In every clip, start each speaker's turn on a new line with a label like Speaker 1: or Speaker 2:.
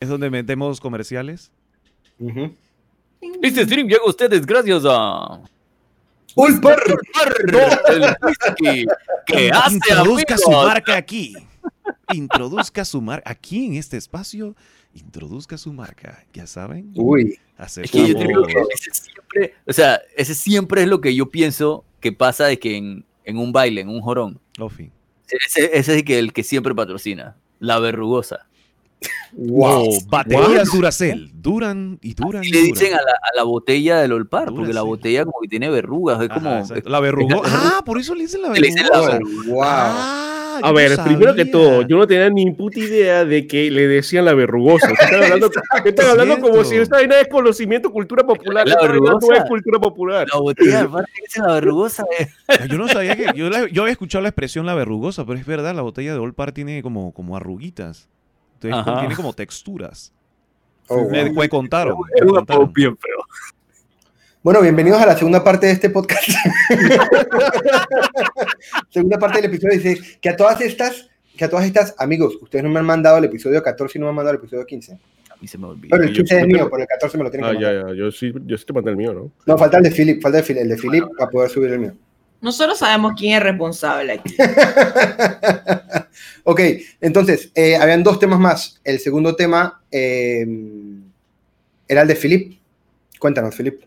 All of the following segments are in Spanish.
Speaker 1: Es donde metemos comerciales.
Speaker 2: Este stream llega a ustedes gracias a.
Speaker 3: ¡Ulper!
Speaker 2: El whisky que hace
Speaker 1: Introduzca su
Speaker 2: amigos.
Speaker 1: marca aquí. Introduzca su marca aquí en este espacio. Introduzca su marca. Ya saben.
Speaker 3: Uy.
Speaker 2: Es que yo te digo que ese siempre, o sea, ese siempre es lo que yo pienso que pasa de que en, en un baile, en un jorón,
Speaker 1: Lofi.
Speaker 2: ese, ese es el que, el que siempre patrocina, la verrugosa.
Speaker 3: Wow.
Speaker 1: Baterías Duracell. Duran y duran.
Speaker 2: Y
Speaker 1: y
Speaker 2: le
Speaker 1: duran.
Speaker 2: dicen a la, a la botella del Olpar, porque la botella como que tiene verrugas, es
Speaker 1: Ajá,
Speaker 2: como...
Speaker 1: exacto. la verrugosa. Ah, por eso le dicen la
Speaker 2: Le dicen la
Speaker 1: verrugosa.
Speaker 2: verrugosa.
Speaker 3: Wow.
Speaker 1: Ah,
Speaker 4: A ver, primero que todo, yo no tenía ni puta idea de que le decían la verrugosa. Están hablando, te están hablando como si esta vaina es conocimiento, cultura popular.
Speaker 2: La
Speaker 4: vaina no
Speaker 2: verrugosa.
Speaker 4: es cultura popular.
Speaker 2: La botella del Olpar dicen la verrugosa. eh.
Speaker 1: Yo no sabía que. Yo, la- yo había escuchado la expresión la verrugosa, pero es verdad, la botella de Old Par tiene como, como arruguitas. Entonces
Speaker 2: Ajá.
Speaker 1: tiene como texturas.
Speaker 3: Oh,
Speaker 1: Me,
Speaker 3: wow.
Speaker 1: me contaron. Me
Speaker 2: bien feo.
Speaker 3: Bueno, bienvenidos a la segunda parte de este podcast. segunda parte del episodio dice que a todas estas, que a todas estas, amigos, ustedes no me han mandado el episodio 14 y no me han mandado el episodio 15.
Speaker 2: A mí se me olvidó.
Speaker 3: Bueno, el
Speaker 4: yo-
Speaker 3: 15 es
Speaker 4: yo
Speaker 3: mío, pero el 14 me lo tienen
Speaker 4: Ah,
Speaker 3: que
Speaker 4: ya,
Speaker 3: mandar.
Speaker 4: ya. Yo sí, yo sí te mandé el mío, ¿no?
Speaker 3: No, falta el de Philip, falta el de Philip, el de Philip para poder subir el mío.
Speaker 5: Nosotros sabemos quién es responsable aquí.
Speaker 3: ok, entonces, eh, habían dos temas más. El segundo tema eh, era el de Philip. Cuéntanos, Philip.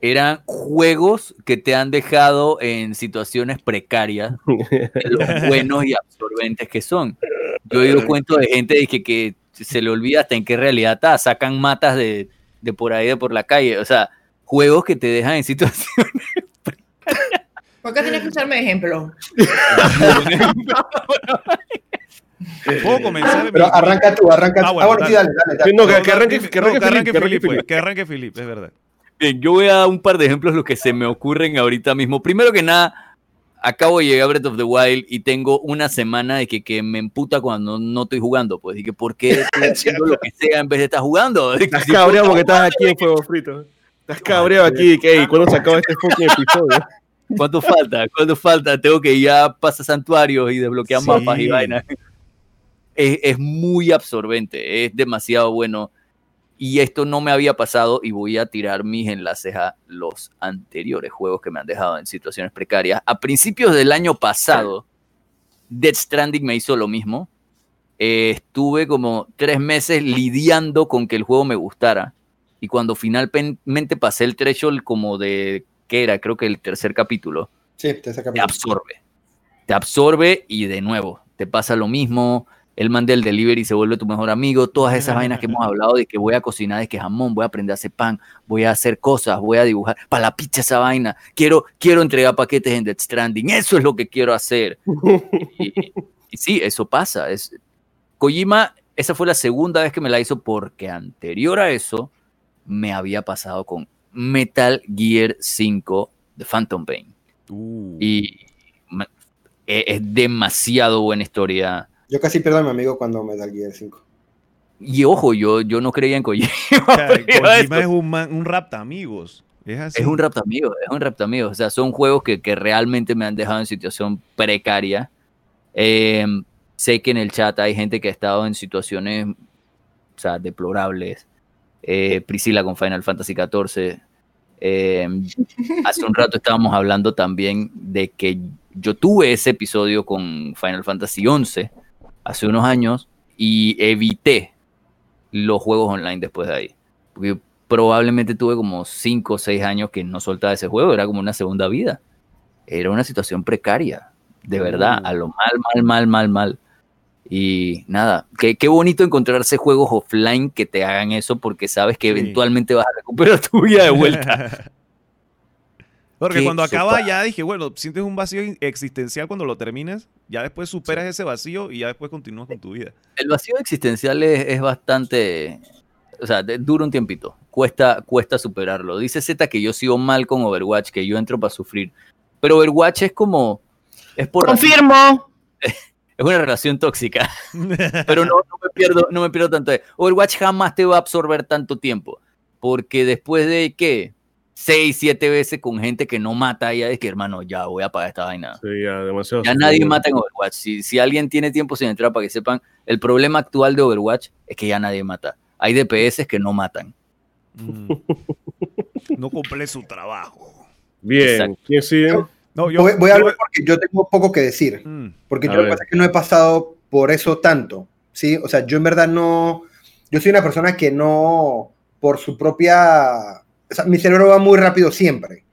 Speaker 2: Eran juegos que te han dejado en situaciones precarias, de lo buenos y absorbentes que son. Yo he oído cuentos de gente de que, que se le olvida hasta en qué realidad está, sacan matas de, de por ahí, de por la calle. O sea, juegos que te dejan en situaciones.
Speaker 5: ¿Por qué tienes que usarme de ejemplo?
Speaker 1: ¿Puedo comenzar?
Speaker 3: Pero
Speaker 1: mi-
Speaker 3: arranca tú, arranca tú.
Speaker 1: Ah,
Speaker 3: Ah,
Speaker 1: bueno,
Speaker 3: sí, dale, dale. dale.
Speaker 4: No, que,
Speaker 1: No,
Speaker 4: que
Speaker 1: no,
Speaker 4: arranque,
Speaker 1: no,
Speaker 4: que arranque
Speaker 1: que
Speaker 4: Philip, que arranque
Speaker 1: que Philip, es verdad.
Speaker 2: Bien, yo voy a dar un par de ejemplos los que se me ocurren ahorita mismo. Primero que nada, acabo de llegar a Breath of the Wild y tengo una semana de que, que me emputa cuando no estoy jugando. Pues, y que ¿por qué estoy haciendo lo que sea en vez de estar jugando?
Speaker 4: Estás cabreado porque estás aquí en Fuego Frito. Estás cabreado aquí. ¿qué? ¿Cuándo se acaba este fucking episodio?
Speaker 2: ¿Cuánto falta? ¿Cuánto falta? Tengo que ya pasar santuarios y desbloquear
Speaker 1: Sí.
Speaker 2: mapas y vainas. Es, es muy absorbente, es demasiado bueno. Y esto no me había pasado y voy a tirar mis enlaces a los anteriores juegos que me han dejado en situaciones precarias. A principios del año pasado, Dead Stranding me hizo lo mismo. Eh, estuve como tres meses lidiando con que el juego me gustara. Y cuando finalmente pasé el threshold como de, ¿qué era? Creo que el tercer capítulo
Speaker 3: Sí, te
Speaker 2: absorbe. Te absorbe y de nuevo, te pasa lo mismo. El man del delivery se vuelve tu mejor amigo. Todas esas vainas que hemos hablado de que voy a cocinar, de que jamón, voy a aprender a hacer pan, voy a hacer cosas, voy a dibujar. Para la pizza esa vaina. Quiero, quiero entregar paquetes en Dead Stranding. Eso es lo que quiero hacer. Y, y sí, eso pasa. Es, Kojima, esa fue la segunda vez que me la hizo porque anterior a eso me había pasado con Metal Gear 5 de Phantom Pain.
Speaker 1: Uh,
Speaker 2: Y e- es demasiado buena historia.
Speaker 3: Yo casi pierdo a mi amigo cuando me da el Gear 5.
Speaker 2: Y ojo, yo, yo no creía en Kojima.
Speaker 1: Kojima
Speaker 2: pero esto-
Speaker 1: es un, man- un rapta amigos. Es así.
Speaker 2: Es un raptamigo, es un raptamigo. O sea, son juegos que, que realmente me han dejado en situación precaria. Eh, sé que en el chat hay gente que ha estado en situaciones o sea, deplorables. Eh, Priscila con Final Fantasy XIV. Eh, hace un rato estábamos hablando también de que yo tuve ese episodio con Final Fantasy XI hace unos años y evité los juegos online después de ahí. Porque probablemente tuve como 5 o 6 años que no soltaba ese juego, era como una segunda vida. Era una situación precaria, de verdad,
Speaker 3: Mm.
Speaker 2: a lo mal, mal, mal, mal, mal. Y nada, qué, qué bonito encontrarse juegos offline que te hagan eso porque sabes que
Speaker 1: Sí.
Speaker 2: eventualmente vas a recuperar tu vida de vuelta.
Speaker 1: Porque cuando acaba
Speaker 2: sopa.
Speaker 1: ya dije, bueno, sientes un vacío existencial cuando lo terminas, ya después superas ese vacío y ya después continúas con tu vida.
Speaker 2: El vacío existencial es, es bastante, o sea, dura un tiempito, cuesta, cuesta superarlo. Dice Z que yo sigo mal con Overwatch, que yo entro para sufrir. Pero Overwatch es como, es por
Speaker 5: Confirmo.
Speaker 2: es una relación tóxica. Pero no, no me pierdo, no me pierdo tanto. de- Overwatch jamás te va a absorber tanto tiempo. Porque después de qué? seis, siete veces con gente que no mata, ya es que hermano, ya voy a apagar esta vaina.
Speaker 4: Sí, ya, demasiado.
Speaker 2: Ya nadie mata en Overwatch. Si, si alguien tiene tiempo sin entrar para que sepan, el problema actual de Overwatch es que ya nadie mata. Hay DPS que no matan.
Speaker 1: Mm. No cumple su trabajo.
Speaker 4: Bien,
Speaker 2: Exacto.
Speaker 4: ¿quién sigue?
Speaker 1: No, yo,
Speaker 3: Voy, voy a hablar porque yo tengo poco que decir.
Speaker 1: Mm.
Speaker 3: Porque
Speaker 4: A
Speaker 3: yo lo que pasa es que no he pasado por eso tanto, ¿sí? O sea, yo en verdad no... Yo soy una persona que no, por su propia... O sea, mi cerebro va muy rápido siempre.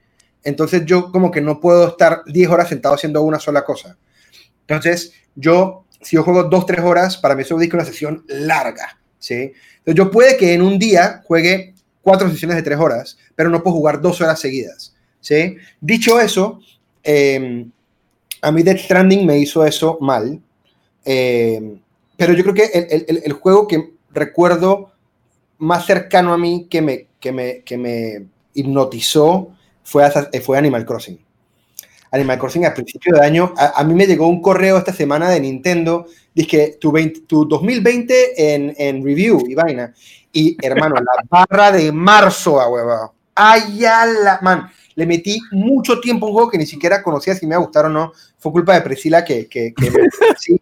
Speaker 3: Entonces yo como que no puedo estar 10 horas sentado haciendo una sola cosa. Entonces yo, si yo juego 2, 3 horas, para mí eso es una sesión larga, ¿sí? Entonces yo puede que en un día juegue cuatro sesiones de 3 horas, pero no puedo jugar 2 horas seguidas, ¿sí? Dicho eso, eh, a mí Death Stranding me hizo eso mal. Eh, pero yo creo que el, el- el- juego que recuerdo más cercano a mí que me, que me, que me hipnotizó fue, eh, fue Animal Crossing. Animal Crossing a principio de año, a, a mí me llegó un correo esta semana de Nintendo, que tu, 20 tu 2020 en, en review y vaina. Y hermano, la barra de marzo, a hueva. Ay, man. Le metí mucho tiempo a un juego que ni siquiera conocía si me iba a gustar o no. Fue culpa de Priscila que, que, que me- sí.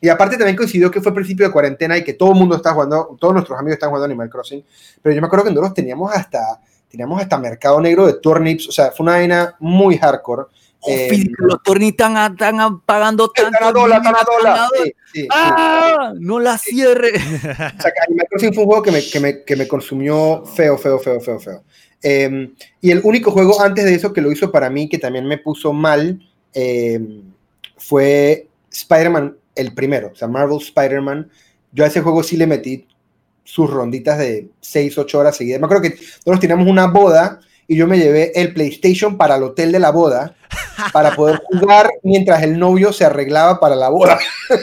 Speaker 3: Y aparte también coincidió que fue principio de cuarentena y que todo el mundo está jugando, todos nuestros amigos están jugando Animal Crossing. Pero yo me acuerdo que nosotros teníamos hasta, teníamos hasta mercado negro de turnips. O sea, fue una vaina muy hardcore. Eh,
Speaker 2: los tornis están, están pagando tanto.
Speaker 3: Están a dólar, están a dólar. Sí, sí.
Speaker 2: ¡Ah! No la cierre.
Speaker 3: O sea, Animal Crossing fue un juego que me, que me, que me consumió feo, feo, feo, feo, feo. Eh, y el único juego antes de eso que lo hizo para mí, que también me puso mal, eh, fue Spider-Man, el primero, o sea, Marvel Spider-Man. Yo a ese juego sí le metí sus ronditas de 6, 8 horas seguidas. Me acuerdo que nosotros teníamos una boda y yo me llevé el PlayStation para el hotel de la boda para poder jugar mientras el novio se arreglaba para la boda.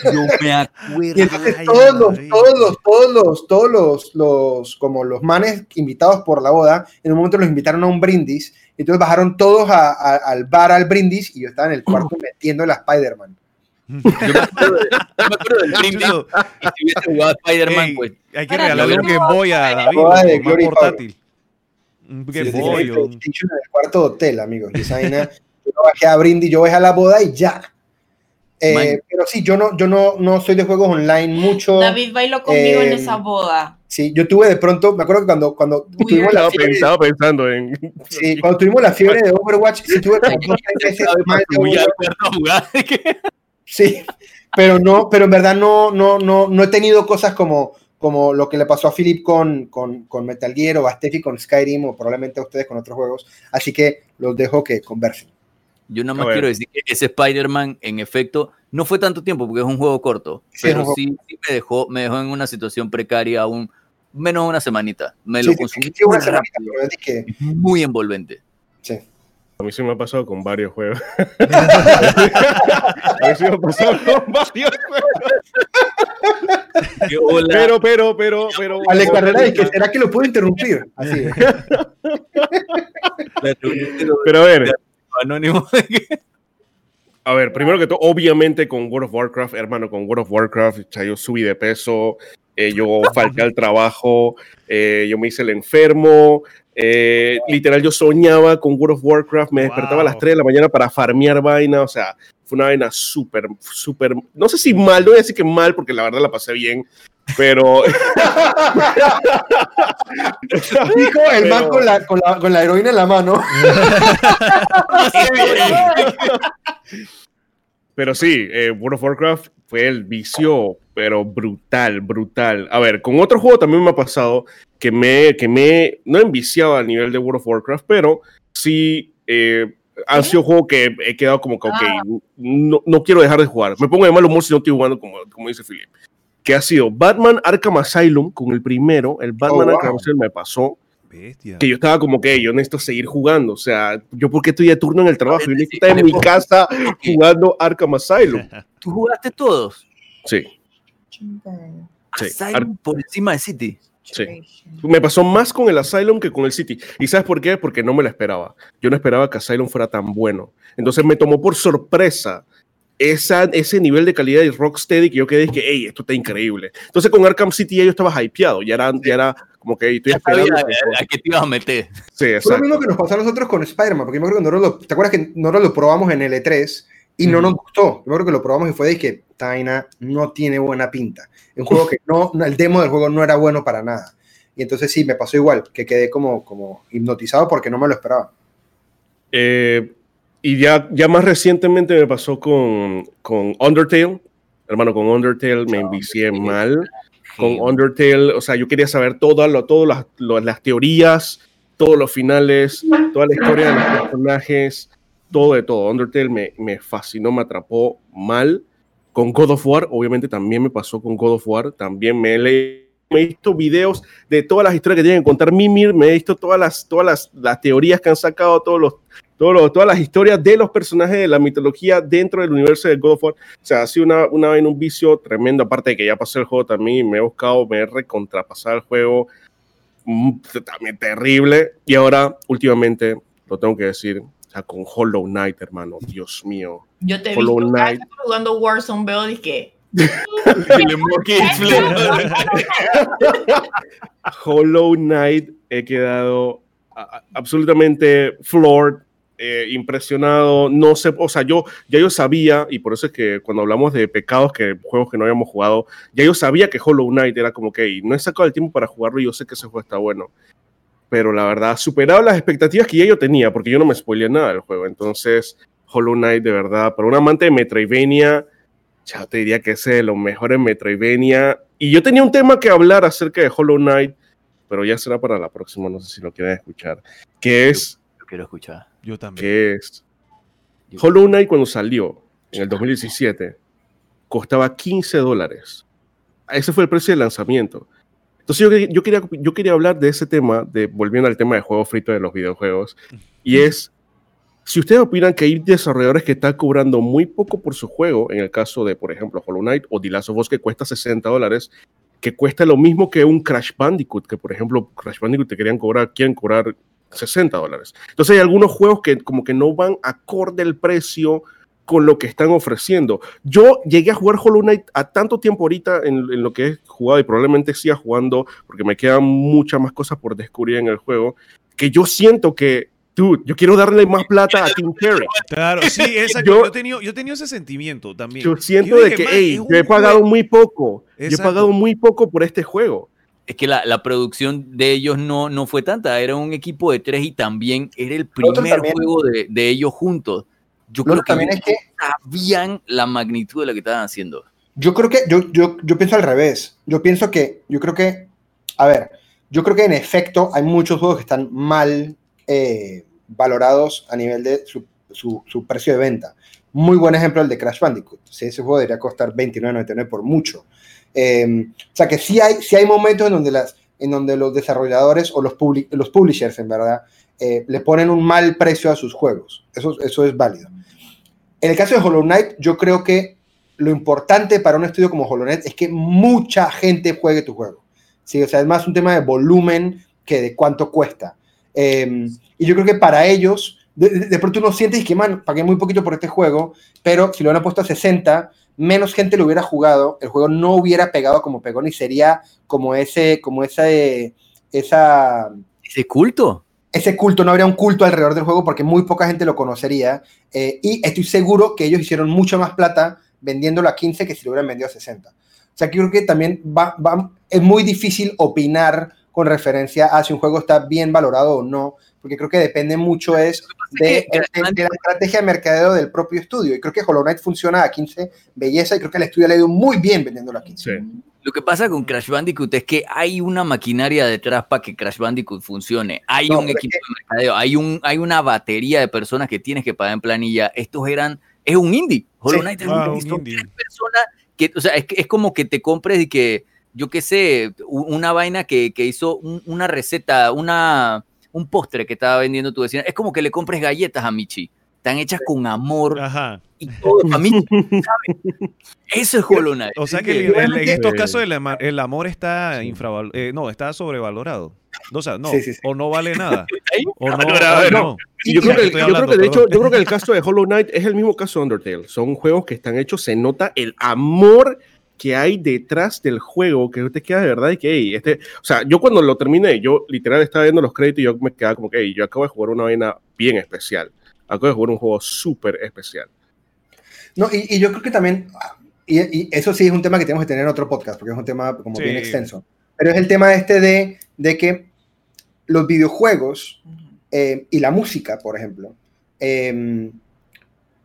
Speaker 2: Yo me acuerdo.
Speaker 3: Y entonces todos los, todos los, todos los, todos los, los, como los manes invitados por la boda, en un momento los invitaron a un brindis, y entonces bajaron todos a- a- al bar al brindis, y yo estaba en el cuarto metiendo la Spider-Man.
Speaker 2: Yo me acuerdo, de- yo me acuerdo del brindis. Y si hubiese jugado Spider-Man, pues.
Speaker 1: hay que regalarle un Game Boy a David, más portátil. Un Game
Speaker 3: Yo tenía
Speaker 1: Boy. o un-
Speaker 3: PlayStation en el cuarto de hotel, amigos. Y esa vaina, yo no bajé a brindis, yo bajé a la boda y ya. Eh, pero sí, yo no, yo no, no soy de juegos online mucho.
Speaker 5: David bailó conmigo en
Speaker 3: Eh,
Speaker 5: esa boda.
Speaker 3: Sí, yo tuve de pronto, me acuerdo que cuando, cuando tuvimos la fiebre,
Speaker 4: estaba pensando en.
Speaker 3: sí, cuando tuvimos la fiebre de Overwatch, sí tuve como dos, meses mal de. Sí, pero no, pero en verdad no, no, no, no he tenido cosas como, como lo que le pasó a Philip con, con, con Metal Gear o a Steffi con Skyrim o probablemente a ustedes con otros juegos. Así que los dejo que conversen.
Speaker 2: Yo nada
Speaker 4: A
Speaker 2: más quiero decir que ese Spider-Man, en efecto, no fue tanto tiempo porque es un juego corto,
Speaker 3: Sí,
Speaker 2: pero
Speaker 3: juego-
Speaker 2: sí, sí me, dejó, me dejó en una situación precaria aún menos de una semanita. Me
Speaker 3: Sí,
Speaker 2: lo consumí
Speaker 3: sí, una semanita,
Speaker 2: rápido,
Speaker 3: pero es que,
Speaker 2: es muy envolvente.
Speaker 3: sí.
Speaker 4: A mí sí me ha pasado con varios juegos. a mí sí me ha pasado con varios juegos. Pero, pero, pero, pero.
Speaker 3: Ale Carrera, es que ¿será que lo puedo interrumpir? Así es.
Speaker 4: Pero a ver, a ver, primero que todo, obviamente con World of Warcraft, hermano, con World of Warcraft, o sea, yo subí de peso, eh, yo falté al trabajo, eh, yo me hice el enfermo, eh, literal yo soñaba con World of Warcraft, me despertaba a las
Speaker 1: Wow.
Speaker 4: 3 de la mañana para farmear vaina, o sea, fue una vaina súper, súper, no sé si mal, no voy a decir que mal, porque la verdad la pasé bien, pero...
Speaker 3: Dijo el man
Speaker 4: Pero-
Speaker 3: con la, con, la, con la heroína en la mano.
Speaker 4: Pero sí, eh, World of Warcraft fue el vicio, pero brutal, brutal. A ver, con otro juego también me ha pasado que me, que me, no he enviciado a nivel de World of Warcraft, pero sí eh, han sido juegos que he quedado como que, ok,
Speaker 5: Ah.
Speaker 4: no, no quiero dejar de jugar. Me pongo de mal humor si no estoy jugando, como, como dice Philip. Que ha sido Batman Arkham Asylum con el primero, el Batman
Speaker 3: wow.
Speaker 4: Arkham Asylum me pasó,
Speaker 1: Bestia.
Speaker 4: que yo estaba como que yo necesito seguir jugando. O sea, yo porque estoy de turno en el trabajo, yo
Speaker 2: ver,
Speaker 4: necesito estar en mi casa jugando Arkham Asylum.
Speaker 2: ¿Tú jugaste todos?
Speaker 4: Sí, sí.
Speaker 2: Asylum por encima de City.
Speaker 4: Sí. Me pasó más con el Asylum que con el City. ¿Y sabes por qué? Porque no me lo esperaba. Yo no esperaba que Asylum fuera tan bueno. Entonces me tomó por sorpresa esa, ese nivel de calidad de Rocksteady que yo quedé que, hey, esto está increíble. Entonces con Arkham City ya yo estaba hypeado. Ya era, ya era como que estoy
Speaker 2: Ya sabía
Speaker 4: esperando.
Speaker 2: a, a qué te ibas a meter.
Speaker 4: Sí,
Speaker 3: Fue lo
Speaker 4: exacto.
Speaker 3: mismo que nos pasó a nosotros con Spider-Man, porque yo me acuerdo que nosotros lo, ¿te acuerdas que nosotros lo probamos en el E3 y no
Speaker 1: Ujú.
Speaker 3: nos gustó? Yo me acuerdo que lo probamos y fue de que esta vaina no tiene buena pinta. Un juego que no, el demo del juego no era bueno para nada. Y entonces sí, me pasó igual, que quedé como, como hipnotizado porque no me lo esperaba.
Speaker 4: Eh, y ya, ya más recientemente me pasó con, con Undertale. Hermano, con Undertale me envicié mal. Con Undertale, o sea, yo quería saber todas lo- todas las, lo- las teorías, todos los finales, toda la historia de los personajes, todo de todo. Undertale me, me fascinó, me atrapó mal. Con God of War, obviamente también me pasó con God of War. También me he, me he visto videos de todas las historias que tienen que contar Mimir, me he visto todas las, todas las, las teorías que han sacado, todos los, todos los- todas las historias de los personajes de la mitología dentro del universo de God of War. O sea, ha sido una, una vaina, un vicio tremendo. Aparte de que ya pasé el juego también, me he buscado, me he recontrapasado el juego. mm, También terrible. Y ahora, últimamente, lo tengo que decir, sea, con Hollow Knight, hermano. Dios mío.
Speaker 5: Yo te he
Speaker 4: Hollow Knight.
Speaker 5: jugando Warzone, veo de que
Speaker 4: Hollow Knight he quedado absolutamente floored, eh, impresionado. No sé, o sea, yo ya yo sabía, y por eso es que cuando hablamos de pecados, que juegos que no habíamos jugado, ya yo sabía que Hollow Knight era como que, y no he sacado el tiempo para jugarlo y yo sé que ese juego está bueno. Pero la verdad, ha superado las expectativas que ya yo tenía, porque yo no me spoileé nada del juego. Entonces, Hollow Knight, de verdad, para un amante de Metroidvania, ya te diría que es de los mejores Metroidvania. Y yo tenía un tema que hablar acerca de Hollow Knight, pero ya será para la próxima, no sé si lo quieren escuchar. Que es,
Speaker 2: Lo quiero escuchar.
Speaker 1: Yo también.
Speaker 4: que es, Hollow Knight cuando salió en el 2017 costaba 15 dólares. Ese fue el precio de lanzamiento. Entonces yo, yo, quería, yo quería hablar de ese tema, de, volviendo al tema de juego frito de los videojuegos, y es, si ustedes opinan que hay desarrolladores que están cobrando muy poco por su juego, en el caso de, por ejemplo, Hollow Knight o The Last of Us, que cuesta 60 dólares, que cuesta lo mismo que un Crash Bandicoot, que por ejemplo, Crash Bandicoot te querían cobrar, quieren cobrar 60 dólares. Entonces hay algunos juegos que como que no van acorde el precio con lo que están ofreciendo. Yo llegué a jugar Hollow Knight a tanto tiempo ahorita en, en lo que he jugado y probablemente siga jugando porque me quedan muchas más cosas por descubrir en el juego, que yo siento que, dude, yo quiero darle más plata a Tim Curry.
Speaker 1: Claro, sí, exacto.
Speaker 4: Yo-
Speaker 1: Yo, he tenido, yo he tenido ese sentimiento también.
Speaker 4: Yo siento
Speaker 1: Yo
Speaker 4: de que,
Speaker 1: "Man,
Speaker 4: hey, yo he pagado
Speaker 1: juego".
Speaker 4: muy poco. Yo he
Speaker 1: Exacto.
Speaker 4: pagado muy poco por este juego.
Speaker 2: Es que la, la producción de ellos no, no fue tanta, era un equipo de tres y también era el primer juego de, de ellos juntos. Yo creo que
Speaker 3: también es que
Speaker 2: sabían la magnitud de lo que estaban haciendo.
Speaker 3: Yo creo que, yo, yo, yo pienso al revés. Yo pienso que, yo creo que, a ver, yo creo que en efecto hay muchos juegos que están mal eh, valorados a nivel de su, su, su precio de venta. Muy buen ejemplo el de Crash Bandicoot. Sí, ese juego debería costar 29.99 por mucho. Eh, o sea que sí hay, sí hay momentos en donde, las, en donde los desarrolladores o los, publi- los publishers, en verdad, eh, le ponen un mal precio a sus juegos. Eso, eso es válido. En el caso de Hollow Knight, yo creo que lo importante para un estudio como Hollow Knight es que mucha gente juegue tu juego. Sí, o sea, es más un tema de volumen que de cuánto cuesta. Eh, y yo creo que para ellos, de, de- de pronto uno siente que, man, pagué muy poquito por este juego, pero si lo hubieran puesto a 60, menos gente lo hubiera jugado, el juego no hubiera pegado como pegó, ni sería como ese, como esa, eh, esa,
Speaker 2: ¿Ese culto?
Speaker 3: Ese culto, no habría un culto alrededor del juego porque muy poca gente lo conocería. eh, y estoy seguro que ellos hicieron mucho más plata vendiéndolo a 15 que si lo hubieran vendido a 60. O sea, que creo que también va, va- es muy difícil opinar con referencia a si un juego está bien valorado o no, porque creo que depende mucho es de,
Speaker 2: que-
Speaker 3: de- de la estrategia de mercadeo del propio estudio. Y creo que Hollow Knight funciona a 15, belleza, y creo que el estudio le ha ido muy bien vendiéndolo a 15.
Speaker 4: Sí.
Speaker 2: Lo que pasa con Crash Bandicoot es que hay una maquinaria detrás para que Crash Bandicoot funcione. Hay
Speaker 3: No,
Speaker 2: un equipo de mercadeo, hay, un, hay una batería de personas que tienes que pagar en planilla. Estos eran, es un indie. Hollow
Speaker 3: Sí.
Speaker 2: Knight es
Speaker 1: Ah,
Speaker 2: un
Speaker 1: un
Speaker 2: indie. Son
Speaker 1: indie.
Speaker 2: tres personas que, o sea, es, que- es como que te compres y que, yo qué sé, una vaina que, que hizo un- una receta, una, un postre que estaba vendiendo tu vecina. Es como que le compres galletas a Michi. Están hechas con amor
Speaker 1: Ajá.
Speaker 2: y todo para Michi. ¿sabes? Eso es Hollow Knight.
Speaker 1: O sea que el- el- en estos
Speaker 4: Sí.
Speaker 1: casos el, el amor está infravalorado. no, está sobrevalorado. O sea, no.
Speaker 3: Sí, sí, sí.
Speaker 1: O no vale nada. O no.
Speaker 4: No.
Speaker 1: no.
Speaker 4: Yo creo, que, el-
Speaker 1: Estoy
Speaker 4: yo creo
Speaker 1: hablando,
Speaker 4: que de hecho, yo creo que el caso de Hollow Knight es el mismo caso de Undertale. Son juegos que están hechos, se nota el amor que hay detrás del juego que usted queda de verdad y que, hey, este, o sea, yo cuando lo terminé, yo literal estaba viendo los créditos y yo me quedaba como que, hey, yo acabo de jugar una vaina bien especial. Acabo de jugar un juego súper especial.
Speaker 3: No, y, y yo creo que también, y, y eso sí es un tema que tenemos que tener en otro podcast, porque es un tema como
Speaker 1: Sí.
Speaker 3: bien extenso. Pero es el tema este de, de que los videojuegos eh, y la música, por ejemplo, eh,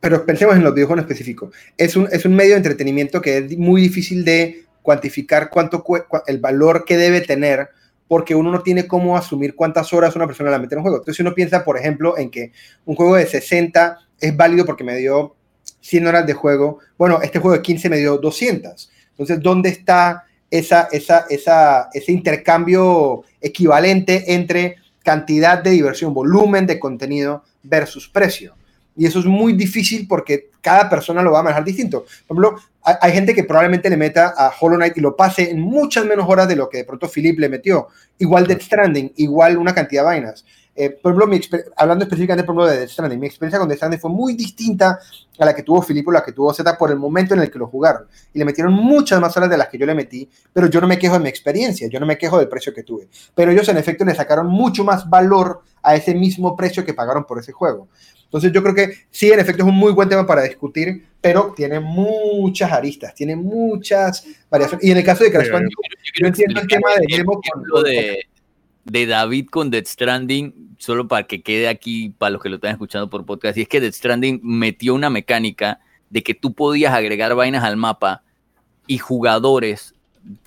Speaker 3: pero pensemos en los videojuegos en específico, es un, es un medio de entretenimiento que es muy difícil de cuantificar cuánto el valor que debe tener porque uno no tiene cómo asumir cuántas horas una persona la mete en un juego. Entonces, si uno piensa, por ejemplo, en que un juego de 60 es válido porque me dio 100 horas de juego, bueno, este juego de 15 me dio 200. Entonces, ¿dónde está esa, esa, esa, ese intercambio equivalente entre cantidad de diversión, volumen de contenido versus precio? Y eso es muy difícil porque cada persona lo va a manejar distinto. Por ejemplo, hay, hay gente que probablemente le meta a Hollow Knight y lo pase en muchas menos horas de lo que de pronto Philip le metió. Igual Death Stranding, igual una cantidad de vainas. Eh, por ejemplo, mi hablando específicamente por ejemplo, de Death Stranding, mi experiencia con Death Stranding fue muy distinta a la que tuvo Philip o la que tuvo Z por el momento en el que lo jugaron. Y le metieron muchas más horas de las que yo le metí, pero yo no me quejo de mi experiencia, yo no me quejo del precio que tuve. Pero ellos en efecto le sacaron mucho más valor a ese mismo precio que pagaron por ese juego. Entonces yo creo que sí, en efecto es un muy buen tema para discutir, pero tiene muchas aristas, tiene muchas variaciones. Y en el caso de Crash Bandicoot,
Speaker 2: Yo quiero
Speaker 3: entiendo el tema de
Speaker 2: ejemplo
Speaker 3: con-
Speaker 2: de, de David con Death Stranding, solo para que quede aquí para los que lo están escuchando por podcast. Y es que Death Stranding metió una mecánica de que tú podías agregar vainas al mapa y jugadores,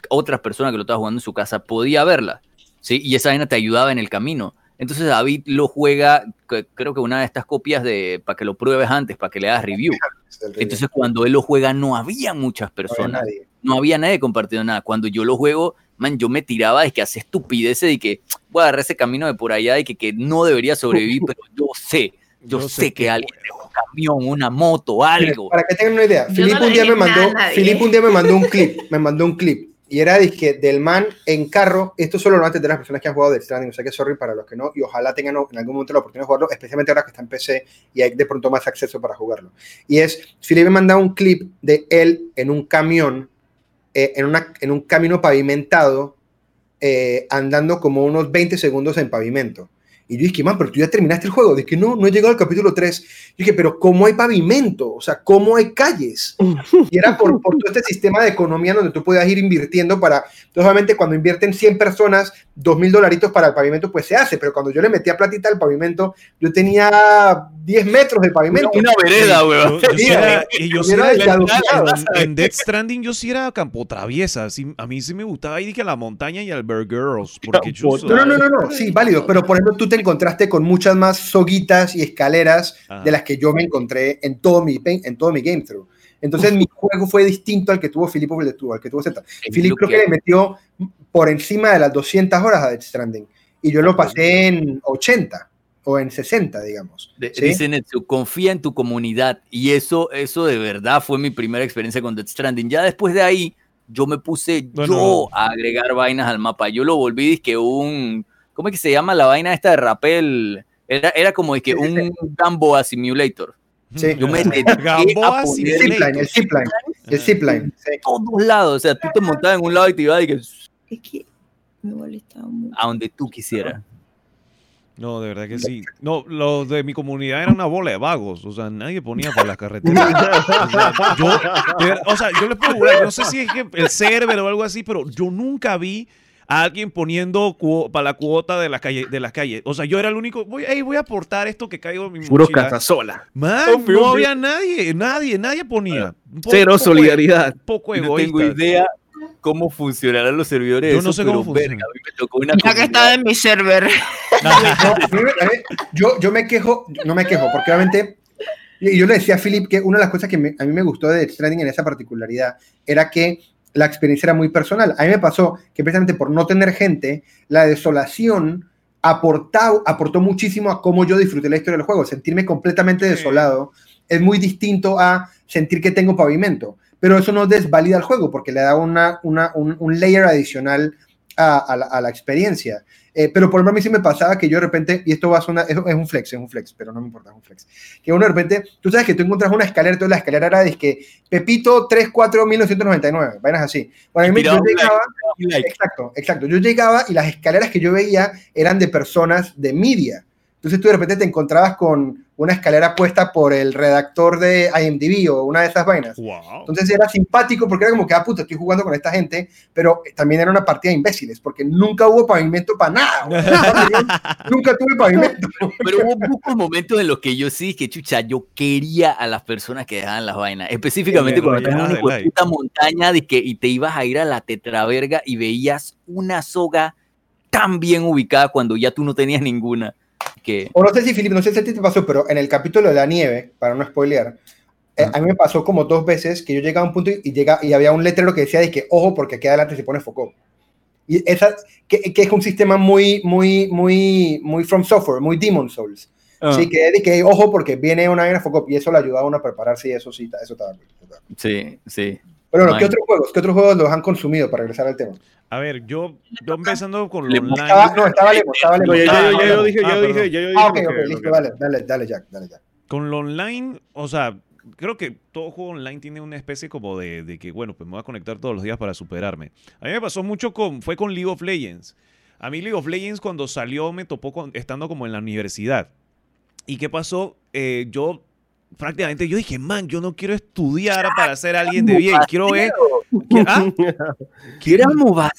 Speaker 2: otras personas que lo estaban jugando en su casa, podía verlas. ¿sí? Y esa vaina te ayudaba en el camino. Entonces David lo juega, creo que una de estas copias de para que lo pruebes antes, para que le hagas review. Entonces cuando él lo juega no había muchas
Speaker 3: No había
Speaker 2: personas
Speaker 3: nadie.
Speaker 2: no había nadie compartiendo nada. Cuando yo lo juego, man, yo me tiraba de que hace estupideces de que voy a agarrar ese camino de por allá y que, que no debería sobrevivir, pero yo sé, yo,
Speaker 1: Yo
Speaker 2: sé,
Speaker 1: sé
Speaker 2: que,
Speaker 1: que
Speaker 2: alguien dejó un camión, una moto, algo.
Speaker 3: Para que tengan una idea, Filipe
Speaker 5: no
Speaker 3: un día me mandó. Filipe un día me mandó un clip, me mandó un clip y era dizque, del man en carro. Esto solo lo antes de las personas que han jugado Death Stranding, o sea que sorry para los que no y ojalá tengan en algún momento la oportunidad de jugarlo, especialmente ahora que está en PC y hay de pronto más acceso para jugarlo. Y es Filipe me mandó un clip de él en un camión, eh, en un camino pavimentado, eh, andando como unos 20 segundos en pavimento. Y yo dije, man, pero tú ya terminaste el juego. Dije, no, no he llegado al capítulo 3. Yo dije, pero ¿cómo hay pavimento? O sea, ¿cómo hay calles? Y era por, por todo este sistema de economía donde tú podías ir invirtiendo para... Entonces, obviamente, cuando invierten 100 personas, 2 mil dolaritos para el pavimento, pues se hace. Pero cuando yo le metía platita al pavimento, yo tenía 10 metros de pavimento.
Speaker 2: Una vereda, weón.
Speaker 1: Yo, yo sí era, y yo sí
Speaker 3: era
Speaker 1: en, en Death Stranding yo sí era campo traviesa. sí, a mí sí me gustaba ir a la montaña y al Girls. Porque yo
Speaker 3: No, no, no, no, no, sí, válido, pero por ejemplo tú te encontraste con muchas más soguitas y escaleras
Speaker 1: Ajá.
Speaker 3: de las que yo me encontré en todo mi, en todo mi game through. Entonces mi juego fue distinto al que tuvo Filipe o el que tuvo, al que tuvo Z. Philip creo que le metió por encima de las 200 horas a Death Stranding y yo lo pasé en 80 o en 60, digamos.
Speaker 2: De-
Speaker 3: ¿sí?
Speaker 2: Dice Netsu, confía en tu comunidad. Y eso, eso de verdad fue mi primera experiencia con Death Stranding. Ya después de ahí, yo me puse
Speaker 1: Bueno.
Speaker 2: yo a agregar vainas al mapa. Yo lo volví que un. ¿Cómo es que se llama la vaina esta de rappel? Era, era como que
Speaker 3: Sí, sí,
Speaker 2: un Gamboa Simulator.
Speaker 3: Sí.
Speaker 2: Yo me
Speaker 1: Gamboa
Speaker 2: poner
Speaker 3: El zipline, el
Speaker 1: Simulator.
Speaker 3: zipline, el zipline. sí.
Speaker 2: todos lados. O sea, tú te montabas en un lado y te ibas y que
Speaker 5: Es que me molestaba mucho.
Speaker 2: a donde tú quisieras.
Speaker 1: No, de verdad que sí. No, los de mi comunidad eran una bola de vagos. O sea, nadie ponía por las carreteras. O sea, yo, de o sea, yo les puedo jurar, no sé si es que el server o algo así, pero yo nunca vi a alguien poniendo para la cuota de las calles, de las calles. O sea, yo era el único, voy, "Ey, voy a aportar esto que caigo en mi
Speaker 4: Puro
Speaker 1: mochila".
Speaker 4: cazasola.
Speaker 1: Man,
Speaker 4: Obvio,
Speaker 1: no
Speaker 4: obvio.
Speaker 1: había nadie, nadie, nadie ponía. Poco-
Speaker 4: Cero
Speaker 1: poco-
Speaker 4: solidaridad.
Speaker 1: Poco
Speaker 2: No
Speaker 1: egoísta.
Speaker 2: tengo idea cómo funcionarán los servidores.
Speaker 1: Yo no sé cómo
Speaker 2: pero,
Speaker 1: funciona.
Speaker 2: verga, a mí me tocó una
Speaker 5: Ya que estaba en mi server.
Speaker 3: No, yo, yo me quejo, no me quejo, porque obviamente, y yo le decía a Philip que una de las cosas que me- a mí me gustó de Death Stranding en esa particularidad era que la experiencia era muy personal. A mí me pasó que precisamente por no tener gente, la desolación aportó, aportó muchísimo a cómo yo disfruté la historia del juego. Sentirme completamente desolado es muy distinto a sentir que tengo pavimento, pero eso no desvalida el juego porque le da una, una- un, un layer adicional a, a la, a la experiencia. Eh, pero por ejemplo, a mí sí me pasaba que yo de repente, y esto va a sonar, es, es un flex, es un flex, pero no me importa, es un flex. Que uno de repente, tú sabes que tú encuentras una escalera, toda la escalera era de que Pepito 34 1999, vainas así. Bueno, a mí, yo
Speaker 2: like,
Speaker 3: llegaba,
Speaker 2: like.
Speaker 3: Exacto, exacto. Yo llegaba y las escaleras que yo veía eran de personas de media. Entonces tú de repente te encontrabas con una escalera puesta por el redactor de IMDb o una de esas vainas.
Speaker 1: Wow.
Speaker 3: Entonces era simpático porque era como que, ah, puta, estoy jugando con esta gente, pero también era una partida de imbéciles porque nunca hubo pavimento para nada. nunca tuve pavimento.
Speaker 2: Pero hubo muchos momentos en los que yo sí, que chucha, yo quería a las personas que dejaban las vainas. Específicamente
Speaker 1: Me
Speaker 2: cuando en
Speaker 1: rayaba
Speaker 2: una puta montaña de que, y te ibas a ir a la tetraverga y veías una soga tan bien ubicada cuando ya tú no tenías ninguna. Que,
Speaker 3: O no sé si, Filipe, no sé si a ti te pasó, pero en el capítulo de la nieve, para no spoilear, eh, a mí me pasó como dos veces que yo llegaba a un punto y, y llega, y había un letrero que decía de que, ojo, porque aquí adelante se pone foco. Y esa, que, que es un sistema muy, muy, muy, muy From Software, muy Demon Souls.
Speaker 2: Ah.
Speaker 3: Sí, que que, ojo, porque viene una vaina foco y eso le ayuda a uno a prepararse y eso sí, eso estaba bien.
Speaker 2: sí, sí.
Speaker 3: Pero bueno, ¿qué otros juegos? ¿Qué otros juegos los han consumido para regresar al tema?
Speaker 1: A ver, yo, yo empezando con lo online.
Speaker 3: Estaba, no, estaba lejos, estaba
Speaker 4: No, ya, ya,
Speaker 3: Ah,
Speaker 4: yo dije, ya
Speaker 1: Ah,
Speaker 4: yo dije, ya yo dije.
Speaker 3: Ah, ok, ok, listo,
Speaker 4: que-
Speaker 3: dale, dale, dale, Jack, dale, Jack.
Speaker 1: Con lo online, o sea, creo que todo juego online tiene una especie como de, de que, bueno, pues me voy a conectar todos los días para superarme. A mí me pasó mucho con, fue con League of Legends. A mí League of Legends cuando salió me topó con- estando como en la universidad. ¿Y qué pasó? Eh, yo prácticamente, yo dije, man, yo no quiero estudiar para ser alguien de bien, quiero ver... ¿Qué- ah?
Speaker 2: ¿Que éramos?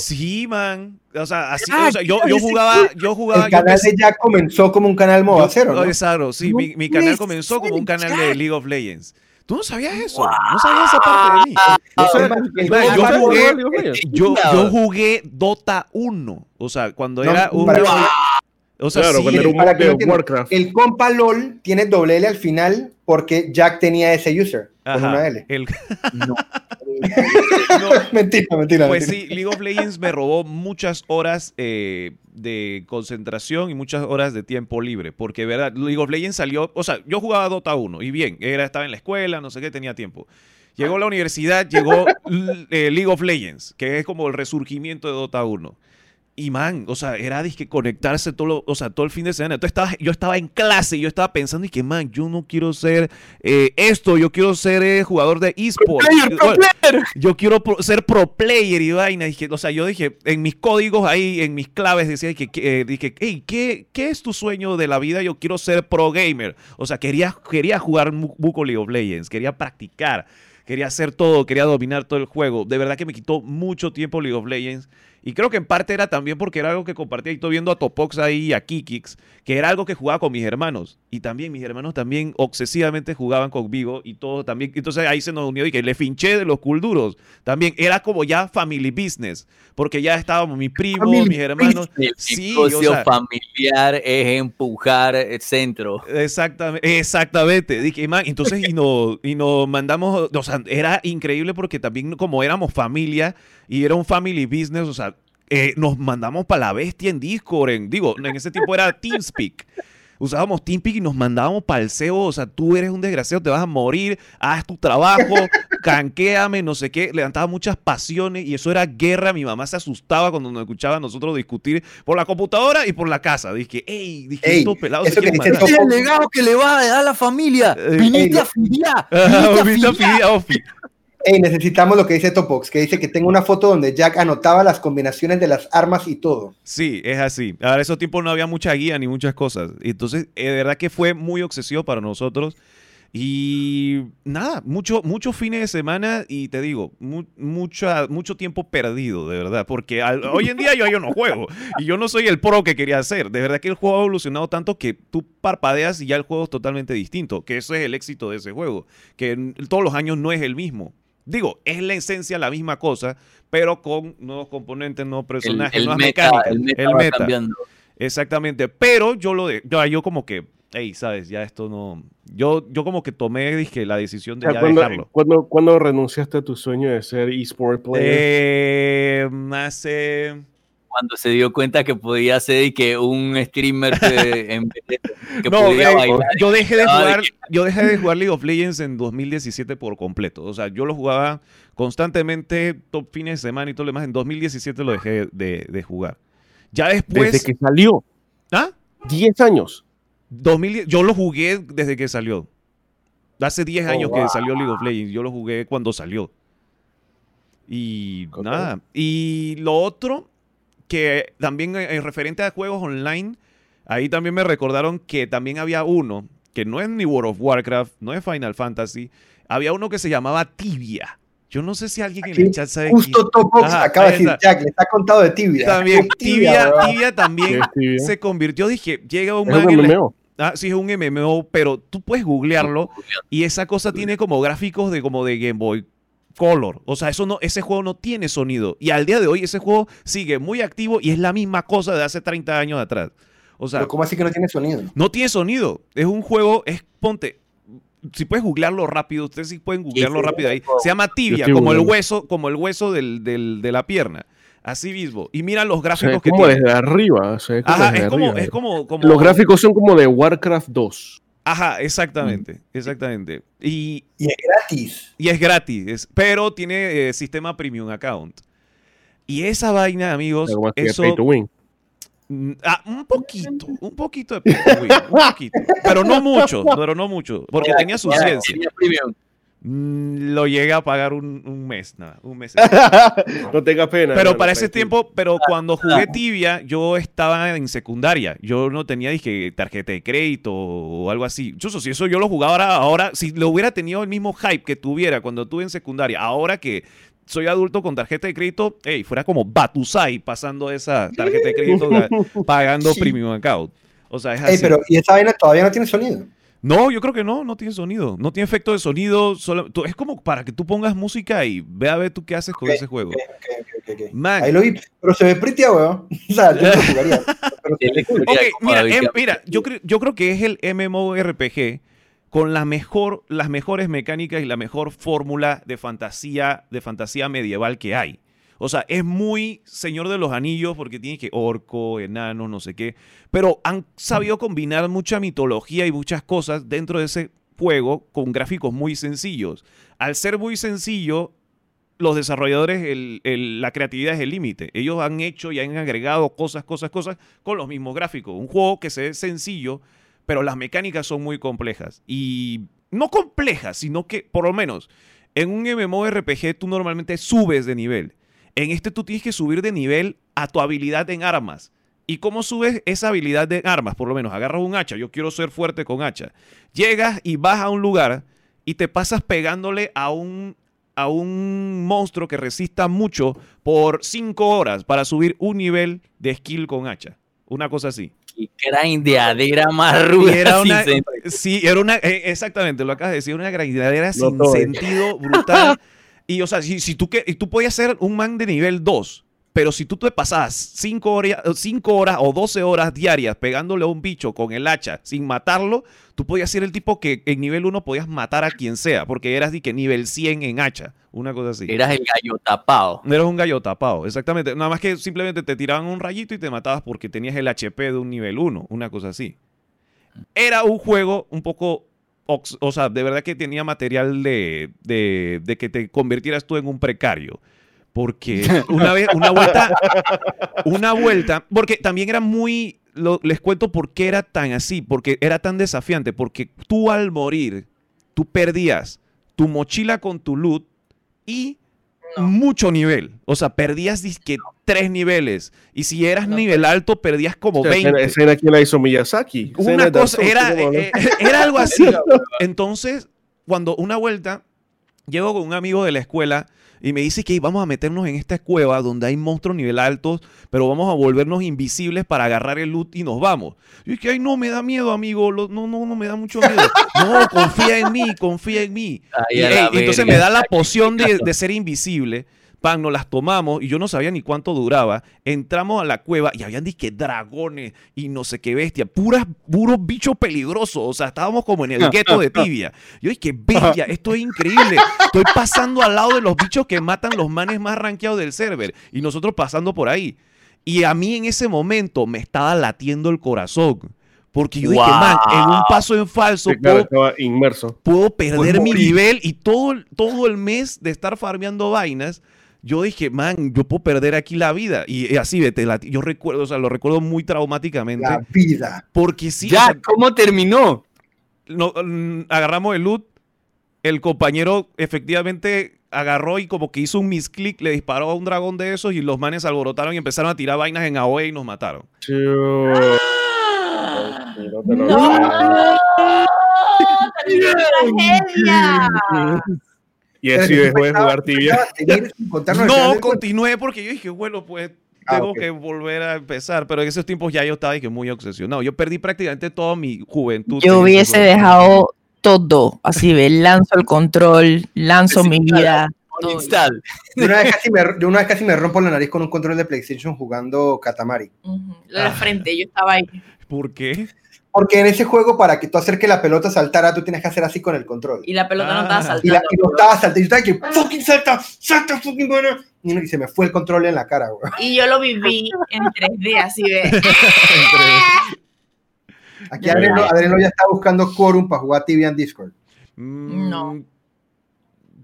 Speaker 1: Sí, man. O sea, así,
Speaker 2: Ah,
Speaker 1: o sea, yo, yo jugaba, yo jugaba,
Speaker 3: El canal de Jack comenzó como un canal movacero, ¿no?
Speaker 1: Exacto, sí, mi, mi canal comenzó como un canal de. League of Legends. ¿Tú no sabías eso? ¿No sabías esa parte de mí? Yo jugué-. Yo, yo jugué Dota 1. O sea, cuando
Speaker 3: No,
Speaker 1: era un...
Speaker 3: para-
Speaker 1: O sea,
Speaker 4: Claro,
Speaker 1: sí,
Speaker 4: cuando era un
Speaker 3: para que
Speaker 4: de
Speaker 3: entiendan,
Speaker 4: Warcraft.
Speaker 3: El compa LOL tiene doble L al final porque Jack tenía ese user con una L.
Speaker 1: el-
Speaker 2: No.
Speaker 1: no,
Speaker 3: mentira, mentira.
Speaker 1: Pues
Speaker 3: mentira.
Speaker 1: sí, League of Legends me robó muchas horas eh, de concentración y muchas horas de tiempo libre. Porque, verdad, League of Legends salió. O sea, yo jugaba Dota 1 y bien, era, estaba en la escuela, no sé qué, tenía tiempo. Llegó la universidad, llegó eh, League of Legends, que es como el resurgimiento de Dota 1. Y man, o sea, era disque conectarse todo, lo- o sea, todo el fin de semana. Entonces estaba, yo estaba en clase y yo estaba pensando y que man, yo no quiero ser eh, esto, yo quiero ser eh, jugador de esports. Bueno, yo quiero pro- ser pro player y vaina. O sea, yo dije, en mis códigos ahí, en mis claves, decía que, que, eh, dije, hey, ¿qué, ¿qué es tu sueño de la vida? Yo quiero ser pro gamer. O sea, quería, quería jugar buco League of Legends, quería practicar, quería hacer todo, quería dominar todo el juego. De verdad que me quitó mucho tiempo League of Legends. Y creo que en parte era también porque era algo que compartía y estoy viendo a Topox ahí y a Kikix, que era algo que jugaba con mis hermanos. Y también mis hermanos también obsesivamente jugaban conmigo y todo también. Entonces ahí se nos unió y que le finché de los culduros. También era como ya family business, porque ya estábamos mi primo,
Speaker 3: Family
Speaker 1: mis hermanos.
Speaker 2: El
Speaker 1: Sí, o
Speaker 2: negocio
Speaker 1: sea-
Speaker 2: familiar es empujar el centro.
Speaker 1: Exactamente, exactamente. Dije, man, entonces y nos y nos mandamos, o sea, era increíble porque también como éramos familia y era un family business, o sea, eh, nos mandamos para la bestia en Discord, en, digo, en ese tiempo era TeamSpeak. Usábamos TeamSpeak y nos mandábamos para el CEO, o sea, tú eres un desgraciado, te vas a morir, haz tu trabajo, canquéame, no sé qué, levantaba muchas pasiones y eso era guerra, mi mamá se asustaba cuando nos escuchaba a nosotros discutir por la computadora y por la casa. Dije, hey, dije,
Speaker 3: Ey,
Speaker 1: estos pelados se quieren matar".
Speaker 2: El legado que le vas a dar a la familia. Viniste
Speaker 3: ey,
Speaker 2: a viniste a filiar.
Speaker 1: Fidia Ofi.
Speaker 3: Ey, necesitamos lo que dice Topox, que dice que tengo una foto donde Jack anotaba las combinaciones de las armas y todo.
Speaker 1: Sí, es así. Ahora, esos tiempos no había mucha guía ni muchas cosas. Entonces, eh, de verdad que fue muy obsesivo para nosotros. Y nada, mucho, muchos fines de semana y te digo, mu- mucho tiempo perdido, de verdad. Porque hoy en día yo, yo no juego y yo no soy el pro que quería ser. De verdad que el juego ha evolucionado tanto que tú parpadeas y ya el juego es totalmente distinto. Que ese es el éxito de ese juego. Que todos los años no es el mismo. Digo, es la esencia la misma cosa, pero con nuevos componentes, nuevos
Speaker 2: El,
Speaker 1: personajes,
Speaker 2: el
Speaker 1: nuevas
Speaker 2: meta,
Speaker 1: mecánicas.
Speaker 2: el meta
Speaker 1: el
Speaker 2: va
Speaker 1: meta.
Speaker 2: cambiando.
Speaker 1: Exactamente, pero yo lo de, yo, yo como que, hey, sabes, ya esto no, yo, yo como que tomé, dije, la decisión de
Speaker 4: O sea,
Speaker 1: ya
Speaker 4: ¿cuándo,
Speaker 1: dejarlo.
Speaker 4: cuándo- cuándo renunciaste a tu sueño de ser eSport player?
Speaker 1: Eh, hace,
Speaker 2: Cuando se dio cuenta que podía ser y que un streamer que, en que
Speaker 1: no,
Speaker 2: podía
Speaker 1: eh,
Speaker 2: bailar.
Speaker 1: yo dejé de
Speaker 2: de
Speaker 1: jugar, yo dejé de jugar League of Legends en 2017 por completo, o sea, yo lo jugaba constantemente, top fines de semana y todo lo demás. En 2017 lo dejé de, de jugar. Ya después.
Speaker 4: Desde que salió.
Speaker 1: ¿Ah?
Speaker 4: 10 años.
Speaker 1: 2010 yo lo jugué desde que salió. Hace 10
Speaker 3: Oh,
Speaker 1: años que salió League of Legends. Yo lo jugué cuando salió. Y nada. Y lo otro, que también eh, en referente a juegos online, ahí también me recordaron que también había uno, que no es ni World of Warcraft, no es Final Fantasy, había uno que se llamaba Tibia. Yo no sé si alguien en el chat sabe
Speaker 3: Justo
Speaker 1: quién-
Speaker 3: Topox acaba de decir,
Speaker 1: está.
Speaker 3: Jack, les ha contado de tibia.
Speaker 1: También, Tibia. Tibia también se convirtió, dije, llega un
Speaker 4: Es un MMO.
Speaker 1: Ah, sí, es un MMO, pero tú puedes googlearlo y esa cosa tiene como gráficos de como de Game Boy Color. O sea, eso no, ese juego no tiene sonido. Y al día de hoy ese juego sigue muy activo y es la misma cosa de hace 30 años atrás. O sea,
Speaker 3: Pero ¿cómo así que no tiene sonido?
Speaker 1: no tiene sonido. Es un juego, es, ponte, si puedes googlearlo rápido, ustedes sí pueden googlearlo
Speaker 2: sí,
Speaker 1: rápido ahí. Se llama tibia, como el hueso, como el hueso del, del- de la pierna. Así mismo. Y mira los
Speaker 4: O sea,
Speaker 1: gráficos
Speaker 4: es
Speaker 1: que
Speaker 4: como
Speaker 1: tiene.
Speaker 4: desde arriba. se ve como
Speaker 1: Ajá,
Speaker 4: desde
Speaker 1: es como,
Speaker 4: arriba.
Speaker 1: es como, como-
Speaker 4: Los gráficos son como de Warcraft 2.
Speaker 1: Ajá, exactamente, exactamente. Y,
Speaker 3: Y es gratis.
Speaker 1: y es gratis, es- pero tiene eh, sistema premium account. Y esa vaina, amigos, eso,
Speaker 4: pay to win.
Speaker 1: mm, ah, un poquito, un poquito de pay to win, un poquito, pero no mucho, pero no mucho, porque tenía su ciencia.
Speaker 2: tenía premium.
Speaker 1: Mm, Lo llegué a pagar un, un mes, nada, un mes.
Speaker 4: no tenga pena.
Speaker 1: Pero para ese tiempo, pero cuando jugué tibia, yo estaba en secundaria. Yo no tenía, dije, tarjeta de crédito o algo así. Chuso, si eso yo lo jugaba ahora, ahora, si lo hubiera tenido el mismo hype que tuviera cuando estuve en secundaria, ahora que soy adulto con tarjeta de crédito, hey, fuera como Batusai pasando esa tarjeta de crédito ga- pagando
Speaker 3: Sí.
Speaker 1: premium account. O sea, es
Speaker 3: Ey,
Speaker 1: así.
Speaker 3: pero y esa vaina todavía no tiene sonido.
Speaker 1: No, yo creo que no, no tiene sonido. No tiene efecto de sonido. solo- tú- es como para que tú pongas música y ve a ver tú qué haces con ese juego. Man,
Speaker 3: Ahí lo vi, pero se ve pretty, weón. O sea, yo lo jugaría.
Speaker 1: Mira, em, mira yo, creo, yo creo que es el MMORPG con la mejor, las mejores mecánicas y la mejor fórmula de fantasía, de fantasía medieval que hay. O sea, es muy Señor de los Anillos porque tiene que orco, enano, no sé qué. Pero han sabido combinar mucha mitología y muchas cosas dentro de ese juego con gráficos muy sencillos. Al ser muy sencillo, los desarrolladores, la creatividad es el límite. Ellos han hecho y han agregado cosas, cosas, cosas con los mismos gráficos. Un juego que se ve sencillo, pero las mecánicas son muy complejas. Y no complejas, sino que, por lo menos, en un MMORPG tú normalmente subes de nivel. En este tú tienes que subir de nivel a tu habilidad en armas. ¿Y cómo subes esa habilidad de armas? Por lo menos agarras un hacha, yo quiero ser fuerte con hacha. Llegas y vas a un lugar y te pasas pegándole a un, a un monstruo que resista mucho por 5 horas para subir un nivel de skill con hacha. Una cosa así.
Speaker 2: Y grindeadera más ruda.
Speaker 1: era
Speaker 2: sin
Speaker 1: una, sí, era una, eh, exactamente, lo acabas de decir, una grindadera sin
Speaker 4: todo.
Speaker 1: sentido brutal. Y, o sea, si, si tú, que, y tú podías ser un man de nivel 2, pero si tú te pasabas 5 horas, cinco horas o 12 horas diarias pegándole a un bicho con el hacha sin matarlo, tú podías ser el tipo que en nivel 1 podías matar a quien sea, porque eras de que nivel 100 en hacha, una cosa así.
Speaker 2: Eras el gallo tapado.
Speaker 1: Eras un gallo tapado, exactamente. Nada más que simplemente te tiraban un rayito y te matabas porque tenías el HP de un nivel 1, una cosa así. Era un juego un poco, o sea, de verdad que tenía material de, de, de que te convirtieras tú en un precario. Porque una vez, una vuelta, una vuelta, porque también era muy, lo- les cuento por qué era tan así, porque era tan desafiante, porque tú al morir, tú perdías tu mochila con tu loot y mucho nivel. O sea, perdías disque tres niveles. Y si eras
Speaker 5: No,
Speaker 1: nivel alto, perdías como
Speaker 4: escena-
Speaker 1: 20.
Speaker 4: Esa era quien la hizo Miyazaki.
Speaker 1: Una cosa, era, eh, eh, era algo así. Entonces, cuando una vuelta, llego con un amigo de la escuela y me dice que vamos a meternos en esta cueva donde hay monstruos nivel altos, pero vamos a volvernos invisibles para agarrar el loot y nos vamos. Y es que, ay, no, me da miedo, amigo. no, no, no, me da mucho miedo. No, confía en mí, confía en mí. Y, entonces me da la poción de, de ser invisible. Pan, nos las tomamos y yo no sabía ni cuánto duraba. Entramos a la cueva y habían disque dragones y no sé qué bestia. Puras, puros bichos peligrosos. O sea, estábamos como en el gueto de tibia. Yo dije, bestia, esto es increíble. Estoy pasando al lado de los bichos que matan los manes más rankeados del server. Y nosotros pasando por ahí. Y a mí en ese momento me estaba latiendo el corazón. Porque yo dije, man, en un paso en falso
Speaker 4: Sí, claro,
Speaker 1: puedo,
Speaker 4: inmerso.
Speaker 1: puedo perder mi nivel y todo, todo el mes de estar farmeando vainas. Yo dije, man, yo puedo perder aquí la vida. Y así, vete, la- yo recuerdo, o sea, lo recuerdo muy traumáticamente.
Speaker 3: La vida.
Speaker 1: Porque sí, o
Speaker 2: ya,
Speaker 1: sea,
Speaker 2: ¿cómo terminó?
Speaker 1: no, mm, agarramos el loot, el compañero efectivamente agarró y como que hizo un misclick, le disparó a un dragón de esos y los manes se alborotaron y empezaron a tirar vainas en AOE y nos mataron.
Speaker 5: ¡Ah!
Speaker 4: No te lo
Speaker 5: ¡No!
Speaker 4: creo.
Speaker 5: ¡Tragedia!
Speaker 4: Y así dejó de jugar tibia.
Speaker 1: No,
Speaker 3: juego.
Speaker 1: continué porque yo dije, bueno, pues
Speaker 3: Ah,
Speaker 1: tengo que volver a empezar. Pero en esos tiempos ya yo estaba dije, muy obsesionado. Yo perdí prácticamente toda mi juventud. en
Speaker 6: Yo
Speaker 1: ese
Speaker 6: hubiese dejado todo, así de lanzo el control, lanzo mi vida. todo.
Speaker 3: Una, vez casi me, yo una vez casi me rompo la nariz con un control de PlayStation jugando Katamari.
Speaker 5: La de la frente, yo estaba ahí.
Speaker 1: ¿Por qué?
Speaker 3: Porque en ese juego, para que tú hacer que la pelota saltara, tú tienes que hacer así con el control.
Speaker 5: Y la pelota no estaba
Speaker 1: Ah.
Speaker 5: saltando.
Speaker 3: Y, la, y lo estaba saltando. Y yo estaba que, fucking salta, salta, fucking bueno. Y, no- y se me fue el control en la cara, güey.
Speaker 5: Y yo lo viví en 3D, así de.
Speaker 3: Aquí Adriano, Adriano ya está buscando quórum para jugar tibia en Discord.
Speaker 1: Mm,
Speaker 5: No.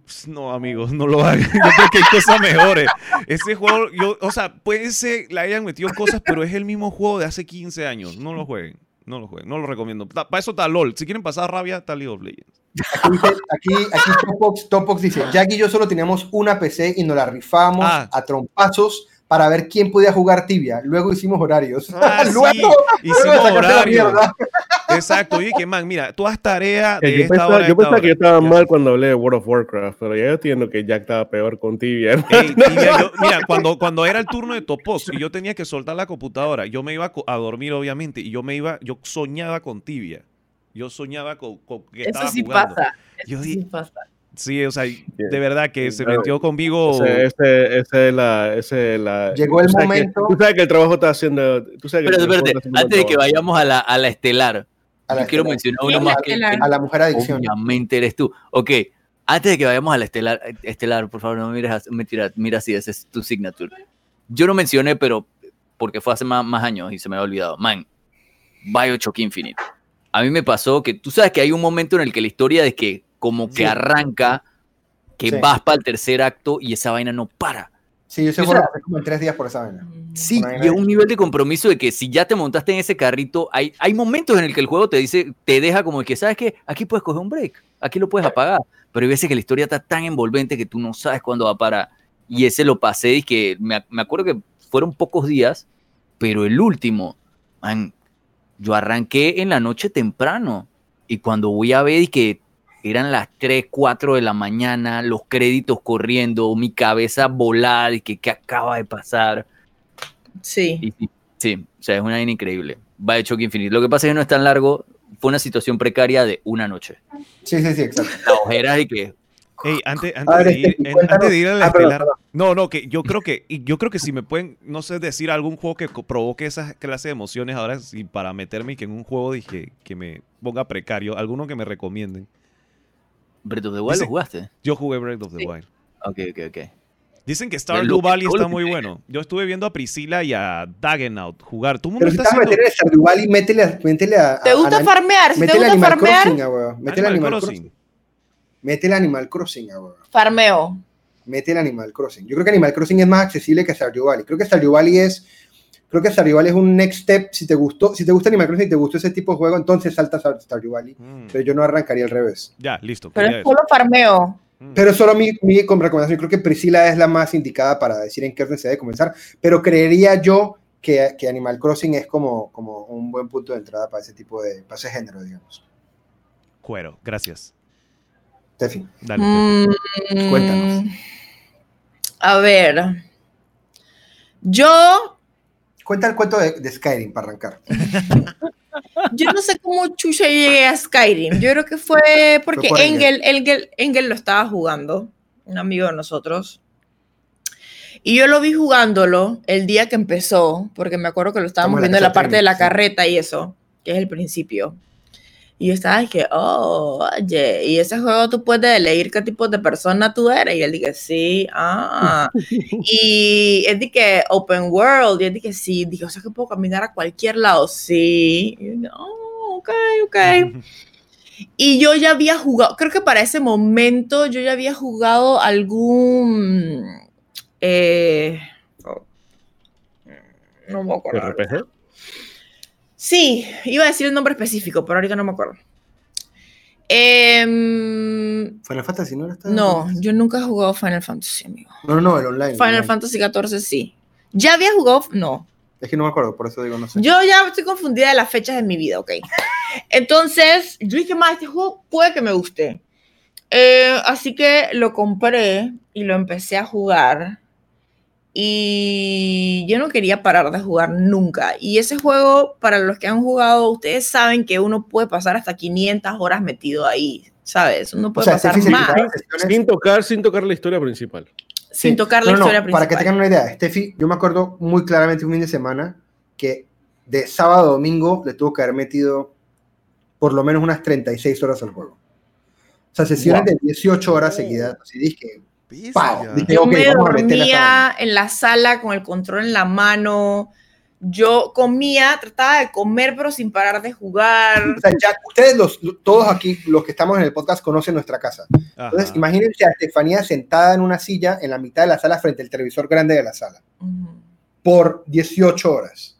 Speaker 1: pues, No, amigos, no lo hagan. Yo creo que hay cosas mejores. Ese juego, yo, o sea, puede ser, le hayan metido cosas, pero es el mismo juego de hace 15 años. No lo jueguen. No lo jueguen. No lo recomiendo. Para eso está LOL. Si quieren pasar rabia, está League of Legends.
Speaker 3: Aquí, aquí, aquí Topox, Topox dice, Jack y yo solo teníamos una PC y nos la rifábamos
Speaker 1: Ah.
Speaker 3: a trompazos para ver quién podía jugar tibia. Luego hicimos horarios.
Speaker 1: Ah, sí,
Speaker 3: luego,
Speaker 1: hicimos
Speaker 3: sacarte la
Speaker 1: horario.
Speaker 3: mierda.
Speaker 1: Exacto. Y que, man, mira, tú haz tarea de
Speaker 4: Yo
Speaker 1: esta
Speaker 4: pensaba,
Speaker 1: hora
Speaker 4: yo
Speaker 1: esta
Speaker 4: pensaba que yo estaba
Speaker 1: Ya.
Speaker 4: mal cuando hablé de World of Warcraft, pero ya entiendo que Jack estaba peor con tibia.
Speaker 1: Ey, tibia, yo- mira, cuando, cuando era el turno de Topos y yo tenía que soltar la computadora, yo me iba a dormir, obviamente, y yo me iba, yo soñaba con tibia. Yo soñaba con, con que estaba
Speaker 5: Eso sí
Speaker 1: jugando.
Speaker 5: pasa.
Speaker 1: Yo
Speaker 5: Eso
Speaker 1: di-
Speaker 5: sí pasa.
Speaker 1: Sí, o sea, de verdad que se
Speaker 4: Claro.
Speaker 1: metió conmigo.
Speaker 4: Ese, ese, ese es la, ese es la-
Speaker 3: Llegó el
Speaker 4: tú sabes que-
Speaker 3: momento-
Speaker 4: tú sabes que el trabajo está haciendo. Tú sabes que trabajo
Speaker 2: espérate. Antes de que vayamos a la, a la estelar,
Speaker 3: A la,
Speaker 2: yo quiero
Speaker 3: estelar.
Speaker 2: mencionar
Speaker 5: ¿Quién
Speaker 2: uno más que,
Speaker 3: a la mujer adicción.
Speaker 2: obviamente eres tú. Ok, antes de que vayamos a la estelar, estelar por favor, no me mires así, mentira, mira si ese es tu signature. Yo no mencioné, pero porque fue hace más, más años y se me había olvidado. Man, Bioshock Infinite. A mí me pasó que tú sabes que hay un momento en el que la historia de que como que
Speaker 3: Sí.
Speaker 2: arranca, que
Speaker 3: Sí.
Speaker 2: vas para el tercer acto y esa vaina no para.
Speaker 3: Sí, yo pasé como en tres días por esa vaina.
Speaker 2: Sí,
Speaker 3: Por ahí
Speaker 2: y es un nivel de compromiso de que si ya te montaste en ese carrito, hay, hay momentos en el que el juego te dice, te deja como que, ¿sabes qué? Aquí puedes coger un break, aquí lo puedes apagar, pero hay veces que la historia está tan envolvente que tú no sabes cuándo va a parar. Y ese lo pasé y que me, me acuerdo que fueron pocos días, pero el último, man, yo arranqué en la noche temprano y cuando voy a ver y que eran las 3, 4 de la mañana, los créditos corriendo, mi cabeza volada y que qué acaba de pasar.
Speaker 5: Sí.
Speaker 2: Y sí, o sea, es una vaina increíble. Bioshock Infinite. Lo que pasa es que no es tan largo. Fue una situación precaria de una noche.
Speaker 3: Sí, sí, sí, exacto.
Speaker 2: La ojera de que.
Speaker 1: Ey, antes, antes,
Speaker 3: ver,
Speaker 1: de
Speaker 3: este,
Speaker 1: ir, en- antes de ir a la
Speaker 3: Ah, perdón,
Speaker 1: estelar. No, no, que yo creo que, y yo creo que si me pueden, no sé, decir algún juego que provoque esa clase de emociones ahora, sí, para meterme y que en un juego dije que me ponga precario, alguno que me recomienden.
Speaker 2: Breath of the Wild
Speaker 1: Dice-
Speaker 2: lo jugaste.
Speaker 1: Yo jugué Breath of the
Speaker 5: Sí.
Speaker 1: Wild.
Speaker 2: Ok, ok, ok.
Speaker 1: Dicen que Stardew Valley está muy bueno. Yo estuve viendo a Priscila y a Dagenauts jugar. Mundo
Speaker 3: Pero si
Speaker 1: está
Speaker 3: te vas a Stardew Valley, métele, a- métele a.
Speaker 5: ¿Te gusta
Speaker 3: a-
Speaker 5: farmear? Si te gusta
Speaker 3: Animal
Speaker 5: farmear,
Speaker 3: Crossing, ah, weón. Métele
Speaker 1: Animal
Speaker 3: Animal
Speaker 1: Crossing.
Speaker 3: Crossing. Métele Animal Crossing, ah, weón.
Speaker 5: farmeo.
Speaker 3: Métele Animal Crossing. Yo creo que Animal Crossing es más accesible que Stardew Valley. Creo que Stardew Valley es. Creo que Stardew Valley es un next step. Si te gustó, si te gusta Animal Crossing y te gustó ese tipo de juego, entonces salta a Stardew Valley.
Speaker 1: Mm,
Speaker 3: Pero yo no arrancaría al revés.
Speaker 1: Ya, listo.
Speaker 5: Pero es solo farmeo.
Speaker 1: Mm.
Speaker 3: Pero solo mi, mi recomendación, creo que Priscila es la más indicada para decir en qué orden se debe comenzar. Pero creería yo que, que Animal Crossing es como, como un buen punto de entrada para ese tipo de, para ese género, digamos.
Speaker 1: Cuero, gracias.
Speaker 3: Tefi.
Speaker 1: Dale. Tefi.
Speaker 5: Mm,
Speaker 3: Cuéntanos.
Speaker 5: A ver. Yo,
Speaker 3: Cuenta el cuento de, de Skyrim para arrancar.
Speaker 5: yo no sé cómo chucha llegué a Skyrim. Yo creo que fue porque
Speaker 3: por
Speaker 5: Engel, Engel, Engel lo estaba jugando, un amigo de nosotros. Y yo lo vi jugándolo el día que empezó, porque me acuerdo que lo estábamos viendo en la parte de la carreta y eso, que es el principio. Y yo estaba que, oh, oye, y ese juego tú puedes elegir qué tipo de persona tú eres. Y él dije, sí, ah. y él dije, open world. Y él dije, sí. Dije, o sea, que puedo caminar a cualquier lado. Sí. Y yo, "Oh". ok, ok. Y yo ya había jugado, creo que para ese momento yo ya había jugado algún... eh, no me acuerdo.
Speaker 4: RPG.
Speaker 5: Sí, iba a decir el nombre específico, pero ahorita no me acuerdo. Em,
Speaker 3: Final Fantasy no era esta-
Speaker 5: no, yo nunca he jugado Final Fantasy, amigo.
Speaker 3: No, no, no, el online.
Speaker 5: Final
Speaker 3: online.
Speaker 5: Fantasy XIV sí. ¿Ya había jugado? No.
Speaker 3: Es que no me acuerdo, por eso digo no sé.
Speaker 5: Yo ya estoy confundida de las fechas de mi vida, ok. Entonces, yo dije, más, este juego puede que me guste. Eh, así que lo compré y lo empecé a jugar. Y yo no quería parar de jugar nunca. Y ese juego, para los que han jugado, ustedes saben que uno puede pasar hasta 500 horas metido ahí, ¿sabes? Uno
Speaker 3: O
Speaker 5: puede
Speaker 3: sea,
Speaker 5: pasar más
Speaker 4: Sin tocar, sin tocar la historia principal.
Speaker 5: sin
Speaker 3: Sí.
Speaker 5: tocar la
Speaker 3: No, no,
Speaker 5: historia
Speaker 3: Para que
Speaker 5: principal.
Speaker 3: tengan una idea, Steffi, yo me acuerdo muy claramente un fin de semana que de sábado a domingo le tuvo que haber metido por lo menos unas 36 horas al juego. O sea, sesiones
Speaker 4: Wow.
Speaker 3: de 18 horas seguidas. Así dije,
Speaker 1: Bestia.
Speaker 3: dije,
Speaker 5: Yo me dormía en la sala con el control en la mano. Yo comía, trataba de comer, pero sin parar de jugar.
Speaker 3: O sea, ya ustedes, los, todos aquí, los que estamos en el podcast, conocen nuestra casa.
Speaker 1: Ajá.
Speaker 3: Entonces, imagínense a Estefanía sentada en una silla en la mitad de la sala frente al televisor grande de la sala
Speaker 5: Ujú.
Speaker 3: por 18 horas.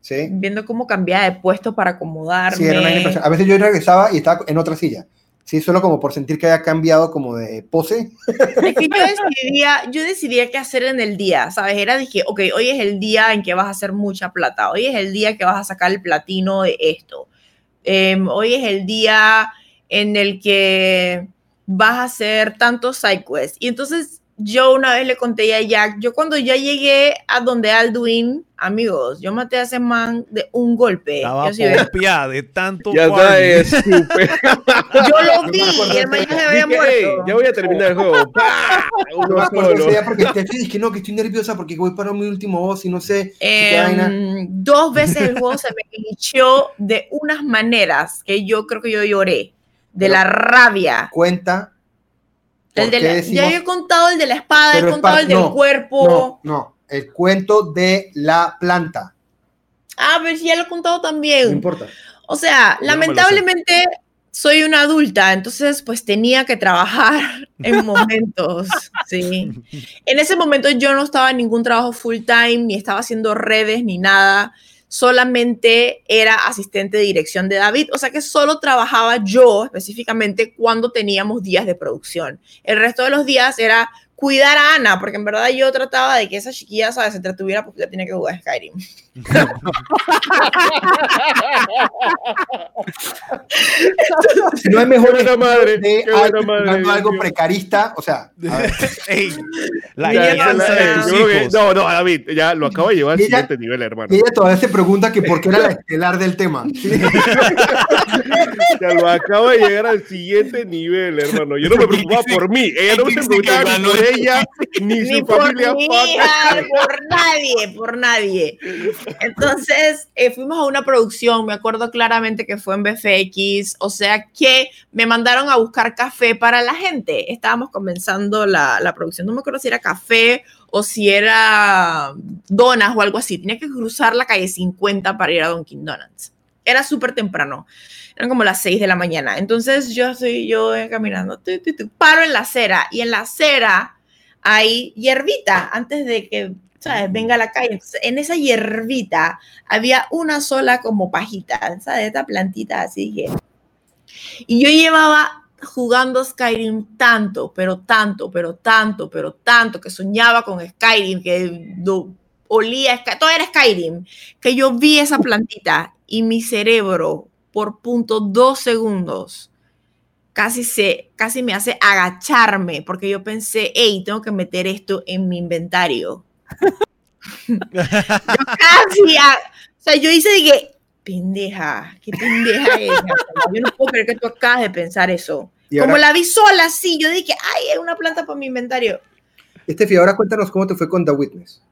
Speaker 3: ¿Sí?
Speaker 5: Viendo cómo cambiaba de puesto para acomodarme.
Speaker 3: Sí, era una impresión. A veces yo regresaba y estaba en otra silla. Sí, solo como por sentir que había cambiado como de pose.
Speaker 5: Es que yo decidía, yo decidía qué hacer en el día, ¿sabes? Era, dije, ok, hoy es el día en que vas a hacer mucha plata, hoy es el día que vas a sacar el platino de esto, Em, hoy es el día en el que vas a hacer tantos side quests. Y entonces yo una vez le conté a Jack, yo cuando ya llegué a donde Alduin, amigos, yo maté a ese man de un golpe.
Speaker 1: Estaba
Speaker 5: Yo,
Speaker 1: de tanto
Speaker 4: Ya está,
Speaker 1: farming.
Speaker 4: es súper.
Speaker 5: yo lo vi y el man ya se había
Speaker 4: Dije, "Ey,
Speaker 5: muerto.
Speaker 4: ya voy a terminar el juego. Uno
Speaker 3: me acuerdo
Speaker 4: solo.
Speaker 3: porque Steffi dije, no, que estoy nerviosa porque voy para mi último boss y no sé.
Speaker 5: Em, dos veces el juego se me glitchó de unas maneras que yo creo que yo lloré. De
Speaker 3: Pero-
Speaker 5: la rabia.
Speaker 3: Cuenta.
Speaker 5: El
Speaker 3: ¿Por
Speaker 5: de
Speaker 3: qué
Speaker 5: la-
Speaker 3: decimos-
Speaker 5: ya he contado el de la espada, he contado el del
Speaker 3: no,
Speaker 5: cuerpo.
Speaker 3: No, no. El cuento de la planta.
Speaker 5: Ah, pero ya lo he contado
Speaker 3: No
Speaker 5: también.
Speaker 3: importa.
Speaker 5: O sea,
Speaker 1: no
Speaker 5: lamentablemente soy una adulta, entonces pues tenía que trabajar en momentos, sí. En ese momento yo no estaba en ningún trabajo full time, ni estaba haciendo redes, ni nada. Solamente era asistente de dirección de David, o sea que solo trabajaba yo específicamente cuando teníamos días de producción. El resto de los días era cuidar a Ana, porque en verdad yo trataba de que esa chiquilla, se entretuviera porque ya tenía que jugar Skyrim.
Speaker 3: No hay mejor
Speaker 4: buena madre,
Speaker 3: de
Speaker 4: madre,
Speaker 3: algo precarista, o sea,
Speaker 1: Ey, la crianza de tus
Speaker 4: que- no, no, David, ya lo acabo de llevar al siguiente nivel, hermano.
Speaker 3: ella todavía se pregunta que por qué era la estelar del tema.
Speaker 4: Ya lo acabo de llegar al siguiente nivel, hermano. Yo no me preocupaba por mí. Ella no se preocupaba ni por ella, ni
Speaker 5: ni
Speaker 4: su
Speaker 5: por
Speaker 4: familia.
Speaker 5: hija, por nadie, por nadie. Entonces, eh, fuimos a una producción, me acuerdo claramente que fue en BFX, o sea que me mandaron a buscar café para la gente. Estábamos comenzando la, la producción, no me acuerdo si era café o si era donas o algo así. Tenía que cruzar la calle 50 para ir a Dunkin' Donuts. Era súper temprano. Eran como las 6 de la mañana. Entonces yo estoy yo caminando, tu, tu, paro en la acera y en la acera hay hierbita antes de que, ¿sabes? Venga a la calle. Entonces, en esa hierbita había una sola como pajita, ¿sabes? Esta plantita así que... Y yo llevaba jugando Skyrim tanto, pero tanto, pero tanto, pero tanto, que soñaba con Skyrim, que do- olía, todo era Skyrim, que yo vi esa plantita y mi cerebro por punto dos segundos casi se, casi me hace agacharme porque yo pensé, hey, tengo que meter esto en mi inventario. Yo casi, a- o sea, yo hice que, pendeja, qué pendeja es. Yo no puedo creer que tú acabas de pensar eso. Como la vi sola, sí, yo dije, ay, es una planta para mi inventario.
Speaker 3: Estefi, ahora cuéntanos cómo te fue con The Witness.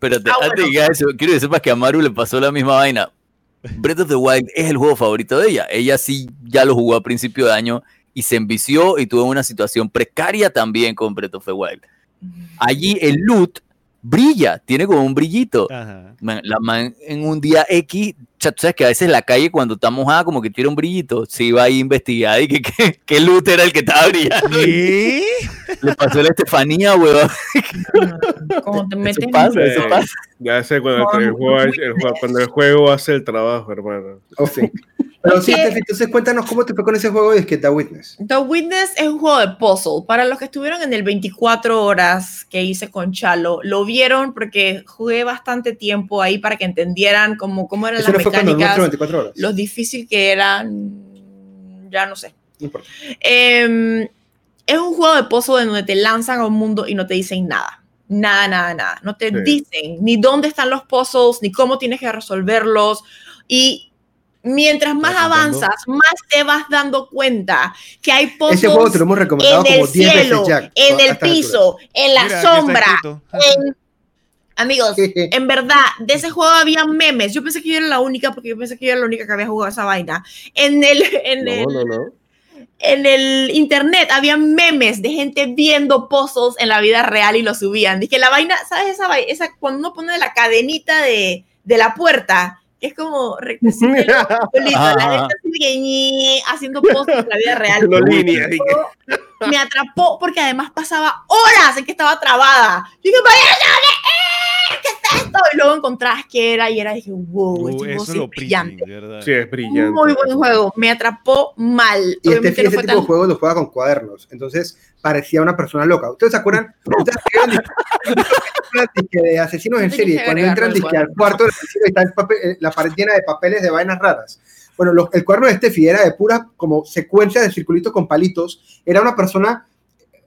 Speaker 2: Pero te-
Speaker 5: Ah,
Speaker 2: antes de llegar a eso, quiero que sepas que a Maru le pasó la misma vaina. Breath of the Wild es el juego favorito de ella. Ella sí ya lo jugó a principio de año y se envició y tuvo una situación precaria también con Breath of the Wild. Allí el loot brilla, tiene como un brillito.
Speaker 1: Ajá.
Speaker 2: Man, la man en un día X sea, tú sabes que a veces la calle cuando está mojada como que tiene un brillito, se iba ahí a investigar y que, que, que luz era el que estaba brillando.
Speaker 1: ¿Qué?
Speaker 2: Le pasó a la Estefanía, weón.
Speaker 5: Como te metes
Speaker 2: Eso pasa,
Speaker 5: en-
Speaker 2: eso pasa.
Speaker 4: Ya sé cuando
Speaker 5: No,
Speaker 4: el, juego, el juego- cuando el juego hace el trabajo, hermano.
Speaker 3: Oh, sí. Pero sí, entonces cuéntanos cómo te fue con ese juego de que The Witness.
Speaker 5: The Witness es un juego de puzzle. Para los que estuvieron en el 24 horas que hice con Chalo, lo vieron porque jugué bastante tiempo ahí para que entendieran cómo, cómo eran
Speaker 3: Eso no
Speaker 5: las
Speaker 3: fue cuando el
Speaker 5: mecánicas,
Speaker 3: nuestro 24 horas.
Speaker 5: lo difícil que eran, ya no sé.
Speaker 3: No importa.
Speaker 5: Em, es un juego de puzzle en donde te lanzan a un mundo y no te dicen nada. Nada, nada, nada. No te
Speaker 4: Sí.
Speaker 5: dicen ni dónde están los puzzles, ni cómo tienes que resolverlos. Y mientras más avanzas, más te vas dando cuenta que hay puzzles
Speaker 3: Ese juego te lo hemos recomendado
Speaker 5: en
Speaker 3: como
Speaker 5: el
Speaker 3: 10
Speaker 5: cielo,
Speaker 3: veces Jack.
Speaker 5: en
Speaker 3: a
Speaker 5: el
Speaker 3: estas
Speaker 5: piso, en la
Speaker 1: Mira,
Speaker 5: sombra. en- Amigos, en verdad, de ese juego había memes. Yo pensé que yo era la única, porque yo pensé que yo era la única que había jugado esa vaina. En el, en el,
Speaker 4: No, no, no.
Speaker 5: en el internet había memes de gente viendo puzzles en la vida real y lo subían. Dije, la vaina, ¿sabes esa vaina? Esa, cuando uno pone la cadenita de, de la puerta, que es como rectecito, la gente haciendo puzzles en la vida real.
Speaker 4: No línea.
Speaker 5: Me atrapó porque además pasaba horas en que estaba trabada. Yo dije, vaya, ¿qué es esto? Y luego encontrabas que era y era, dije, wow,
Speaker 1: Uh,
Speaker 5: este juego
Speaker 1: eso
Speaker 5: sí
Speaker 1: lo
Speaker 5: es brillante.
Speaker 1: ¿verdad?
Speaker 4: Sí, es brillante.
Speaker 5: Muy buen juego, me atrapó mal.
Speaker 3: Y
Speaker 5: Obviamente
Speaker 3: este,
Speaker 5: no
Speaker 3: ese
Speaker 5: fue
Speaker 3: tipo de
Speaker 5: tan-
Speaker 3: juegos los juega con cuadernos. Entonces parecía una persona loca. ¿Ustedes se acuerdan? ¿Ustedes de- de, de asesinos en serie? Cuando entran
Speaker 5: al
Speaker 3: dizque, al
Speaker 5: cuaderno.
Speaker 3: cuarto está el papel- eh, la pared llena de papeles de vainas raras. Bueno, los- el cuaderno de Steffi era de pura como secuencia de circulitos con palitos. Era una persona,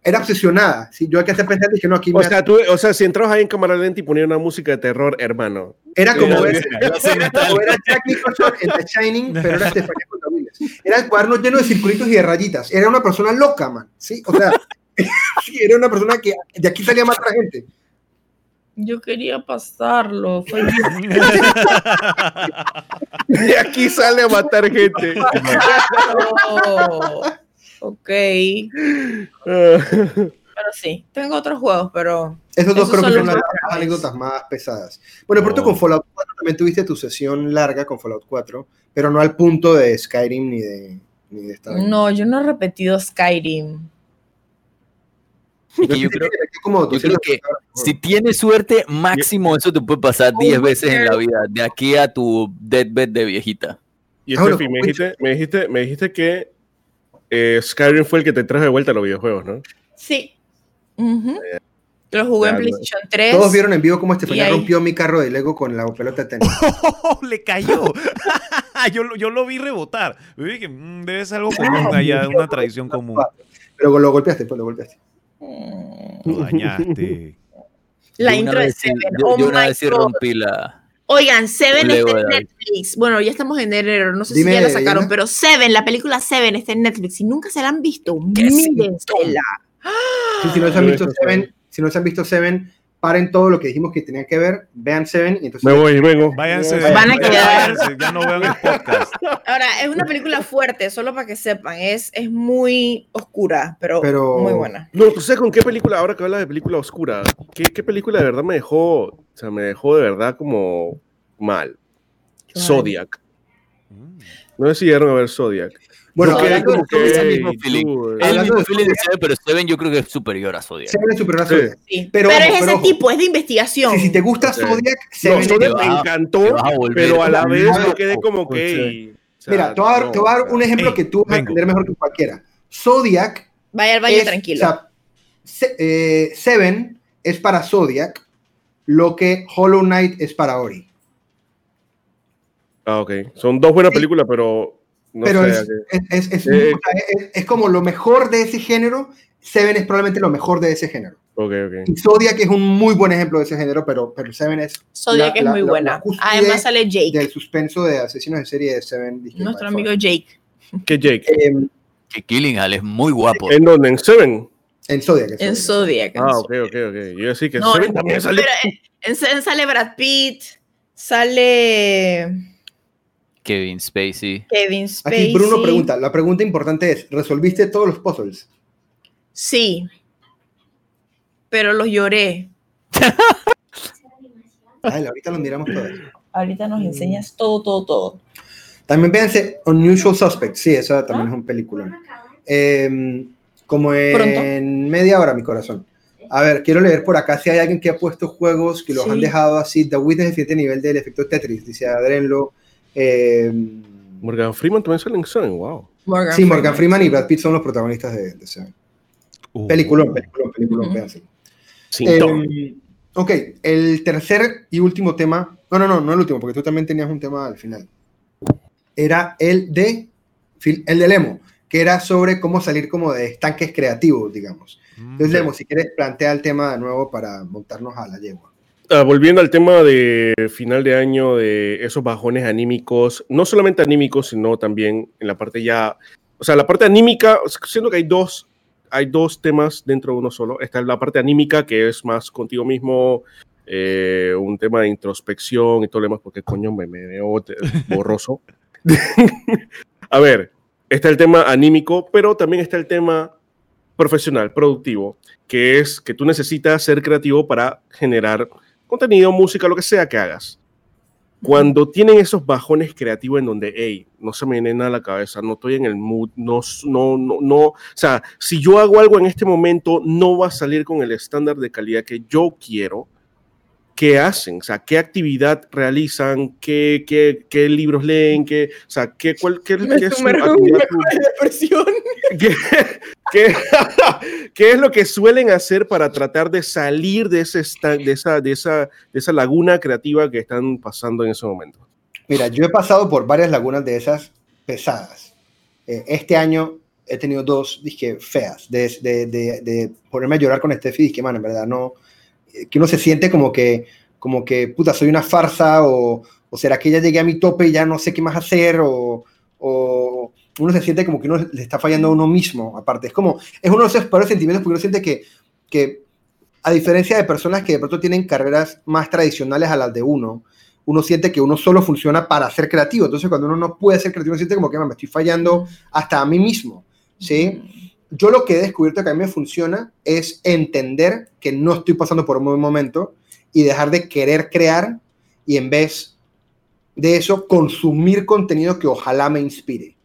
Speaker 3: era obsesionada. ¿sí? Yo hay que hacer pensar, dije, no, aquí
Speaker 4: O
Speaker 3: me-
Speaker 4: sea, tú, o sea, si entrabas ahí en cámara lenta y ponías una música de terror, hermano.
Speaker 3: era como
Speaker 2: Era-
Speaker 3: ver, era Jack Nicholson en The Shining, pero era Stephanie. Era el cuaderno lleno de circulitos y de rayitas. Era una persona loca, man. ¿sí? O sea, sí, era una persona que de aquí salía más gente.
Speaker 5: Yo quería pasarlo. Fue
Speaker 4: Y aquí sale a matar gente.
Speaker 5: Oh, ok. Pero sí, tengo otros juegos, pero
Speaker 3: Esos dos creo que
Speaker 5: son
Speaker 3: las anécdotas más pesadas. Bueno, por
Speaker 1: Oh.
Speaker 3: con Fallout 4 también tuviste tu sesión larga con Fallout 4, pero no al punto de Skyrim ni de, ni de esta.
Speaker 5: no, yo no he repetido Skyrim.
Speaker 2: Que yo creo- yo creo
Speaker 3: 200
Speaker 2: que. Si tienes suerte, máximo eso te puede pasar 10 veces en la vida, de aquí a tu deathbed de viejita.
Speaker 4: Y
Speaker 3: Ah, bueno,
Speaker 4: Steffi, me dijiste, me dijiste, me dijiste que eh, Skyrim fue el que te trajo de vuelta a los videojuegos, ¿no?
Speaker 5: Sí. Ujú. Lo jugué en PlayStation 3.
Speaker 3: Todos vieron en vivo cómo Estefanía rompió mi carro de Lego con la pelota de tenis.
Speaker 1: ¡Oh, le cayó! yo, lo- yo lo vi rebotar. Yo dije, "Mm, debe ser algo común allá, una tradición común.
Speaker 3: Pero lo golpeaste, pues lo golpeaste.
Speaker 1: Lo dañaste.
Speaker 5: La intro de Seven.
Speaker 2: yo-
Speaker 5: Oh
Speaker 2: yo una vez sí rompí la...
Speaker 5: Oigan, Seven está en. Netflix. Bueno, ya estamos en enero. No sé
Speaker 3: Dime,
Speaker 5: si ya la sacaron, pero Seven, la película Seven está en Netflix. Si nunca se la han visto,
Speaker 2: ¡Qué
Speaker 5: mírensela.
Speaker 3: Sí, si no se han visto Seven, si no se han visto Seven, paren todo lo que dijimos que tenían que ver, vean Seven y entonces
Speaker 4: Me voy, vengo.
Speaker 1: Váyanse,
Speaker 5: Van a quedar-
Speaker 1: váyanse, ya no vean el podcast.
Speaker 5: Ahora, es una película fuerte, solo para que sepan. Es, es muy oscura, pero,
Speaker 3: Pero-
Speaker 5: muy buena.
Speaker 4: No, ¿tú sabes con qué película, ahora que hablas de película oscura, ¿qué, qué película de verdad me dejó, o sea, me dejó de verdad como mal? Zodiac. No sé si llegaron a ver Zodiac.
Speaker 3: Bueno,
Speaker 4: Yo
Speaker 3: hablando
Speaker 4: como que,
Speaker 2: ese
Speaker 4: "Ey,
Speaker 2: mismo feeling".
Speaker 4: dude".
Speaker 2: Es el mismo
Speaker 3: de
Speaker 2: feeling de. Seven, pero Seven yo creo que es superior a Zodiac.
Speaker 3: Seven es superior a. Zodiac.
Speaker 5: Sí.
Speaker 3: Pero
Speaker 5: Pero,
Speaker 3: ojo,
Speaker 5: es ese tipo, es de investigación.
Speaker 3: Sí, si te gusta. Zodiac, Seven es
Speaker 4: Zodiac me encantó,
Speaker 2: a
Speaker 4: pero a la vez me quedé como que... O sea,
Speaker 3: Mira, te voy a dar,
Speaker 4: no,
Speaker 3: te voy a dar
Speaker 4: o sea,
Speaker 3: un ejemplo que tú vas a entender mejor que cualquiera. Zodiac
Speaker 5: Vaya al baño
Speaker 3: es,
Speaker 5: tranquilo.
Speaker 3: o sea, Se- eh, Seven es para Zodiac lo que Hollow Knight es para Ori.
Speaker 4: Ah, ok. Son dos buenas
Speaker 3: Sí.
Speaker 4: películas, pero no
Speaker 3: pero
Speaker 4: sé.
Speaker 3: es, es, es- es-
Speaker 4: Eh,
Speaker 3: es- es como lo mejor de ese género. Seven es probablemente lo mejor de ese género.
Speaker 4: Ok, ok.
Speaker 3: Y Zodiac es un muy buen ejemplo de ese género, pero, pero Seven es
Speaker 5: Zodiac
Speaker 3: la-
Speaker 5: es
Speaker 3: la-
Speaker 5: muy
Speaker 3: la-
Speaker 5: buena. Además sale Jake,
Speaker 3: del suspenso de asesinos en serie de Seven.
Speaker 5: nuestro amigo. Jake.
Speaker 4: ¿Qué Jake?
Speaker 3: Eh,
Speaker 2: Que Killinghall es muy guapo.
Speaker 4: ¿En dónde? ¿En Seven?
Speaker 3: en Zodiac. en
Speaker 5: En
Speaker 3: Zodiac.
Speaker 5: En
Speaker 4: Ah, ok, ok, ok. Yo sí que
Speaker 5: No,
Speaker 4: Seven
Speaker 5: en-
Speaker 4: también.
Speaker 5: Pero en, en Seven sale Brad Pitt, sale
Speaker 2: Kevin Spacey.
Speaker 5: Kevin Spacey.
Speaker 3: Aquí Bruno pregunta, la pregunta importante es, ¿resolviste todos los puzzles?
Speaker 5: Sí, pero los lloré.
Speaker 3: Ay, ahorita los miramos todos.
Speaker 5: Ahorita nos enseñas todo, todo, todo.
Speaker 3: También véanse Unusual Suspects. Sí, esa también es un película. Eh, como en
Speaker 5: Pronto.
Speaker 3: media hora, mi corazón. A ver, quiero leer por acá si hay alguien que ha puesto juegos que los
Speaker 5: Sí.
Speaker 3: han dejado así. The Witness, el siguiente nivel del efecto Tetris, dice Adrenlo. Eh,
Speaker 4: Morgan Freeman también sale en Seven, wow.
Speaker 5: Morgan
Speaker 3: sí, Morgan Freeman y Brad Pitt son los protagonistas de, de Seven.
Speaker 1: Uh,
Speaker 3: Peliculón, peliculón, peliculón.
Speaker 4: Sin
Speaker 3: Eh,
Speaker 4: todo.
Speaker 3: ok, el tercer y último tema. No, no, no, no el último, porque tú también tenías un tema al final. Era el de el de Lemo, que era sobre cómo salir como de estanques creativos, digamos. Entonces,
Speaker 1: mm,
Speaker 3: Lemo, si quieres, plantea el tema de nuevo para montarnos a la yegua.
Speaker 4: Ah, volviendo al tema de final de año, de esos bajones anímicos, no solamente anímicos, sino también en la parte ya, o sea, la parte anímica, siento que hay dos, hay dos temas dentro de uno solo. Está la parte anímica, que es más contigo mismo, eh, un tema de introspección y todo lo demás, porque coño me, me veo borroso. A ver, está el tema anímico, pero también está el tema profesional, productivo, que es que tú necesitas ser creativo para generar contenido, música, lo que sea que hagas. Cuando tienen esos bajones creativos en donde, hey, no se me viene nada a la cabeza, no estoy en el mood, no, no, no, no, o sea, si yo hago algo en este momento, no va a salir con el estándar de calidad que yo quiero, ¿qué hacen? O sea, ¿qué actividad realizan? ¿Qué, qué, qué libros leen? ¿Qué, o sea, ¿qué, cuál, qué, qué es su actividad. ¿Qué, qué, qué es lo que suelen hacer para tratar de salir de, ese de, esa, de, esa, de esa laguna creativa que están pasando en ese momento?
Speaker 3: Mira, yo he pasado por varias lagunas de esas pesadas. Eh, este año he tenido dos, dije, feas, de, de, de, de ponerme a llorar con Steffi, dije, man, en verdad, no, que uno se siente como que, como que, puta, soy una farsa, o, o será que ya llegué a mi tope y ya no sé qué más hacer, o, o uno se siente como que uno le está fallando a uno mismo, aparte. Es como, es uno de esos peores sentimientos porque uno siente que, que, a diferencia de personas que de pronto tienen carreras más tradicionales a las de uno, uno siente que uno solo funciona para ser creativo. Entonces, cuando uno no puede ser creativo, uno siente como que "Man, me estoy fallando hasta a mí mismo. ¿sí? Yo lo que he descubierto que a mí me funciona es entender que no estoy pasando por un buen momento y dejar de querer crear y en vez de eso consumir contenido que ojalá me inspire.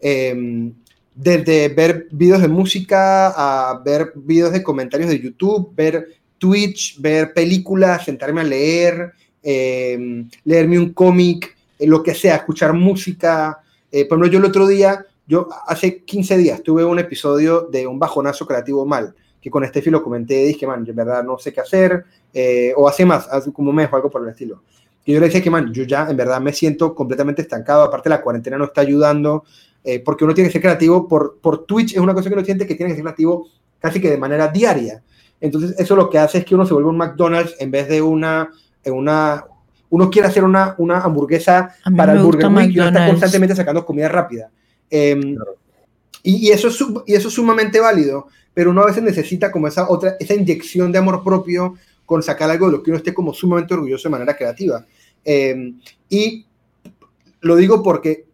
Speaker 3: Eh, desde ver videos de música a ver videos de comentarios de YouTube, ver Twitch, ver películas, sentarme a leer, eh, leerme un cómic, eh, lo que sea, escuchar música. Eh, por ejemplo, yo el otro día, yo hace 15 días tuve un episodio de un bajonazo creativo mal, que con Steffi lo comenté dije, man, yo en verdad no sé qué hacer, eh, o hace más, hace como un mes o algo por el estilo. Y yo le decía que, man, yo ya en verdad me siento completamente estancado, aparte la cuarentena no está ayudando, eh, porque uno tiene que ser creativo por, por Twitch, es una cosa que uno siente que tiene que ser creativo casi que de manera diaria. Entonces, eso lo que hace es que uno se vuelve un McDonald's en vez de una, una uno quiere hacer una, una hamburguesa para el Burger Week y uno está constantemente sacando comida rápida. Eh, y, y eso es, y eso es sumamente válido, pero uno a veces necesita como esa otra, esa inyección de amor propio con sacar algo de lo que uno esté como sumamente orgulloso de manera creativa. Eh, y lo digo porque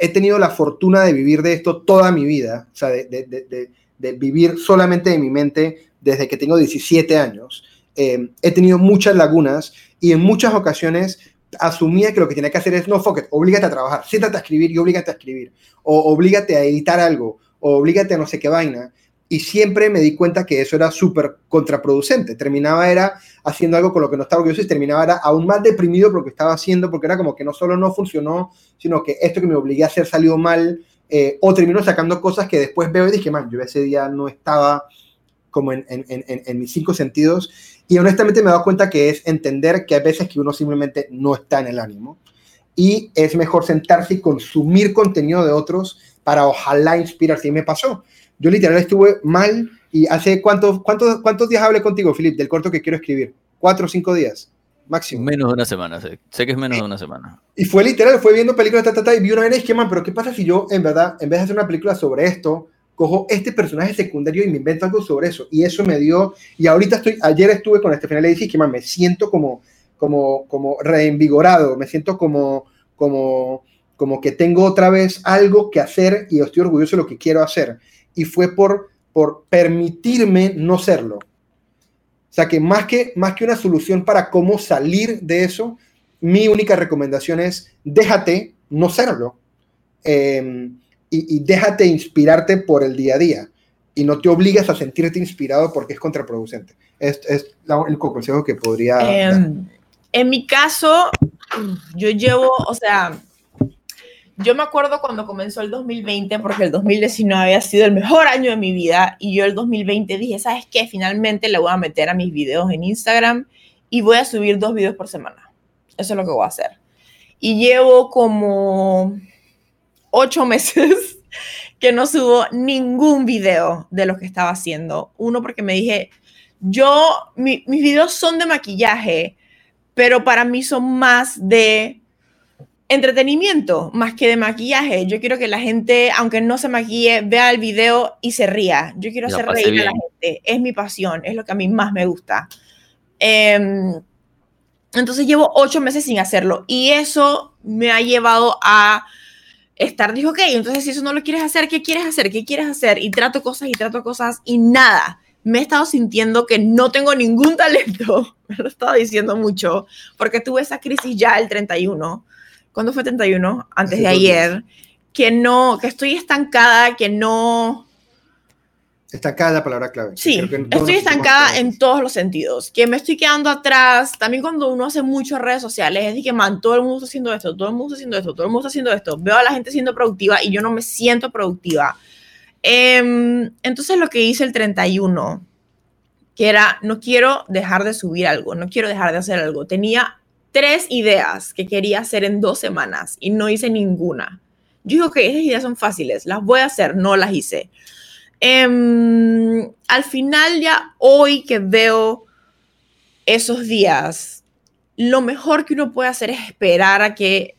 Speaker 3: he tenido la fortuna de vivir de esto toda mi vida, o sea, de, de- de- de- de vivir solamente de mi mente desde que tengo 17 años. Eh, he tenido muchas lagunas y en muchas ocasiones asumía que lo que tenía que hacer es, no, fuck it, oblígate a trabajar, siéntate a escribir y oblígate a escribir, o oblígate a editar algo, o oblígate a no sé qué vaina. Y siempre me di cuenta que eso era súper contraproducente. Terminaba era haciendo algo con lo que no estaba orgulloso y terminaba era aún más deprimido por lo que estaba haciendo, porque era como que no solo no funcionó, sino que esto que me obligué a hacer salió mal, eh, o termino sacando cosas que después veo y dije, man, yo ese día no estaba como en, en, en, en mis cinco sentidos. Y honestamente me he dado cuenta que es entender que hay veces que uno simplemente no está en el ánimo. Y es mejor sentarse y consumir contenido de otros para ojalá inspirarse. Y me pasó. Yo literal estuve mal y hace cuántos, cuántos, cuántos días hablé contigo, Filip, del corto que quiero escribir. Cuatro o cinco días, máximo.
Speaker 2: Menos de una semana, sé, sé que es menos de una semana.
Speaker 3: Y fue literal, fue viendo películas, ta, ta, ta, y vi una vez dije, man, pero ¿qué pasa si yo, en verdad, en vez de hacer una película sobre esto, cojo este personaje secundario y me invento algo sobre eso? Y eso me dio, y ahorita estoy, ayer estuve con este final y dije que, man, me siento como, como, como reinvigorado, me siento como, como, como que tengo otra vez algo que hacer y estoy orgulloso de lo que quiero hacer. Y fue por, por permitirme no serlo. O sea que más que, más que una solución para cómo salir de eso, mi única recomendación es déjate no serlo eh, y, y déjate inspirarte por el día a día y no te obligues a sentirte inspirado porque es contraproducente. Es, es la- el consejo que podría dar.
Speaker 5: Em, en mi caso, yo llevo, o sea, yo me acuerdo cuando comenzó el 2020, porque el 2019 había sido el mejor año de mi vida, y yo el 2020 dije, ¿sabes qué? Finalmente le voy a meter a mis videos en Instagram y voy a subir dos videos por semana. Eso es lo que voy a hacer. Y llevo como ocho meses que no subo ningún video de lo que estaba haciendo. Uno, porque me dije, yo, mi- mis videos son de maquillaje, pero para mí son más de entretenimiento, más que de maquillaje. Yo quiero que la gente, aunque no se maquille, vea el video y se ría. Yo quiero hacer reír a la
Speaker 2: bien.
Speaker 5: gente. Es mi pasión, es lo que a mí más me gusta. Em, entonces llevo ocho meses sin hacerlo y eso me ha llevado a estar, dijo, ok, entonces si eso no lo quieres hacer, ¿qué quieres hacer? ¿Qué quieres hacer? Y trato cosas y trato cosas y nada. Me he estado sintiendo que no tengo ningún talento, me lo he estado diciendo mucho, porque tuve esa crisis ya el 31. ¿Cuándo fue 31? Antes de ayer. Que no, que estoy estancada, que no,
Speaker 3: Estancada es la palabra clave.
Speaker 5: Sí,
Speaker 3: que
Speaker 5: estoy estancada en todos los sentidos. Que me estoy quedando atrás. También cuando uno hace muchas redes sociales, es de que, man, todo el mundo está haciendo esto, todo el mundo está haciendo esto, todo el mundo está haciendo esto. Veo a la gente siendo productiva y yo no me siento productiva. Em, entonces lo que hice el 31, que era, no quiero dejar de subir algo, no quiero dejar de hacer algo. Tenía tres ideas que quería hacer en dos semanas y no hice ninguna. Yo digo que esas ideas son fáciles, las voy a hacer, no las hice. Em, al final ya hoy que veo esos días, lo mejor que uno puede hacer es esperar a que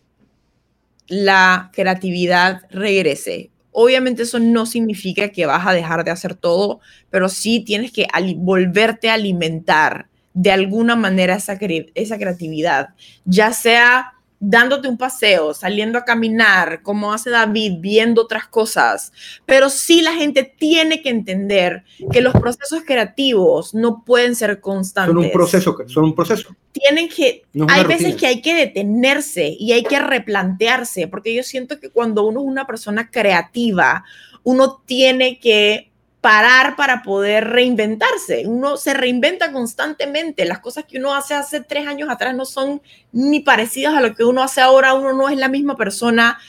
Speaker 5: la creatividad regrese. Obviamente eso no significa que vas a dejar de hacer todo, pero sí tienes que volverte a alimentar de alguna manera esa, esa creatividad, ya sea dándote un paseo, saliendo a caminar, como hace David, viendo otras cosas, pero sí la gente tiene que entender que los procesos creativos no pueden ser constantes.
Speaker 3: Son un proceso, son un proceso.
Speaker 5: Tienen que,
Speaker 3: No
Speaker 5: hay veces que hay que detenerse y hay que replantearse, porque yo siento que cuando uno es una persona creativa, uno tiene que parar para poder reinventarse. Uno se reinventa constantemente. Las cosas que uno hace hace tres años atrás no son ni parecidas a lo que uno hace ahora. Uno no es la misma persona.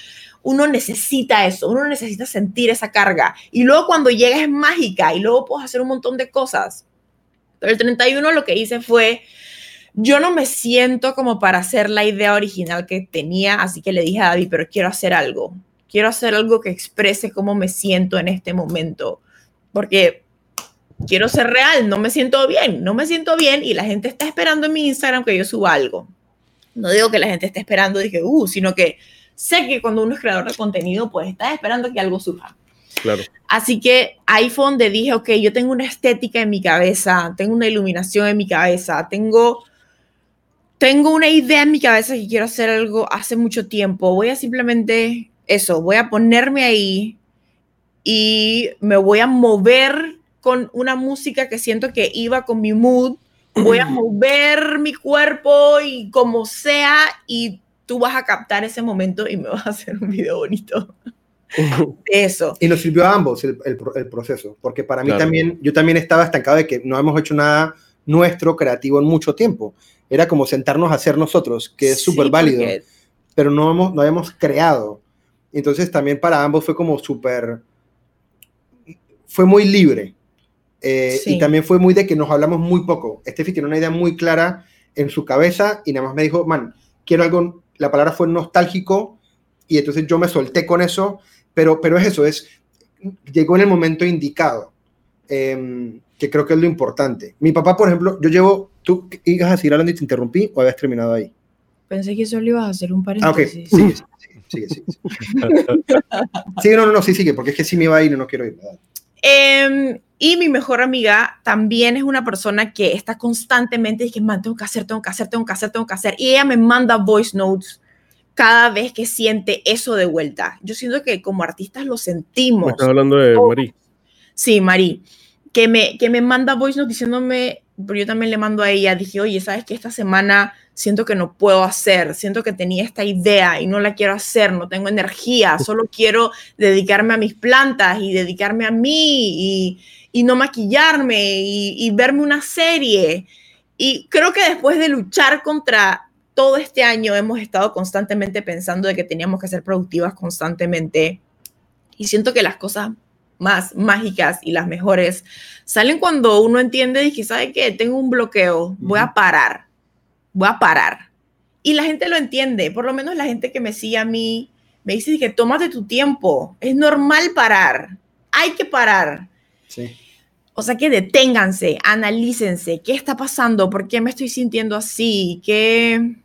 Speaker 5: Uno necesita eso, uno necesita sentir esa carga. Y luego cuando llega es mágica y luego puedes hacer un montón de cosas. Pero el 31 lo que hice fue, yo no me siento como para hacer la idea original que tenía, así que le dije a David, pero quiero hacer algo. Quiero hacer algo que exprese cómo me siento en este momento. Porque quiero ser real, no me siento bien, no me siento bien y la gente está esperando en mi Instagram que yo suba algo. No digo que la gente esté esperando, dije, uh, sino que sé que cuando uno es creador de contenido, pues está esperando que algo suba.
Speaker 4: Claro.
Speaker 5: Así que ahí fue donde dije, ok, yo tengo una estética en mi cabeza, tengo una iluminación en mi cabeza, tengo, tengo una idea en mi cabeza que quiero hacer algo hace mucho tiempo. Voy a simplemente eso, voy a ponerme ahí y me voy a mover con una música que siento que iba con mi mood. Voy a mover mi cuerpo y como sea y tú vas a captar ese momento y me vas a hacer un video bonito eso.
Speaker 3: Y nos sirvió a ambos el, el el proceso, porque para mí
Speaker 4: Claro.
Speaker 3: también, yo también estaba estancado de que no hemos hecho nada nuestro creativo en mucho tiempo. Era como sentarnos a hacer nosotros, que es
Speaker 5: Sí,
Speaker 3: súper válido,
Speaker 5: porque
Speaker 3: pero no hemos, no habíamos creado. Entonces también para ambos fue como súper, fue muy libre. Eh,
Speaker 5: Sí.
Speaker 3: Y también fue muy de que nos hablamos muy poco. Steffi tiene una idea muy clara en su cabeza y nada más me dijo, man, quiero algo, la palabra fue nostálgico y entonces yo me solté con eso, pero, pero es eso, es, llegó en el momento indicado, em, que creo que es lo importante. Mi papá, por ejemplo, yo llevo, tú ibas a seguir hablando y te interrumpí o habías terminado ahí.
Speaker 5: Pensé que solo ibas a hacer un
Speaker 3: Ah, ok,
Speaker 5: paréntesis.
Speaker 3: sigue, sigue, sigue, sigue. Sigue, no, no, no, sí, sigue, porque es que sí me iba a ir y no quiero ir. ¿verdad?
Speaker 5: Em, y mi mejor amiga también es una persona que está constantemente y que, man, tengo que hacer, tengo que hacer, tengo que hacer, tengo que hacer. Y ella me manda voice notes cada vez que siente eso de vuelta. Yo siento que como artistas lo
Speaker 4: Me
Speaker 5: sentimos.
Speaker 4: estás hablando de
Speaker 5: Oh.
Speaker 4: Marí.
Speaker 5: Sí, Mari, que me, que me manda voice notes diciéndome, pero yo también le mando a ella, dije, oye, ¿sabes qué? Esta semana siento que no puedo hacer, siento que tenía esta idea y no la quiero hacer, no tengo energía, solo quiero dedicarme a mis plantas y dedicarme a mí y, y no maquillarme y, y verme una serie. Y creo que después de luchar contra todo este año hemos estado constantemente pensando de que teníamos que ser productivas constantemente. Y siento que las cosas más mágicas y las mejores salen cuando uno entiende y que sabe que tengo un bloqueo, voy a parar, voy a parar. Y la gente lo entiende, por lo menos la gente que me sigue a mí me dice que tómate tu tiempo, es normal parar, hay que parar.
Speaker 3: Sí.
Speaker 5: O sea que deténganse, analícense, ¿qué está pasando? ¿Por qué me estoy sintiendo así? ¿Qué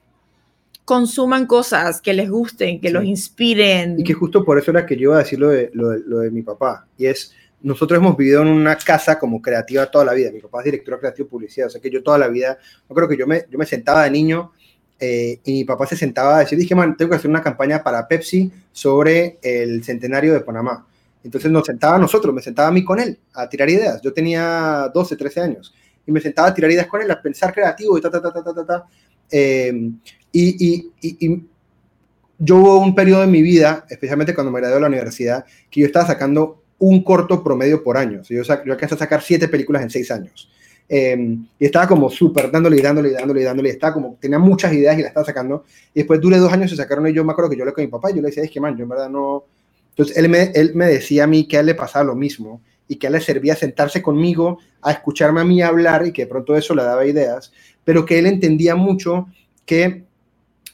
Speaker 5: consuman cosas que les gusten, que
Speaker 3: Sí.
Speaker 5: los inspiren?
Speaker 3: Y que justo por eso era que yo iba a decir lo de, lo de, lo de mi papá. Y es, nosotros hemos vivido en una casa como creativa toda la vida. Mi papá es director creativo publicidad. O sea que yo toda la vida, yo creo que yo me, yo me sentaba de niño eh, y mi papá se sentaba a decir, dije, man, tengo que hacer una campaña para Pepsi sobre el centenario de Panamá. Entonces nos sentaba a nosotros, me sentaba a mí con él a tirar ideas. Yo tenía 12, 13 años y me sentaba a tirar ideas con él, a pensar creativo y ta, ta, ta, ta, ta, ta. Eh, y, y, y, y yo hubo un periodo en mi vida, especialmente cuando me gradué de la universidad, que yo estaba sacando un corto promedio por año. Yo, sac- yo a sacar siete películas en seis años. Eh, y estaba como súper dándole y dándole y dándole y dándole. y Estaba como, tenía muchas ideas y las estaba sacando. Y después duré dos años y sacaron y yo me acuerdo que yo le con mi papá y yo le decía, es que man, yo en verdad no... Entonces él me, él me decía a mí que a él le pasaba lo mismo y que a él le servía sentarse conmigo a escucharme a mí hablar y que de pronto eso le daba ideas, pero que él entendía mucho que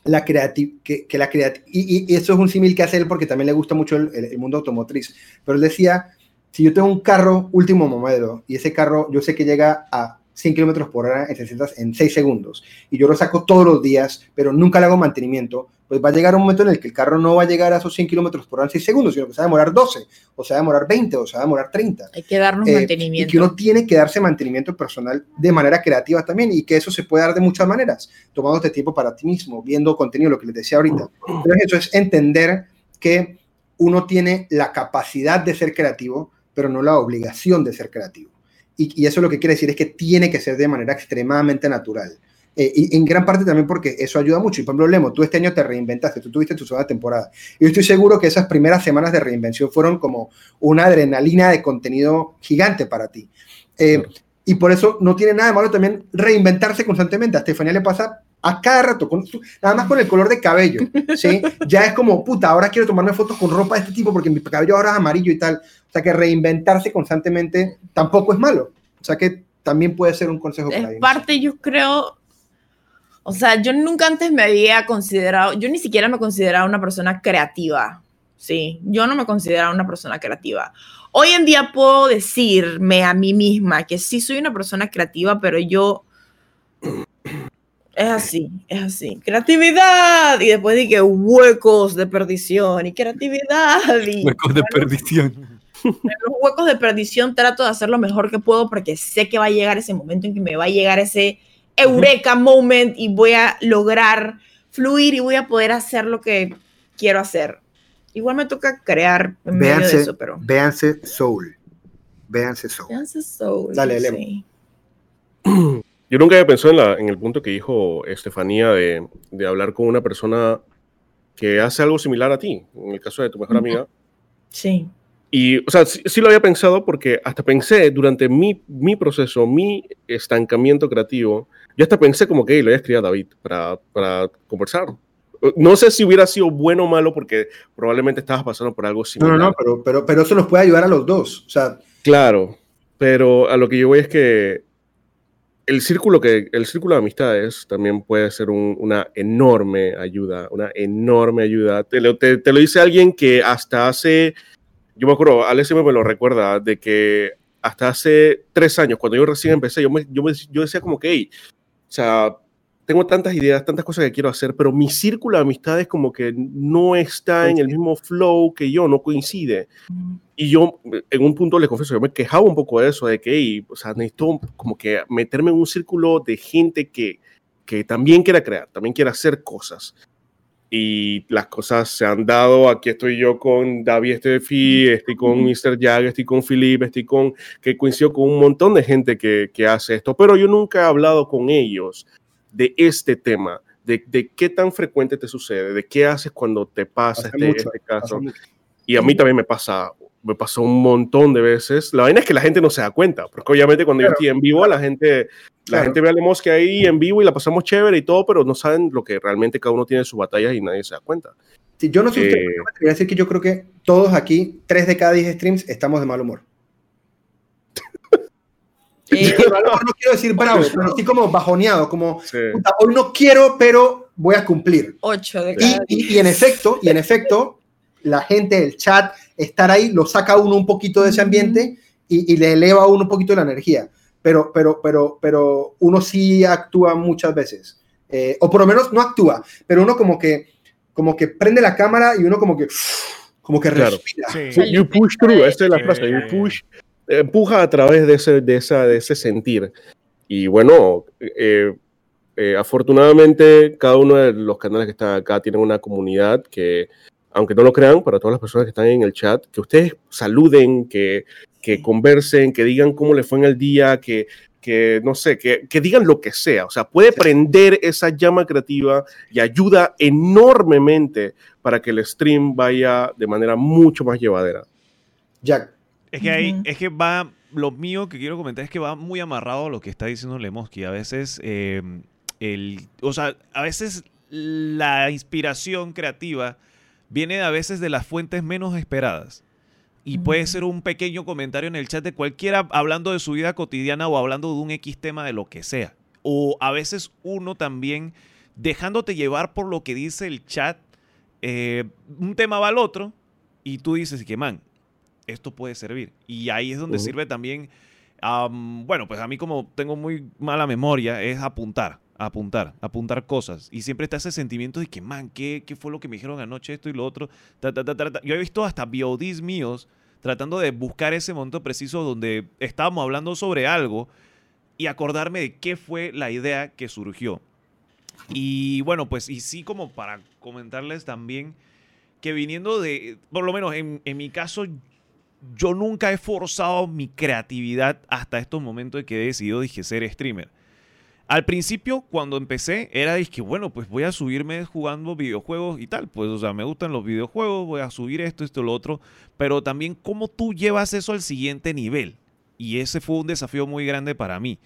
Speaker 3: la creatividad, que, que la creati- y, y- eso es un símil que hace él porque también le gusta mucho el mundo automotriz, pero él decía, si yo tengo un carro último modelo y ese carro yo sé que llega a 100 kilómetros por hora en 600 en 6 segundos y yo lo saco todos los días, pero nunca le hago mantenimiento, pues va a llegar un momento en el que el carro no va a llegar a esos 100 kilómetros por hora en 6 segundos, sino que se va a demorar 12, o se va a demorar 20, o se va a demorar 30.
Speaker 5: Hay que darnos
Speaker 3: Eh, y
Speaker 5: mantenimiento.
Speaker 3: que uno tiene que darse mantenimiento personal de manera creativa también y que eso se puede dar de muchas maneras, tomándote tiempo para ti mismo, viendo contenido, lo que les decía ahorita. Entonces eso es entender que uno tiene la capacidad de ser creativo, pero no la obligación de ser creativo. Y, y eso lo que quiere decir es que tiene que ser de manera extremadamente natural. Eh, y en gran parte también porque eso ayuda mucho. Y por ejemplo, Lemo, tú este año te reinventaste, tú tuviste tu segunda temporada. Y yo estoy seguro que esas primeras semanas de reinvención fueron como una adrenalina de contenido gigante para ti. Eh. Y por eso no tiene nada de malo también reinventarse constantemente. A Estefanía le pasa a cada rato, con su- nada más con el color de cabello, ¿sí? Ya es como, puta, ahora quiero tomarme fotos con ropa de este tipo porque mi cabello ahora es amarillo y tal. O sea que reinventarse constantemente tampoco es malo. O sea que también puede ser un consejo para
Speaker 5: Es
Speaker 3: ellos.
Speaker 5: parte, yo creo, o sea, yo nunca antes me había considerado, yo ni siquiera me consideraba una persona creativa, sí, yo no me consideraba una persona creativa. Hoy en día puedo decirme a mí misma que sí soy una persona creativa, pero yo es así, es así, creatividad y después dije huecos de perdición y creatividad y
Speaker 2: Huecos de perdición.
Speaker 5: En los huecos de perdición trato de hacer lo mejor que puedo porque sé que va a llegar ese momento en que me va a llegar ese eureka moment y voy a lograr fluir y voy a poder hacer lo que quiero hacer. Igual me toca crear en medio de
Speaker 3: Véanse,
Speaker 5: eso, pero...
Speaker 3: véanse Soul. Véanse Soul.
Speaker 5: Véanse Soul,
Speaker 3: Dale, Lemo.
Speaker 5: sí.
Speaker 4: Yo nunca había pensado en, la- en el punto que dijo Estefanía de, de hablar con una persona que hace algo similar a ti, en el caso de tu mejor amiga.
Speaker 5: Sí.
Speaker 4: Y, o sea, sí, sí lo había pensado porque hasta pensé durante mi, mi proceso, mi estancamiento creativo, yo hasta pensé como que "Hey, le voy a escribir a David para, para conversar. No sé si hubiera sido bueno o malo porque probablemente estabas pasando por algo
Speaker 3: No,
Speaker 4: similar.
Speaker 3: no, no, pero, pero, pero eso nos puede ayudar a los dos. O sea,
Speaker 4: Claro, pero a lo que yo voy es que el círculo, que, el círculo de amistades también puede ser un- una enorme ayuda, una enorme ayuda. Te lo, te, te lo dice alguien que hasta hace, yo me acuerdo, Alex siempre me lo recuerda, de que hasta hace tres años, cuando yo recién empecé, yo, me, yo, me- yo decía como que, hey, o sea, tengo tantas ideas, tantas cosas que quiero hacer, pero mi círculo de amistades como que no está en el mismo flow que yo, no coincide. Y yo, en un punto, les confieso, yo me quejaba un poco de eso, de que, hey, o sea, necesito como que meterme en un círculo de gente que, que también quiera crear, también quiera hacer cosas. Y las cosas se han dado. Aquí estoy yo con David Estefi, estoy con Mr. Jag, estoy con Philip, estoy con, que coincido con un montón de gente que, que hace esto, pero yo nunca he hablado con ellos de este tema. De, de qué tan frecuente te sucede, de qué haces cuando te pasa este,
Speaker 3: mucho,
Speaker 4: este caso. Y a mí también me pasa, me pasó un montón de veces. La vaina es que la gente no se da cuenta, porque obviamente cuando yo
Speaker 3: Claro.
Speaker 4: estoy en vivo, la gente, la
Speaker 3: Claro.
Speaker 4: gente ve a Lemosque ahí en vivo y la pasamos chévere y todo, pero no saben lo que realmente cada uno tiene sus batallas y nadie se da cuenta.
Speaker 3: Sí, yo no sé usted,
Speaker 4: Eh,
Speaker 3: pero me decir que yo creo que todos aquí, 3 de cada 10 streams, estamos de mal humor.
Speaker 5: Eh,
Speaker 3: De humor no quiero decir bravo, pero sí como bajoneado, como
Speaker 4: Sí.
Speaker 3: "Puta, hoy no quiero, pero voy a cumplir.
Speaker 5: 8 de
Speaker 3: Y,
Speaker 5: cada
Speaker 3: y- y en efecto, y en efecto, la gente, el chat, estar ahí, lo saca a uno un poquito de ese ambiente y, y le eleva a uno un poquito la energía. Pero, pero, pero, pero uno sí actúa muchas veces. Eh, o por lo menos no actúa, pero uno como que, como que prende la cámara y uno como que, como que
Speaker 4: Claro.
Speaker 3: respira.
Speaker 1: Sí.
Speaker 4: Sí, you push through, esa es la frase, you push, empuja a través de ese, de, esa, de ese sentir. Y bueno, eh, eh, afortunadamente cada uno de los canales que están acá tienen una comunidad que, aunque no lo crean, para todas las personas que están en el chat, que ustedes saluden, que, que conversen, que digan cómo le fue en el día, que, que no sé, que, que digan lo que sea. O sea, puede prender esa llama creativa y ayuda enormemente para que el stream vaya de manera mucho más llevadera.
Speaker 3: Jack,
Speaker 1: Es que ahí,
Speaker 5: Ujú.
Speaker 1: es que va, lo mío que quiero comentar es que va muy amarrado a lo que está diciendo Lemoski. A veces, eh, el, o sea, a veces la inspiración creativa viene a veces de las fuentes menos esperadas. Y puede ser un pequeño comentario en el chat de cualquiera hablando de su vida cotidiana o hablando de un X tema de lo que sea. O a veces uno también dejándote llevar por lo que dice el chat, eh, un tema va al otro y tú dices que, man, esto puede servir. Y ahí es donde sirve también, am, bueno, pues a mí como tengo muy mala memoria, es apuntar, apuntar, apuntar cosas. Y siempre está ese sentimiento de que, man, ¿qué, qué fue lo que me dijeron anoche, esto y lo otro? Ta. Yo he visto hasta VODs míos tratando de buscar ese momento preciso donde estábamos hablando sobre algo y acordarme de qué fue la idea que surgió. Y bueno, pues y sí como para comentarles también que viniendo de, por lo menos en, en mi caso, yo nunca he forzado mi creatividad hasta estos momentos de que he decidido, dije, ser streamer. Al principio, cuando empecé, era, dije, bueno, pues voy a subirme jugando videojuegos y tal. Pues, o sea, me gustan los videojuegos, voy a subir esto, esto, lo otro. Pero también cómo tú llevas eso al siguiente nivel. Y ese fue un desafío muy grande para mí.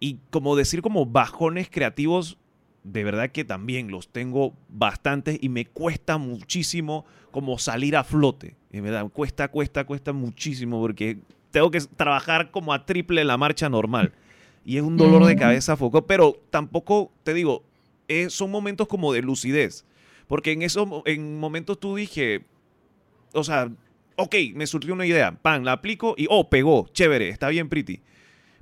Speaker 1: Y como decir como bajones creativos, de verdad que también los tengo bastantes y me cuesta muchísimo como salir a flote. En verdad, cuesta, cuesta, cuesta muchísimo porque tengo que trabajar como a triple la marcha normal. Y es un dolor de cabeza foco, pero tampoco, te digo, eh, son momentos como de lucidez. Porque en esos en momentos tú dije, o sea, ok, me surgió una idea, pan, la aplico y, oh, pegó, chévere, está bien pretty.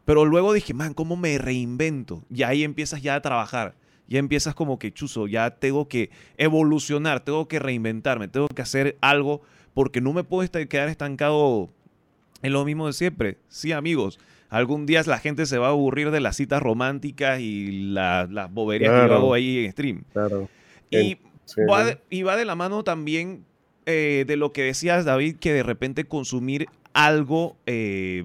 Speaker 1: Pero luego dije, man, ¿cómo me reinvento? Y ahí empiezas ya a trabajar. Ya empiezas como que, chuzo, ya tengo que evolucionar, tengo que reinventarme, tengo que hacer algo porque no me puedo estar- quedar estancado en lo mismo de siempre. Sí, amigos, algún día la gente se va a aburrir de las citas románticas y la- las boberías que yo hago ahí en stream.
Speaker 4: Claro.
Speaker 1: Y
Speaker 4: Sí,
Speaker 1: va de, y va de la mano también eh, de lo que decías, David, que de repente consumir algo, eh,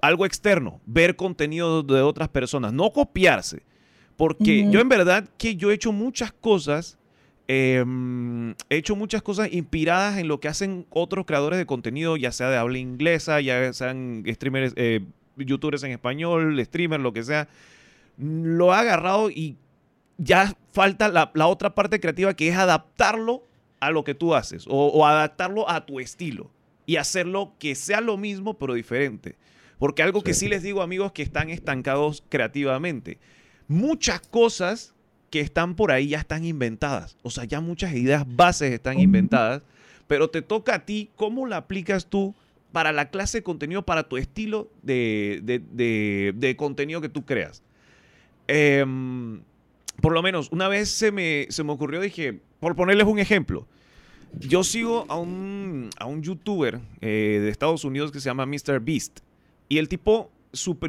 Speaker 1: algo externo, ver contenido de otras personas, no copiarse. Porque yo en verdad que yo he hecho muchas cosas, eh, he hecho muchas cosas inspiradas en lo que hacen otros creadores de contenido, ya sea de habla inglesa, ya sean streamers, eh, youtubers en español, streamers, lo que sea. Lo he agarrado y ya falta la, la otra parte creativa que es adaptarlo a lo que tú haces o, o adaptarlo a tu estilo y hacerlo que sea lo mismo pero diferente. Porque algo que
Speaker 4: sí
Speaker 1: les digo amigos que están estancados creativamente, muchas cosas que están por ahí ya están inventadas. O sea, ya muchas ideas bases están inventadas, pero te toca a ti cómo la aplicas tú para la clase de contenido, para tu estilo de, de- de- contenido que tú creas. Em, por lo menos, una vez se me, se me ocurrió, dije, por ponerles un ejemplo, yo sigo a un, a un youtuber eh, de Estados Unidos que se llama Mr. Beast. Y el tipo,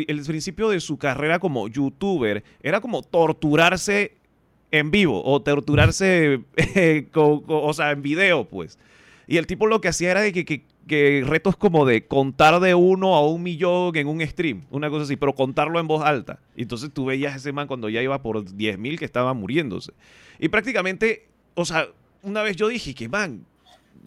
Speaker 1: el principio de su carrera como youtuber era como torturarse en vivo o torturarse, eh, con- o sea, en video, pues. Y el tipo lo que hacía era de que- que retos como de contar de uno a un millón en un stream, una cosa así, pero contarlo en voz alta. Y entonces tú veías a ese man cuando ya iba por 10 mil que estaba muriéndose. Y prácticamente, o sea, una vez yo dije que, man,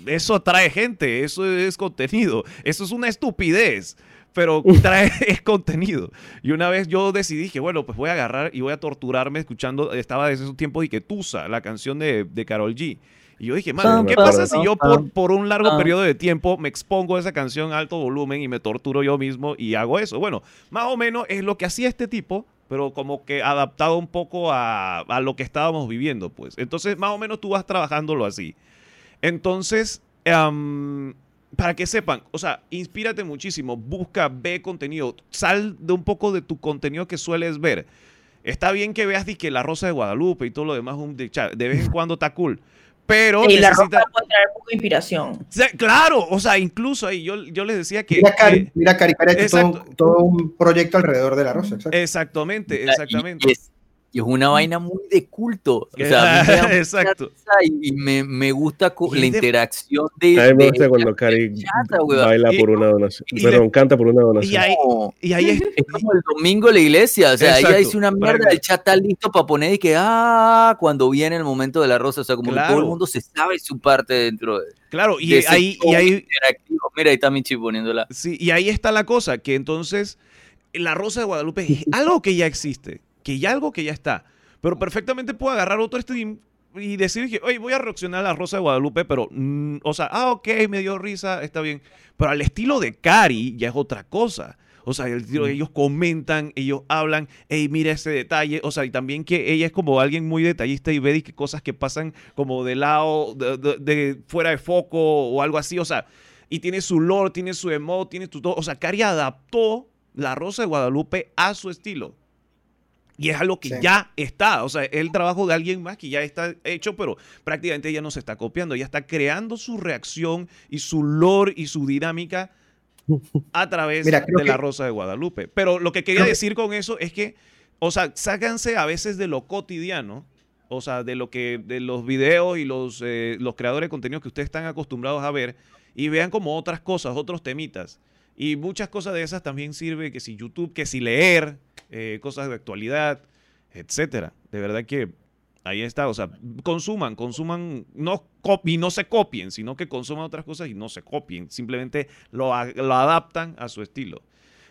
Speaker 1: eso atrae gente, eso es contenido, eso es una estupidez, pero trae es contenido. Y una vez yo decidí que, bueno, pues voy a agarrar y voy a torturarme escuchando, estaba desde esos tiempos y que Tusa, la canción de, de Carol G. Y yo dije, man, ¿qué pasa si yo por, por un largo periodo de tiempo me expongo a esa canción a alto volumen y me torturo yo mismo y hago eso? Bueno, más o menos es lo que hacía este tipo, pero como que adaptado un poco a, a lo que estábamos viviendo, pues. Entonces, más o menos tú vas trabajándolo así. Entonces, am, para que sepan, o sea, inspírate muchísimo, busca, ve contenido, sal de un poco de tu contenido que sueles ver. Está bien que veas di que la Rosa de Guadalupe y todo lo demás, un- de, de vez en cuando está cool. Pero
Speaker 5: Y la
Speaker 1: necesita-
Speaker 5: ropa puede traer poco de inspiración.
Speaker 1: O sea, Claro, o sea, incluso ahí yo, yo les decía que...
Speaker 3: Mira, Cari,
Speaker 1: que-
Speaker 3: mira, Cari, Cari ha hecho todo, un proyecto alrededor de la rosa. exacto.
Speaker 1: exactamente,
Speaker 2: Y-
Speaker 1: exactamente.
Speaker 2: Y, es, y es una vaina muy de culto. O sea, me da
Speaker 1: Exacto.
Speaker 2: y, me, me gusta la interacción de.
Speaker 4: A mí me gusta cuando Cari baila por una donación.
Speaker 1: y
Speaker 4: Perdón, canta por una
Speaker 1: Y
Speaker 4: donación.
Speaker 1: ahí, y ahí es-
Speaker 2: Es como el domingo en la iglesia, o sea, ella
Speaker 1: Exacto,
Speaker 2: dice una mierda, el chat está listo para poner y que, ah, cuando viene el momento de la rosa, o sea, como que todo el mundo se sabe su parte dentro de,
Speaker 1: claro, y
Speaker 2: de ese
Speaker 1: ahí, y ahí,
Speaker 2: interactivo. Mira, ahí está Michi poniéndola.
Speaker 1: Sí, y ahí está la cosa, que entonces la Rosa de Guadalupe es algo que ya existe, que ya algo que ya está, pero perfectamente puedo agarrar otro stream y decir que, oye, voy a reaccionar a la Rosa de Guadalupe, pero, mm, o sea, ah, ok, me dio risa, está bien, pero al estilo de Cari ya es otra cosa. O sea, el estilo- ellos comentan, ellos hablan, hey, mira ese detalle. O sea, y también que ella es como alguien muy detallista y ve de que cosas que pasan como de lado, de, de- de fuera de foco o algo así. O sea, y tiene su lore, tiene su emote, tiene su todo. O sea, Cari adaptó la Rosa de Guadalupe a su estilo. Y es algo que
Speaker 3: Sí.
Speaker 1: ya está. O sea, es el trabajo de alguien más que ya está hecho, pero prácticamente ella no se está copiando. Ella está creando su reacción y su lore y su dinámica a través
Speaker 3: Mira,
Speaker 1: de la Rosa de Guadalupe. Pero lo que quería
Speaker 3: Creo que-
Speaker 1: decir con eso es que, o sea, sácanse a veces de lo cotidiano. O sea, de lo que, de los videos y los, eh, los creadores de contenido que ustedes están acostumbrados a ver y vean como otras cosas, otros temitas. Y muchas cosas de esas también sirve que si YouTube, que si leer, eh, cosas de actualidad, etcétera. De verdad que ahí está. O sea, consuman, consuman, no y no se copien, sino que consuman otras cosas y no se copien. Simplemente lo, lo adaptan a su estilo.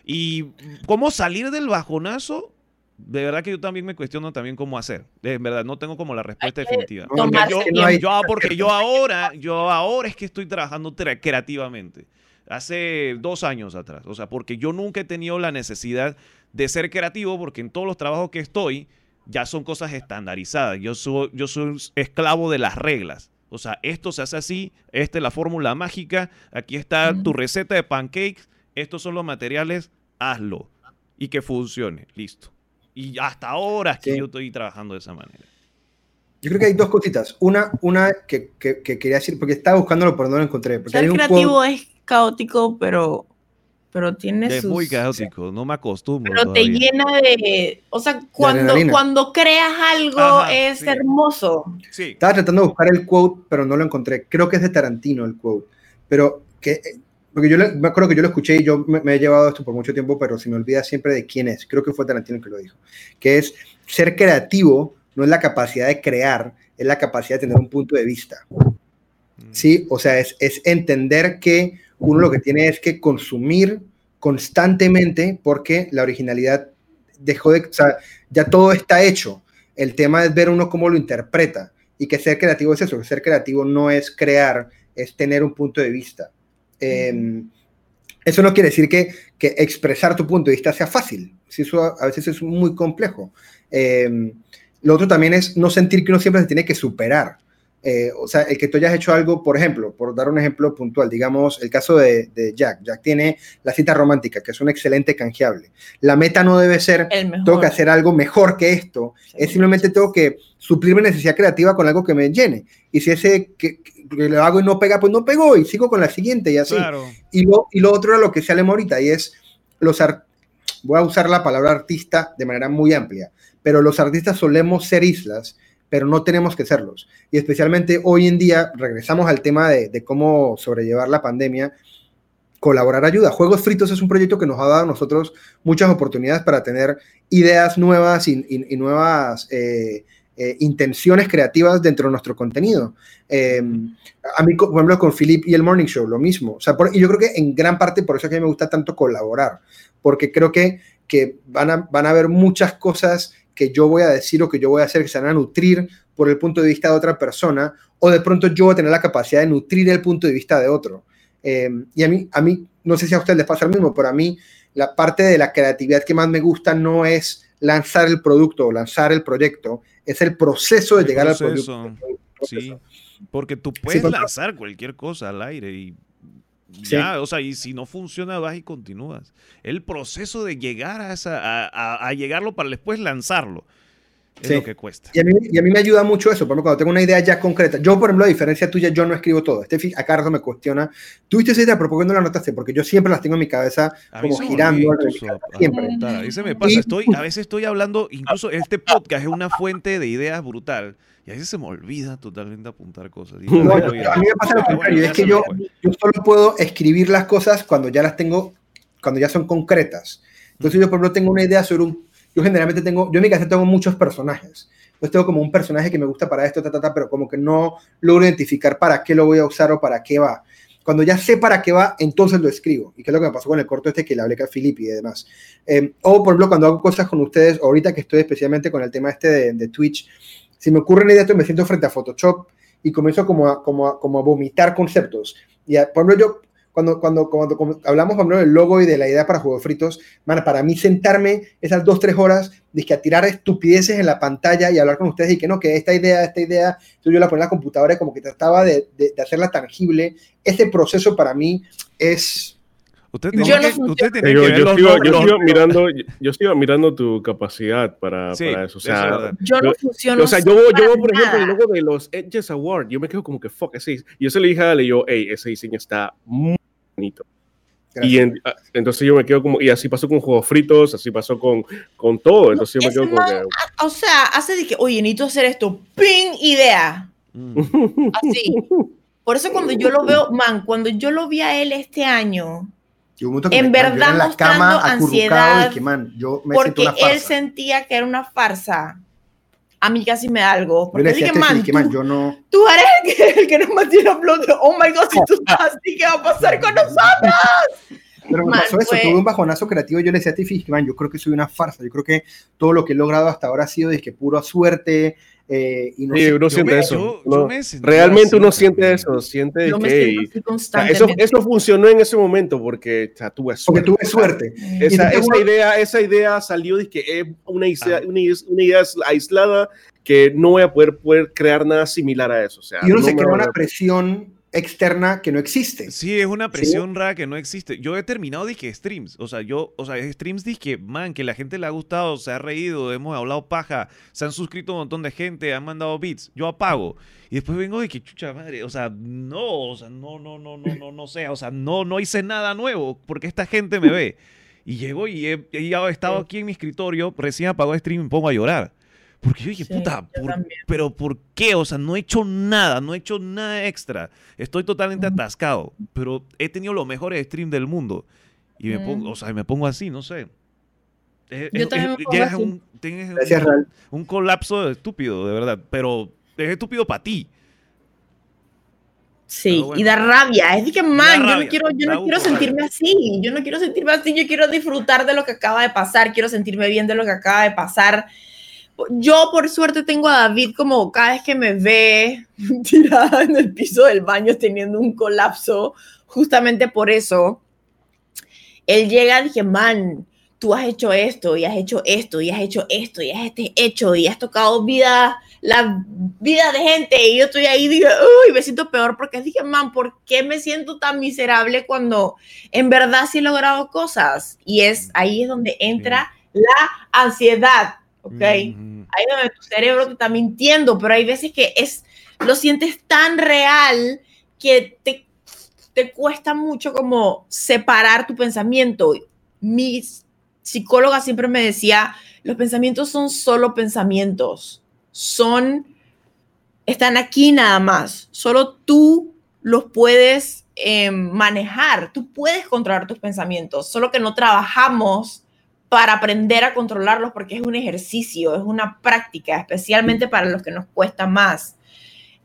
Speaker 1: Y cómo salir del bajonazo, de verdad que yo también me cuestiono también cómo hacer. De verdad, no tengo como la respuesta definitiva. Porque yo, yo- porque yo ahora, yo ahora es que estoy trabajando tra- creativamente. Hace dos años atrás. O sea, porque yo nunca he tenido la necesidad de ser creativo, porque en todos los trabajos que estoy, ya son cosas estandarizadas. Yo soy, yo soy esclavo de las reglas. O sea, esto se hace así, esta es la fórmula mágica, aquí está tu receta de pancakes, estos son los materiales, hazlo. Y que funcione, listo. Y hasta ahora es que
Speaker 3: Sí.
Speaker 1: yo estoy trabajando de esa manera.
Speaker 3: Yo creo que hay dos cositas. Una, una que, que- que quería decir, porque estaba buscándolo, pero no lo encontré. Porque hay
Speaker 5: Ser
Speaker 3: un
Speaker 5: creativo es caótico, pero, pero tiene
Speaker 1: Es
Speaker 5: sus...
Speaker 1: muy caótico, no me acostumbro.
Speaker 5: Pero te llena de... O sea, cuando, cuando creas algo
Speaker 1: Ajá,
Speaker 5: es
Speaker 1: sí.
Speaker 5: hermoso.
Speaker 1: Sí.
Speaker 3: Estaba tratando de buscar el quote, pero no lo encontré. Creo que es de Tarantino el quote. Pero que, porque yo le- me acuerdo que yo lo escuché y yo me, me he llevado esto por mucho tiempo, pero se me olvida siempre de quién es. Creo que fue Tarantino el que lo dijo. Que es ser creativo no es la capacidad de crear, es la capacidad de tener un punto de vista. ¿sí? O sea, es, es entender que uno lo que tiene es que consumir constantemente porque la originalidad dejó de, o sea, ya todo está hecho. El tema es ver uno cómo lo interpreta y que ser creativo es eso, que ser creativo no es crear, es tener un punto de vista. Eh, eso no quiere decir que, que expresar tu punto de vista sea fácil, si eso a, a veces es muy complejo. Eh, lo otro también es no sentir que uno siempre se tiene que superar. Eh, o sea, el que tú hayas hecho algo, por ejemplo, por dar un ejemplo puntual, digamos el caso de, de Jack. Jack tiene la cita romántica, que es un excelente canjeable. La meta no debe ser,
Speaker 5: El mejor.
Speaker 3: tengo que hacer algo mejor que esto,
Speaker 5: Sí.
Speaker 3: es simplemente tengo que suplir mi necesidad creativa con algo que me llene. Y si ese que, que lo hago y no pega, pues no pegó y sigo con la siguiente y así.
Speaker 1: Claro.
Speaker 3: Y lo, y lo otro era lo que se ahorita, y es los voy a usar la palabra artista de manera muy amplia, pero los artistas solemos ser islas, pero no tenemos que serlos. Y especialmente hoy en día, regresamos al tema de, cómo sobrellevar la pandemia, colaborar ayuda. Juegos Fritos es un proyecto que nos ha dado a nosotros muchas oportunidades para tener ideas nuevas y, nuevas eh, eh, intenciones creativas dentro de nuestro contenido. Eh, a mí, por ejemplo, con Philip y el Morning Show, lo mismo. Y yo creo que en gran parte por eso es que me gusta tanto colaborar, porque creo que, que van, a, van a haber muchas cosas que yo voy a decir o que yo voy a hacer que se van a nutrir por el punto de vista de otra persona, o de pronto yo voy a tener la capacidad de nutrir el punto de vista de otro. Eh, y a mí, a mí, no sé si a ustedes les pasa lo mismo, pero a mí la parte de la creatividad que más me gusta no es lanzar el producto o lanzar el proyecto, es el proceso de
Speaker 1: El
Speaker 3: llegar
Speaker 1: proceso,
Speaker 3: al producto.
Speaker 1: Sí, porque tú puedes
Speaker 3: porque-
Speaker 1: lanzar cualquier cosa al aire y
Speaker 3: Sí.
Speaker 1: ya, o sea, y si no funciona vas y continúas. El proceso de llegar a esa, a, a- a llegarlo para después lanzarlo es
Speaker 3: Sí.
Speaker 1: lo que cuesta.
Speaker 3: Y a, mí, y a mí me ayuda mucho eso, por ejemplo, cuando tengo una idea ya concreta. Yo, por ejemplo, a diferencia tuya, yo no escribo todo. Este acá me cuestiona, ¿tuviste esa idea, pero por qué no la anotaste? Porque yo siempre las tengo en mi cabeza
Speaker 1: A
Speaker 3: como girando.
Speaker 1: incluso
Speaker 3: siempre.
Speaker 1: A mí se me pasa, estoy, a veces estoy hablando, incluso este podcast es una fuente de ideas brutal y a veces se me olvida totalmente apuntar cosas. Y
Speaker 3: No,
Speaker 1: luego
Speaker 3: yo-
Speaker 1: voy
Speaker 3: a mí me pasa lo contrario, es que yo, solo puedo escribir las cosas cuando ya las tengo, cuando ya son concretas. Entonces yo, por ejemplo, tengo una idea sobre un... Yo generalmente tengo, yo en mi casa tengo muchos personajes. Entonces tengo como un personaje que me gusta para esto, ta, ta, ta, pero como que no logro identificar para qué lo voy a usar o para qué va. Cuando ya sé para qué va, entonces lo escribo. Y que es lo que me pasó con el corto este que le hablé a Filippi y demás. Eh, o, por ejemplo, cuando hago cosas con ustedes, ahorita que estoy especialmente con el tema este de, de Twitch, si me ocurre una idea, me siento frente a Photoshop y comienzo como a, como a, como a vomitar conceptos. Y, por ejemplo, yo, cuando, cuando, cuando, hablamos, por ejemplo, del logo y de la idea para juegos fritos, man, para mí sentarme esas dos, tres horas, que a tirar estupideces en la pantalla y hablar con ustedes y que no, que esta idea, esta idea, entonces yo la ponía en la computadora y como que trataba de, de, de hacerla tangible. Ese proceso para mí es...
Speaker 1: Usted
Speaker 5: Yo
Speaker 1: tenía
Speaker 5: no
Speaker 1: que,
Speaker 5: funciona.
Speaker 1: usted
Speaker 4: Yo,
Speaker 1: que ver
Speaker 4: yo
Speaker 1: los
Speaker 4: sigo, yo sigo mirando, yo, yo sigo mirando tu capacidad para,
Speaker 1: Sí,
Speaker 4: para eso. O
Speaker 1: es
Speaker 4: sea.
Speaker 5: Yo no
Speaker 4: Yo-
Speaker 5: funciono.
Speaker 4: o sea, yo, yo por ejemplo, el
Speaker 5: nada.
Speaker 4: logo de los Edges Award, yo me quedo como que, fuck, ese, y yo se le dije a Ale, yo, hey, ese diseño está muy bonito. Y
Speaker 3: Gracias.
Speaker 4: en- ah, entonces yo me quedo como, y así pasó con juegos fritos, así pasó con, con todo. Entonces yo me quedo como que,
Speaker 5: O sea, hace de que, oye, necesito hacer esto. ¡Ping! Idea.
Speaker 1: Mm.
Speaker 5: Así. Por eso cuando yo lo veo, man, cuando yo lo vi a él este año,
Speaker 3: Y un momento que
Speaker 5: En
Speaker 3: me- yo
Speaker 5: verdad
Speaker 3: en la cama
Speaker 5: ansiedad,
Speaker 3: y que, man, yo me
Speaker 5: porque
Speaker 3: una farsa.
Speaker 5: él sentía que era una farsa, a mí casi me da algo.
Speaker 3: Yo
Speaker 5: Porque
Speaker 3: le decía a Steffi
Speaker 5: man,
Speaker 3: que, man,
Speaker 5: tú,
Speaker 3: yo no...
Speaker 5: tú eres el que, el que nos mantiene aplaudiendo. Oh my god, si tú estás así, ¿qué va a pasar con nosotros?
Speaker 3: Pero me
Speaker 5: Man,
Speaker 3: pasó eso,
Speaker 5: fue-
Speaker 3: tuve un bajonazo creativo. Yo le decía a Tiffy, man, yo creo que soy una farsa. Yo creo que todo lo que he logrado hasta ahora ha sido de que pura suerte. Eh, y no
Speaker 4: Sí, uno siente
Speaker 3: me-
Speaker 4: eso.
Speaker 1: yo-
Speaker 4: uno-
Speaker 1: yo me he sentido
Speaker 4: realmente uno siente eso, siente
Speaker 5: Yo
Speaker 4: que o sea, eso, eso funcionó en ese momento porque o sea, tuve
Speaker 3: Porque
Speaker 4: suerte.
Speaker 3: tuve suerte.
Speaker 4: Esa, esa
Speaker 3: tengo-
Speaker 4: idea, esa idea salió de que es una idea,
Speaker 1: Ah.
Speaker 4: una, una idea aislada que no voy a poder, poder crear nada similar a eso. O sea,
Speaker 3: Y uno
Speaker 4: no
Speaker 3: se crea una presión externa que no existe.
Speaker 1: Sí, es una presión rara que no existe. Yo he terminado dije streams, o sea, yo, o sea, streams dije, man, que la gente le ha gustado, se ha reído, hemos hablado paja, se han suscrito un montón de gente, han mandado beats, yo apago. Y después vengo de que chucha madre, o sea, no, o sea, no, no, no, no, no, no sé, o sea, no, no hice nada nuevo porque esta gente me ve. Y llego y he, he estado aquí en mi escritorio, recién apagó stream y me pongo a llorar. Porque yo dije,
Speaker 5: Sí,
Speaker 1: puta,
Speaker 5: yo
Speaker 1: ¿por- pero ¿por qué? O sea, no he hecho nada, no he hecho nada extra. Estoy totalmente atascado, pero he tenido los mejores streams del mundo. Y me pongo, o sea, me pongo así, no sé. Es-
Speaker 5: Yo
Speaker 1: es-
Speaker 5: también
Speaker 1: es-
Speaker 5: me pongo
Speaker 1: llegas a
Speaker 5: así.
Speaker 1: un, tienes un-
Speaker 3: Gracias, Real.
Speaker 1: un colapso estúpido, de verdad. Pero es estúpido para ti.
Speaker 5: Sí,
Speaker 1: bueno.
Speaker 5: y da rabia. Es de que, man, yo
Speaker 1: rabia,
Speaker 5: no quiero, yo no quiero sentirme así. Yo no quiero sentirme así. Yo quiero disfrutar de lo que acaba de pasar. Quiero sentirme bien de lo que acaba de pasar. Yo, por suerte, tengo a David como cada vez que me ve tirada en el piso del baño teniendo un colapso, justamente por eso, él llega y dije, man, tú has hecho esto y has hecho esto y has hecho esto y has este hecho y has tocado vida, la vida de gente y yo estoy ahí y digo, uy, me siento peor porque dije, man, ¿por qué me siento tan miserable cuando en verdad sí he logrado cosas? Y es ahí es donde entra la ansiedad, ¿ok?
Speaker 1: Ujú.
Speaker 5: ahí donde tu cerebro te está mintiendo, pero hay veces que es, lo sientes tan real que te, te cuesta mucho como separar tu pensamiento. Mi psicóloga siempre me decía, los pensamientos son solo pensamientos, son están aquí nada más. Solo tú los puedes eh, manejar, tú puedes controlar tus pensamientos, solo que no trabajamos para aprender a controlarlos porque es un ejercicio, es una práctica, especialmente para los que nos cuesta más.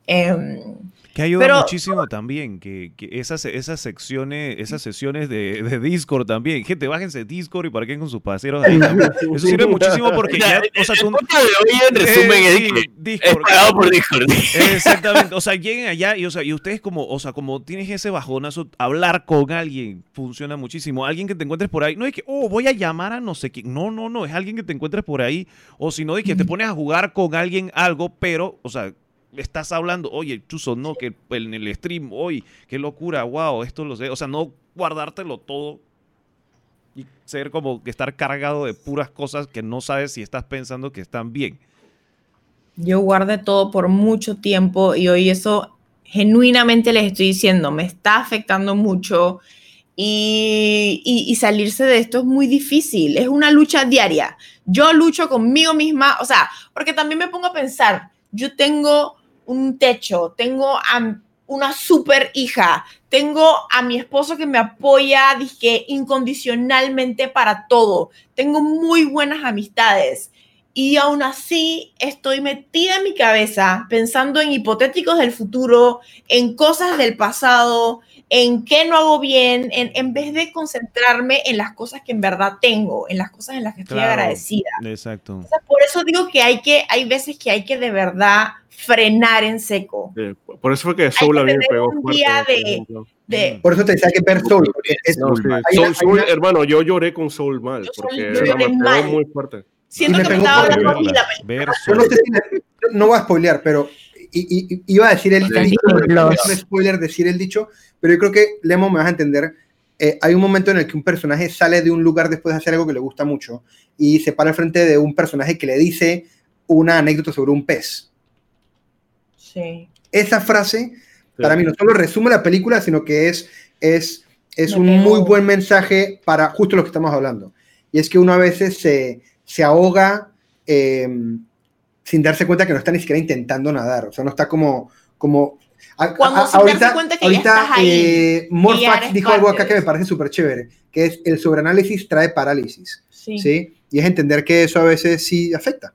Speaker 5: Em,
Speaker 1: Que ayuda
Speaker 5: Pero-
Speaker 1: muchísimo también, que, que esas, esas secciones, esas sesiones de, de Discord también. Gente, bájense Discord y parquen con sus paseros ahí también. Eso sirve muchísimo porque ya, o sea, tú...
Speaker 2: El de hoy, en resumen,
Speaker 1: Eh,
Speaker 2: es
Speaker 1: sí,
Speaker 2: que es
Speaker 1: Discord.
Speaker 2: pagado por Discord.
Speaker 1: Exactamente, o sea, lleguen allá y, o sea, y ustedes como, o sea, como tienes ese bajonazo, hablar con alguien funciona muchísimo. Alguien que te encuentres por ahí, no es que, oh, voy a llamar a no sé quién, no, no, no, es alguien que te encuentres por ahí, o si no, de que te pones a jugar con alguien algo, pero, o sea, estás hablando, oye, Chuzo, no, que en el stream, hoy, qué locura, wow, esto lo sé, o sea, no guardártelo todo y ser como que estar cargado de puras cosas que no sabes si estás pensando que están bien.
Speaker 5: yo guardé todo por mucho tiempo y hoy eso genuinamente les estoy diciendo, me está afectando mucho y, y- y salirse de esto es muy difícil, es una lucha diaria. Yo lucho conmigo misma, o sea, porque también me pongo a pensar, yo tengo un techo, tengo a una super hija, tengo a mi esposo que me apoya, dije, incondicionalmente para todo, tengo muy buenas amistades y aún así estoy metida en mi cabeza pensando en hipotéticos del futuro, en cosas del pasado, en qué no hago bien, en, en vez de concentrarme en las cosas que en verdad tengo, en las cosas en las que estoy
Speaker 1: Claro.
Speaker 5: agradecida.
Speaker 1: Exacto.
Speaker 5: O sea, por eso digo que hay que, hay veces que hay que de verdad frenar en seco.
Speaker 4: Eh, Por eso fue que Soul a mí me pegó
Speaker 5: un
Speaker 4: fuerte.
Speaker 5: día
Speaker 4: por
Speaker 5: de-. De,
Speaker 3: Por eso te decía que ver Soul, porque es-
Speaker 4: No, sí. Soul- Soul, hermano, yo lloré con Soul mal,
Speaker 5: Yo
Speaker 4: porque
Speaker 5: Soul- yo lloré
Speaker 4: me
Speaker 5: mal.
Speaker 4: muy fuerte.
Speaker 5: siento
Speaker 3: me
Speaker 5: que me estaba hablando la
Speaker 3: Yo no
Speaker 1: solo.
Speaker 3: sé si no voy a spoilear, pero i- i- iba a decir el dicho,
Speaker 6: los-
Speaker 3: no es un spoiler decir el dicho, pero yo creo que Lemo me vas a entender. Eh, hay un momento en el que un personaje sale de un lugar después de hacer algo que le gusta mucho y se para al frente de un personaje que le dice una anécdota sobre un pez.
Speaker 5: Sí.
Speaker 3: Esa frase,
Speaker 4: Sí.
Speaker 3: para mí, no solo resume la película, sino que es, es, es
Speaker 5: Me
Speaker 3: un
Speaker 5: pegó.
Speaker 3: muy buen mensaje para justo lo que estamos hablando. Y es que uno a veces se, se ahoga eh, sin darse cuenta que no está ni siquiera intentando nadar. O sea, no está como... como a-
Speaker 5: Cuando
Speaker 3: a-
Speaker 5: sin darse cuenta que ya
Speaker 3: ahorita,
Speaker 5: estás ahí,
Speaker 3: eh,
Speaker 5: ya
Speaker 3: Morfax dijo algo acá que me parece súper chévere, que es el sobreanálisis trae parálisis.
Speaker 5: Sí.
Speaker 3: ¿sí? Y es entender que eso a veces sí afecta.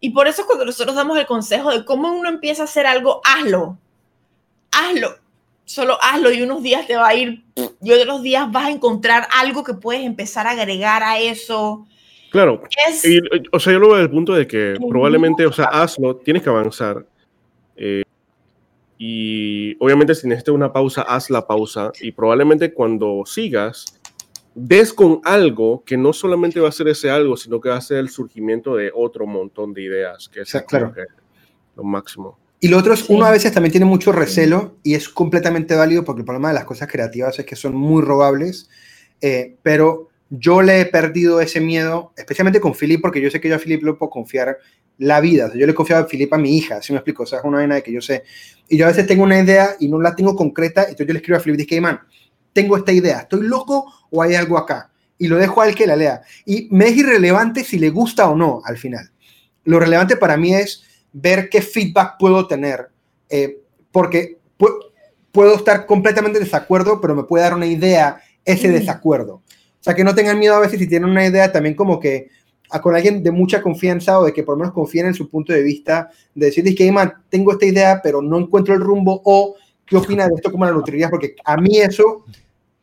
Speaker 5: Y por eso cuando nosotros damos el consejo de cómo uno empieza a hacer algo, hazlo. Hazlo. Solo hazlo y unos días te va a ir y otros días vas a encontrar algo que puedes empezar a agregar a eso.
Speaker 4: Claro,
Speaker 5: Es,
Speaker 4: Y, o sea, yo lo veo desde el punto de que probablemente, o sea, hazlo, tienes que avanzar. eh, y obviamente si necesitas una pausa, haz la pausa. Y probablemente cuando sigas, des con algo que no solamente va a ser ese algo, sino que va a ser el surgimiento de otro montón de ideas, que es
Speaker 3: claro.
Speaker 4: que lo máximo.
Speaker 3: Y lo otro es, uno a veces también tiene mucho recelo y es completamente válido porque el problema de las cosas creativas es que son muy robables, eh, pero yo le he perdido ese miedo, especialmente con Philip, porque yo sé que yo a Philip le puedo confiar la vida. O sea, yo le he confiado a Philip a mi hija, si me explico, o sea, es una vaina de que yo sé. Y yo a veces tengo una idea y no la tengo concreta, entonces yo le escribo a Philip y dije, "Hey, man, tengo esta idea, ¿estoy loco o hay algo acá? Y lo dejo a él que la lea. Y me es irrelevante si le gusta o no al final. Lo relevante para mí es ver qué feedback puedo tener, eh, porque pu- puedo estar completamente en desacuerdo, pero me puede dar una idea ese desacuerdo. Sea, que no tengan miedo a veces si tienen una idea también como que a, con alguien de mucha confianza o de que por lo menos confíen en su punto de vista, de decirles que, "Hey, man, tengo esta idea, pero no encuentro el rumbo, o qué opina de esto, cómo la nutrirías, porque a mí eso,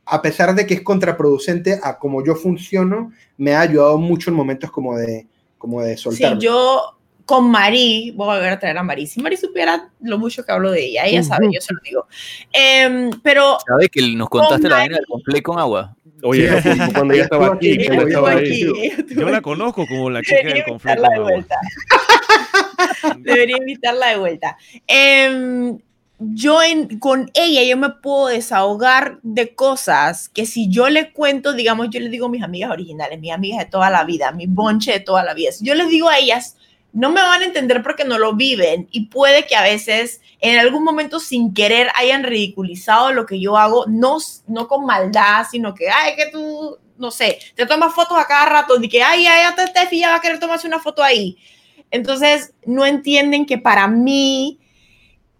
Speaker 3: a pesar de que es contraproducente a cómo yo funciono, me ha ayudado mucho en momentos como de, como de
Speaker 5: sí,
Speaker 3: soltar.
Speaker 5: yo con Mari, voy a volver a traer a Mari. Si Mari supiera lo mucho que hablo de ella, ella sabe, yo se lo digo. Em, pero
Speaker 2: ¿Sabes que nos contaste la vaina del completo con agua?
Speaker 4: Oye,
Speaker 1: Sí.
Speaker 4: cuando- cuando ella estaba aquí, cuando
Speaker 5: ella
Speaker 4: estaba ahí.
Speaker 5: aquí.
Speaker 1: Yo la conozco como la chica
Speaker 5: Debería
Speaker 1: del conflicto.
Speaker 5: invitarla de vuelta. Debería invitarla de vuelta. Em, yo en- con ella yo me puedo desahogar de cosas que si yo le cuento, digamos, yo les digo a mis amigas originales, mis amigas de toda la vida, mi bonche de toda la vida, si yo les digo a ellas, no me van a entender porque no lo viven y puede que a veces en algún momento sin querer hayan ridiculizado lo que yo hago, no, no con maldad, sino que, ay, que tú, no sé, te tomas fotos a cada rato, de que, ay, ay, ya Steffi ya va a querer tomarse una foto ahí. Entonces, no entienden que para mí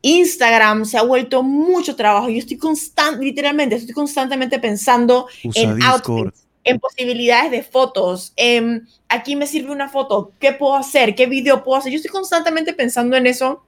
Speaker 5: Instagram se ha vuelto mucho trabajo. Yo estoy constante, literalmente, estoy constantemente pensando
Speaker 1: Usa
Speaker 5: en
Speaker 1: Discord.
Speaker 5: outfits, en posibilidades de fotos, en aquí me sirve una foto, qué puedo hacer, qué video puedo hacer. Yo estoy constantemente pensando en eso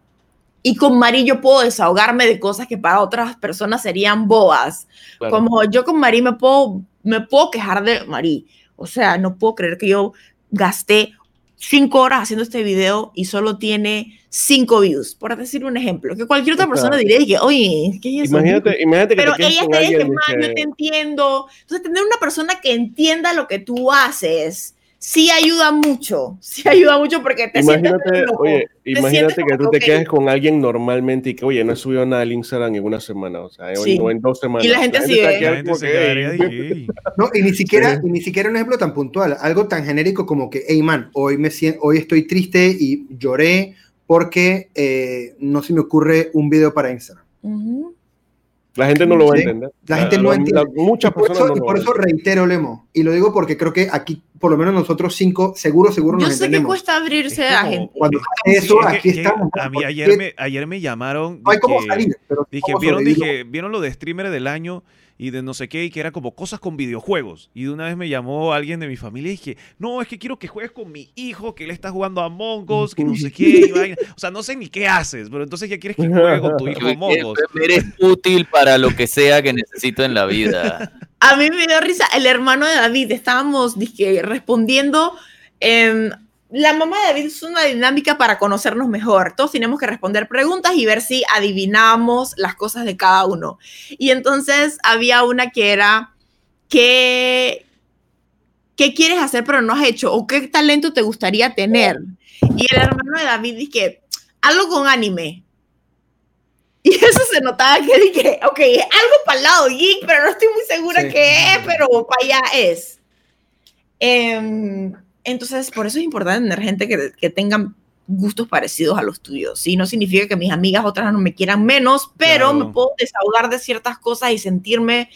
Speaker 5: y con Mari yo puedo desahogarme de cosas que para otras personas serían boas.
Speaker 4: Claro.
Speaker 5: Como yo con Mari me puedo, me puedo quejar de Mari. O sea, no puedo creer que yo gasté cinco horas haciendo este video y solo tiene cinco views, por decir un ejemplo. Que cualquier otra persona diría que, oye, ¿qué es eso?
Speaker 4: Imagínate, imagínate que
Speaker 5: Pero
Speaker 4: te
Speaker 5: ella te dice,
Speaker 4: que-
Speaker 5: yo te entiendo. Entonces, tener una persona que entienda lo que tú haces, sí ayuda mucho. Sí ayuda mucho porque te sientes
Speaker 4: Imagínate,
Speaker 5: loco.
Speaker 4: oye, imagínate
Speaker 5: sientes
Speaker 4: que
Speaker 5: como
Speaker 4: tú
Speaker 5: que,
Speaker 4: te
Speaker 5: ok.
Speaker 4: quedes con alguien normalmente y que, oye, no he subido nada al Instagram en una semana, o sea, en-
Speaker 5: Sí.
Speaker 4: o en dos semanas.
Speaker 5: Y la gente
Speaker 1: La gente.
Speaker 3: No, y ni siquiera,
Speaker 4: Sí.
Speaker 3: y ni siquiera un ejemplo tan puntual, algo tan genérico como que, hey man, hoy, me sien- hoy estoy triste y lloré porque eh, no se me ocurre un video para Instagram.
Speaker 5: Ujú.
Speaker 4: La gente no lo va a entender.
Speaker 3: La gente no entiende.
Speaker 4: muchas
Speaker 3: Y por
Speaker 4: personas
Speaker 3: eso,
Speaker 4: no
Speaker 3: y
Speaker 4: lo
Speaker 3: por eso reitero, Lemo, y lo digo porque creo que aquí, por lo menos nosotros cinco, seguro, seguro
Speaker 5: Yo
Speaker 3: nos
Speaker 5: sé que
Speaker 3: entendemos.
Speaker 5: cuesta abrirse
Speaker 1: Es
Speaker 5: a
Speaker 1: como-
Speaker 5: gente.
Speaker 3: Cuando eso,
Speaker 1: es que-
Speaker 3: aquí
Speaker 1: que
Speaker 3: estamos.
Speaker 1: A mí
Speaker 3: porque
Speaker 1: ayer me, ayer me llamaron.
Speaker 3: No hay cómo salir, pero
Speaker 1: Dije,
Speaker 3: cómo
Speaker 1: ¿vieron, dije, ¿vieron lo de streamer del año y de no sé qué? Y que era como cosas con videojuegos. Y de una vez me llamó alguien de mi familia y dije, no, es que quiero que juegues con mi hijo, que él está jugando a Among Us, que no sé qué. y vaina". O sea, no sé ni qué haces, pero entonces ya quieres que juegue con tu hijo
Speaker 2: Yo-
Speaker 1: Among Us.
Speaker 2: Eres útil para lo que sea que necesito en la vida.
Speaker 5: A mí me dio risa, el hermano de David, estábamos dije, respondiendo. em, la mamá de David es una dinámica para conocernos mejor. Todos tenemos que responder preguntas y ver si adivinamos las cosas de cada uno. Y entonces había una que era, ¿qué, ¿qué quieres hacer pero no has hecho? ¿O qué talento te gustaría tener? Y el hermano de David dije, algo con anime. Y eso se notaba que dije, ok, algo para el lado geek, pero no estoy muy segura
Speaker 3: Sí.
Speaker 5: qué es, pero para allá es. Em, entonces, por eso es importante tener gente que, que tengan gustos parecidos a los tuyos. Sí, no significa que mis amigas otras no me quieran menos, pero
Speaker 1: Claro.
Speaker 5: me puedo desahogar de ciertas cosas y sentirme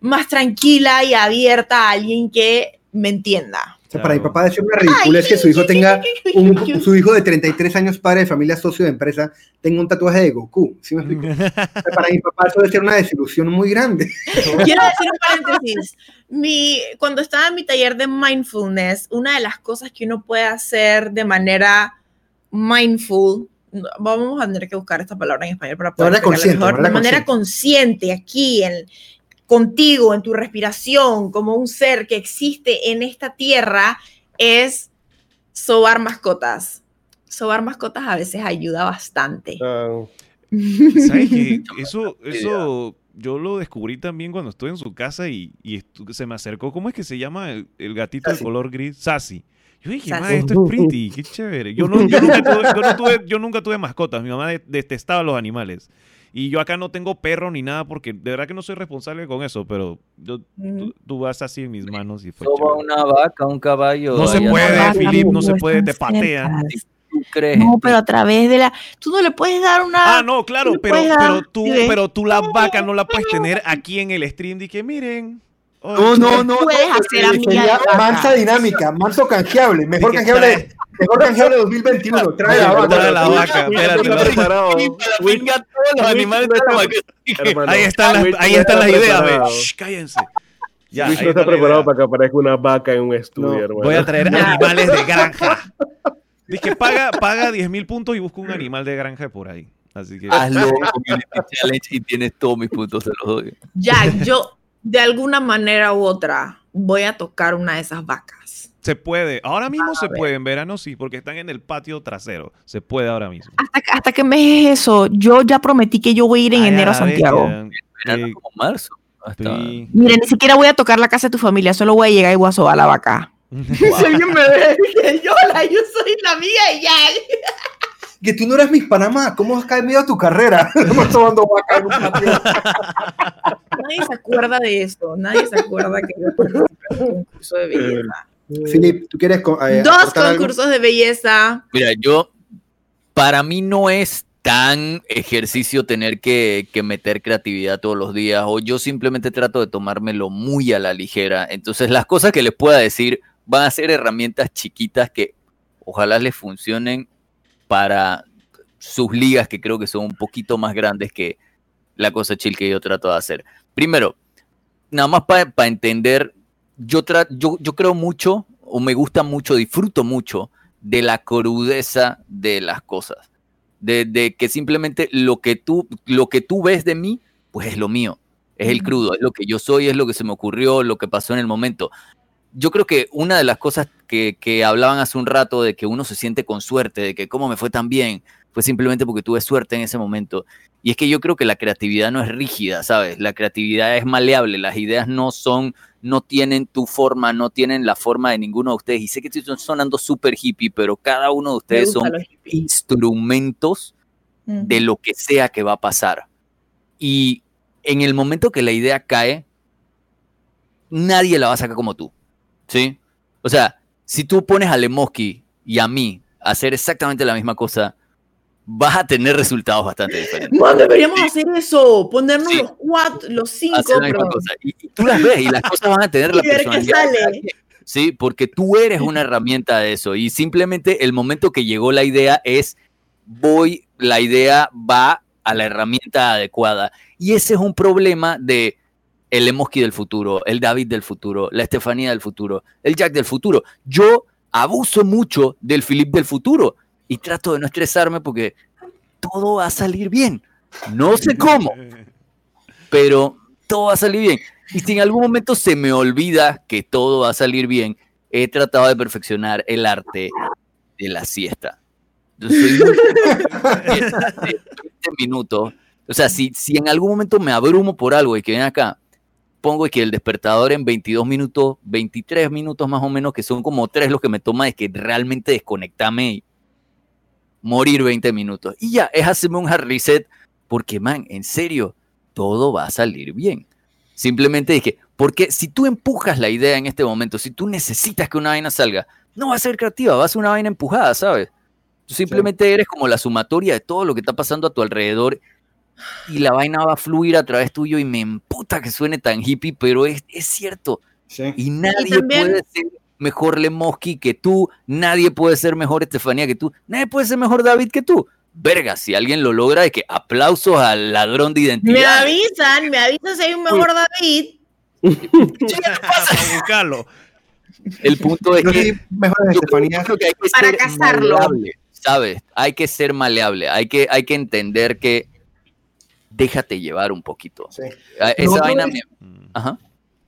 Speaker 5: más tranquila y abierta a alguien que me entienda.
Speaker 3: O sea, para mi
Speaker 1: Claro.
Speaker 3: papá decir una ridícula es que su hijo tenga un, su hijo de 33 años, padre de familia, socio de empresa, tenga un tatuaje de Goku. ¿Sí me explico? O sea, para mi papá eso debe ser una desilusión muy grande.
Speaker 5: Quiero decir un paréntesis. Mi, cuando estaba en mi taller de mindfulness, una de las cosas que uno puede hacer de manera mindful, vamos a tener que buscar esta palabra en español para poder
Speaker 3: manera consciente,
Speaker 5: mejor,
Speaker 3: de manera
Speaker 5: de manera consciente, aquí, en, contigo, en tu respiración, como un ser que existe en esta tierra, es sobar mascotas. Sobar mascotas a veces ayuda bastante.
Speaker 4: Ah,
Speaker 1: ¿Sabes qué? Eso, eso yo lo descubrí también cuando estuve en su casa y, y se me acercó. ¿Cómo es que se llama el, el gatito de color gris? Sassy. Yo dije,
Speaker 5: Sassy.
Speaker 1: "Ma, esto es pretty, qué chévere. Yo, no, yo, nunca tuve, yo, no tuve, yo nunca tuve mascotas. Mi mamá de- detestaba los animales. Y yo acá no tengo perro ni nada porque de verdad que no soy responsable con eso, pero yo, tú, tú vas así en mis manos y fue
Speaker 2: Soba una vaca, un caballo.
Speaker 1: No se puede. Filip, no se puede, te patean.
Speaker 6: cerca.
Speaker 2: ¿Tú crees?
Speaker 6: No, pero a través de la. Tú no le puedes dar una.
Speaker 1: Ah, no, claro, pero, pero tú, pero tú la vaca no la puedes tener aquí en el stream que miren.
Speaker 3: No, no, no.
Speaker 5: Puedes
Speaker 3: no,
Speaker 5: hacer amiga
Speaker 3: mansa dinámica, manso canjeable, mejor canjeable, mejor canjeable 2021. Trae la vaca.
Speaker 1: Trae la vaca, espérate,
Speaker 2: los animales
Speaker 1: Ahí están las,
Speaker 4: Luis
Speaker 1: ahí están
Speaker 4: está
Speaker 1: las ideas, ve. cállense. Ya,
Speaker 4: Luis no está preparado para que aparezca una vaca en un estudio,
Speaker 3: No,
Speaker 4: hermano.
Speaker 1: Voy a traer
Speaker 5: Ya.
Speaker 1: animales de granja. Dije, paga, paga 10 mil puntos y busca un animal de granja por ahí. Así que.
Speaker 2: Hazlo Community Challenge y tienes todos mis puntos, se los doy.
Speaker 5: Jack, yo de alguna manera u otra voy a tocar una de esas vacas.
Speaker 1: Se puede. Ahora mismo se
Speaker 5: ver.
Speaker 1: puede. En verano sí, porque están en el patio trasero. Se puede ahora mismo.
Speaker 6: Hasta, que- hasta que me dejes eso, yo ya prometí que yo voy a ir en
Speaker 1: Ay,
Speaker 6: enero a Santiago.
Speaker 2: Verano
Speaker 1: Eh,
Speaker 2: como marzo. Hasta...
Speaker 1: sí.
Speaker 6: Mira, ni siquiera voy a tocar la casa de tu familia, solo voy a llegar y voy a sobar la vaca.
Speaker 5: Si alguien me ve, que yo, la, yo soy la amiga de Jack.
Speaker 3: Que tú no eres Miss Panamá, ¿cómo has caído tu carrera? Estamos tomando vaca en un patio.
Speaker 5: Nadie se acuerda de esto. Nadie se acuerda que yo participé en un concurso de belleza.
Speaker 3: Filip, ¿tú quieres eh,
Speaker 5: Dos
Speaker 3: algo?
Speaker 5: concursos de belleza.
Speaker 2: Mira, yo, para mí no es tan ejercicio tener que, que meter creatividad todos los días, o yo simplemente trato de tomármelo muy a la ligera. Entonces, las cosas que les pueda decir van a ser herramientas chiquitas que ojalá les funcionen para sus ligas que creo que son un poquito más grandes que la cosa chill que yo trato de hacer. Primero, nada más para entender, yo, tra- yo, yo creo mucho, o me gusta mucho, disfruto mucho de la crudeza de las cosas. De, de que simplemente lo que, tú, lo que tú ves de mí, pues es lo mío. Es el crudo, es lo que yo soy, es lo que se me ocurrió, lo que pasó en el momento. Yo creo que una de las cosas que, que hablaban hace un rato de que uno se siente con suerte, de que cómo me fue tan bien, fue simplemente porque tuve suerte en ese momento. Y es que yo creo que la creatividad no es rígida, ¿sabes? La creatividad es maleable, las ideas no son, no tienen tu forma, no tienen la forma de ninguno de ustedes. Y sé que estoy sonando súper hippie, pero cada uno de ustedes son instrumentos de lo que sea que va a pasar. Y en el momento que la idea cae, nadie la va a sacar como tú. ¿Sí? O sea, si tú pones a Lemoski y a mí a hacer exactamente la misma cosa, vas a tener resultados bastante diferentes.
Speaker 5: Man, deberíamos hacer eso, ponernos
Speaker 2: Sí.
Speaker 5: los cuatro, los cinco,
Speaker 2: Hacer la misma cosa. Y, y tú las ves y las cosas van a tener la personalidad. cada
Speaker 5: sale.
Speaker 2: Sí, porque tú eres una herramienta de eso y simplemente el momento que llegó la idea es voy, la idea va a la herramienta adecuada y ese es un problema de el Emoski del futuro, el David del futuro, la Estefanía del futuro, el Jack del futuro. Yo abuso mucho del Philip del futuro y trato de no estresarme porque todo va a salir bien. No sé cómo, pero todo va a salir bien. Y si en algún momento se me olvida que todo va a salir bien, he tratado de perfeccionar el arte de la siesta. Yo soy muy siesta de 20 minutos. O sea, si, si en algún momento me abrumo por algo y que ven acá, pongo que el despertador en 22 minutos, 23 minutos más o menos, que son como tres los que me toma de que realmente desconectarme y morir 20 minutos. Y ya, es hacerme un hard reset, porque, man, en serio, todo va a salir bien. Simplemente dije, porque si tú empujas la idea en este momento, si tú necesitas que una vaina salga, no va a ser creativa, va a ser una vaina empujada, ¿sabes? Tú simplemente eres como la sumatoria de todo lo que está pasando a tu alrededor y la vaina va a fluir a través tuyo y me emputa que suene tan hippie, pero es, es cierto.
Speaker 3: Sí.
Speaker 2: Y nadie
Speaker 5: también-
Speaker 2: puede ser mejor Lemoski que tú, nadie puede ser mejor Estefanía que tú, nadie puede ser mejor David que tú. Verga, si alguien lo logra, de que aplausos al ladrón de
Speaker 5: Me
Speaker 2: identidad.
Speaker 5: avisan, me avisan si hay un mejor David.
Speaker 1: Para buscarlo.
Speaker 2: El punto es
Speaker 3: Yo
Speaker 2: que
Speaker 3: mejor de
Speaker 2: yo creo que hay que
Speaker 5: Para
Speaker 2: ser
Speaker 5: casarlo.
Speaker 2: maleable, ¿sabes? Hay que ser maleable, hay que, hay que entender que déjate llevar un poquito.
Speaker 3: Sí.
Speaker 2: Ah, Esa
Speaker 3: otro
Speaker 2: vaina
Speaker 3: es-
Speaker 2: me- Ajá.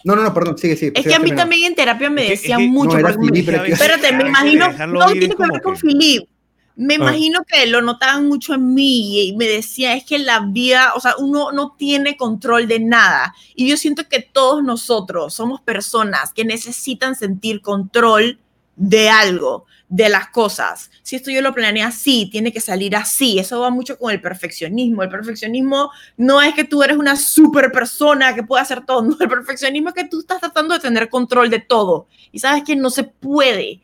Speaker 3: No, no, no, perdón, sigue, sigue.
Speaker 5: Es
Speaker 3: sigue
Speaker 5: que a mí
Speaker 3: terminando.
Speaker 5: también en terapia me decían
Speaker 1: que-
Speaker 5: mucho.
Speaker 3: no,
Speaker 5: me Espérate, me imagino. No
Speaker 1: ir,
Speaker 5: tiene que ver con
Speaker 1: que-
Speaker 5: Philip. Me
Speaker 3: Ah.
Speaker 5: imagino que lo notaban mucho en mí y me decía, es que la vida, o sea, uno no tiene control de nada. Y yo siento que todos nosotros somos personas que necesitan sentir control de algo, de las cosas. Si esto yo lo planeé así, tiene que salir así. Eso va mucho con el perfeccionismo. El perfeccionismo no es que tú eres una super persona que puede hacer todo. No, el perfeccionismo es que tú estás tratando de tener control de todo. Y sabes que no se puede.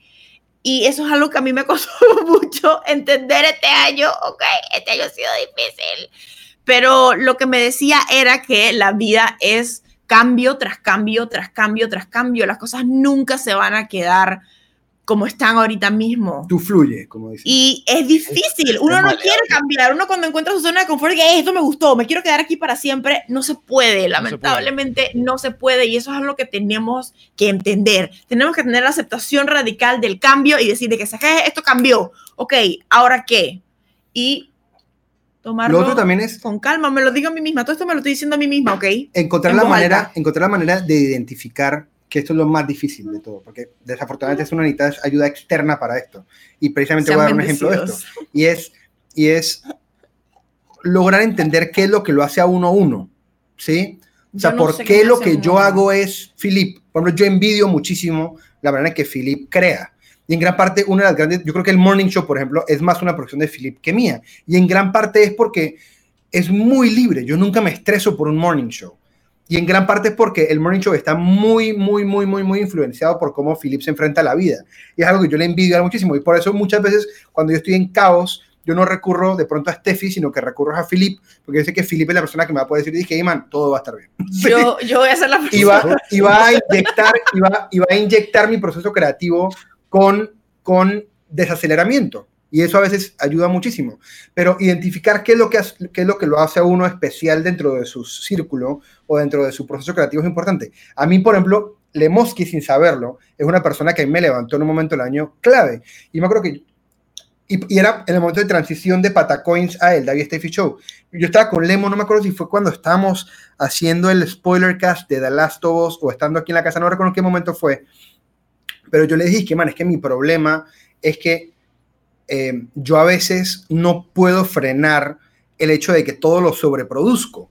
Speaker 5: Y eso es algo que a mí me costó mucho entender este año. Ok, este año ha sido difícil. Pero lo que me decía era que la vida es cambio tras cambio, tras cambio, tras cambio. Las cosas nunca se van a quedar como están ahorita mismo.
Speaker 3: Tú fluye, como dices.
Speaker 5: Y es difícil, uno no
Speaker 2: maleable.
Speaker 5: quiere cambiar, uno cuando encuentra su zona de confort, que "Eh, esto me gustó, me quiero quedar aquí para siempre, no se puede, lamentablemente no se puede y eso es algo que tenemos que entender. Tenemos que tener la aceptación radical del cambio y decir de que "¿Sabes qué? esto cambió, ok, ¿ahora qué? Y tomarlo
Speaker 3: Lo otro también es
Speaker 5: con calma, me lo digo a mí misma, todo esto me lo estoy diciendo a mí misma, ok.
Speaker 3: encontrar
Speaker 5: en
Speaker 3: la manera,
Speaker 5: alta.
Speaker 3: encontrar la manera de identificar que esto es lo más difícil de todo, porque desafortunadamente es una necesitas ayuda externa para esto. Y precisamente voy a dar
Speaker 5: Sean
Speaker 3: un ejemplo de esto. Y es, y es lograr entender qué es lo que lo hace a uno a uno. ¿Sí? O sea,
Speaker 5: no
Speaker 3: ¿por qué lo que yo hago es Philip? Por ejemplo, yo envidio muchísimo la manera en que Philip crea. Y en gran parte, una de las grandes, yo creo que el Morning Show, por ejemplo, es más una producción de Philip que mía. Y en gran parte es porque es muy libre. Yo nunca me estreso por un Morning Show. Y en gran parte es porque el Morning Show está muy, muy, muy, muy, muy influenciado por cómo Philip se enfrenta a la vida. Y es algo que yo le envidio muchísimo. Y por eso muchas veces cuando yo estoy en caos, yo no recurro de pronto a Steffi, sino que recurro a Philip, porque yo sé que Philip es la persona que me va a poder decir, dije, hey, man, todo va a estar bien.
Speaker 5: Yo, yo voy a ser la persona.
Speaker 3: y va, y va a inyectar, y va, y va a inyectar mi proceso creativo con, con desaceleramiento. Y eso a veces ayuda muchísimo. Pero identificar qué es lo que, qué es lo, que lo hace a uno especial dentro de su círculo o dentro de su proceso creativo es importante. A mí, por ejemplo, Lemoski, sin saberlo, es una persona que me levantó en un momento del año clave. Y me acuerdo que... Y era en el momento de transición de Patacoins a el David Steffi Show. Yo estaba con Lemo, no me acuerdo si fue cuando estábamos haciendo el spoiler cast de The Last of Us o estando aquí en la casa, no recuerdo en qué momento fue. Pero yo le dije que, man, es que mi problema es que eh, yo a veces no puedo frenar el hecho de que todo lo sobreproduzco.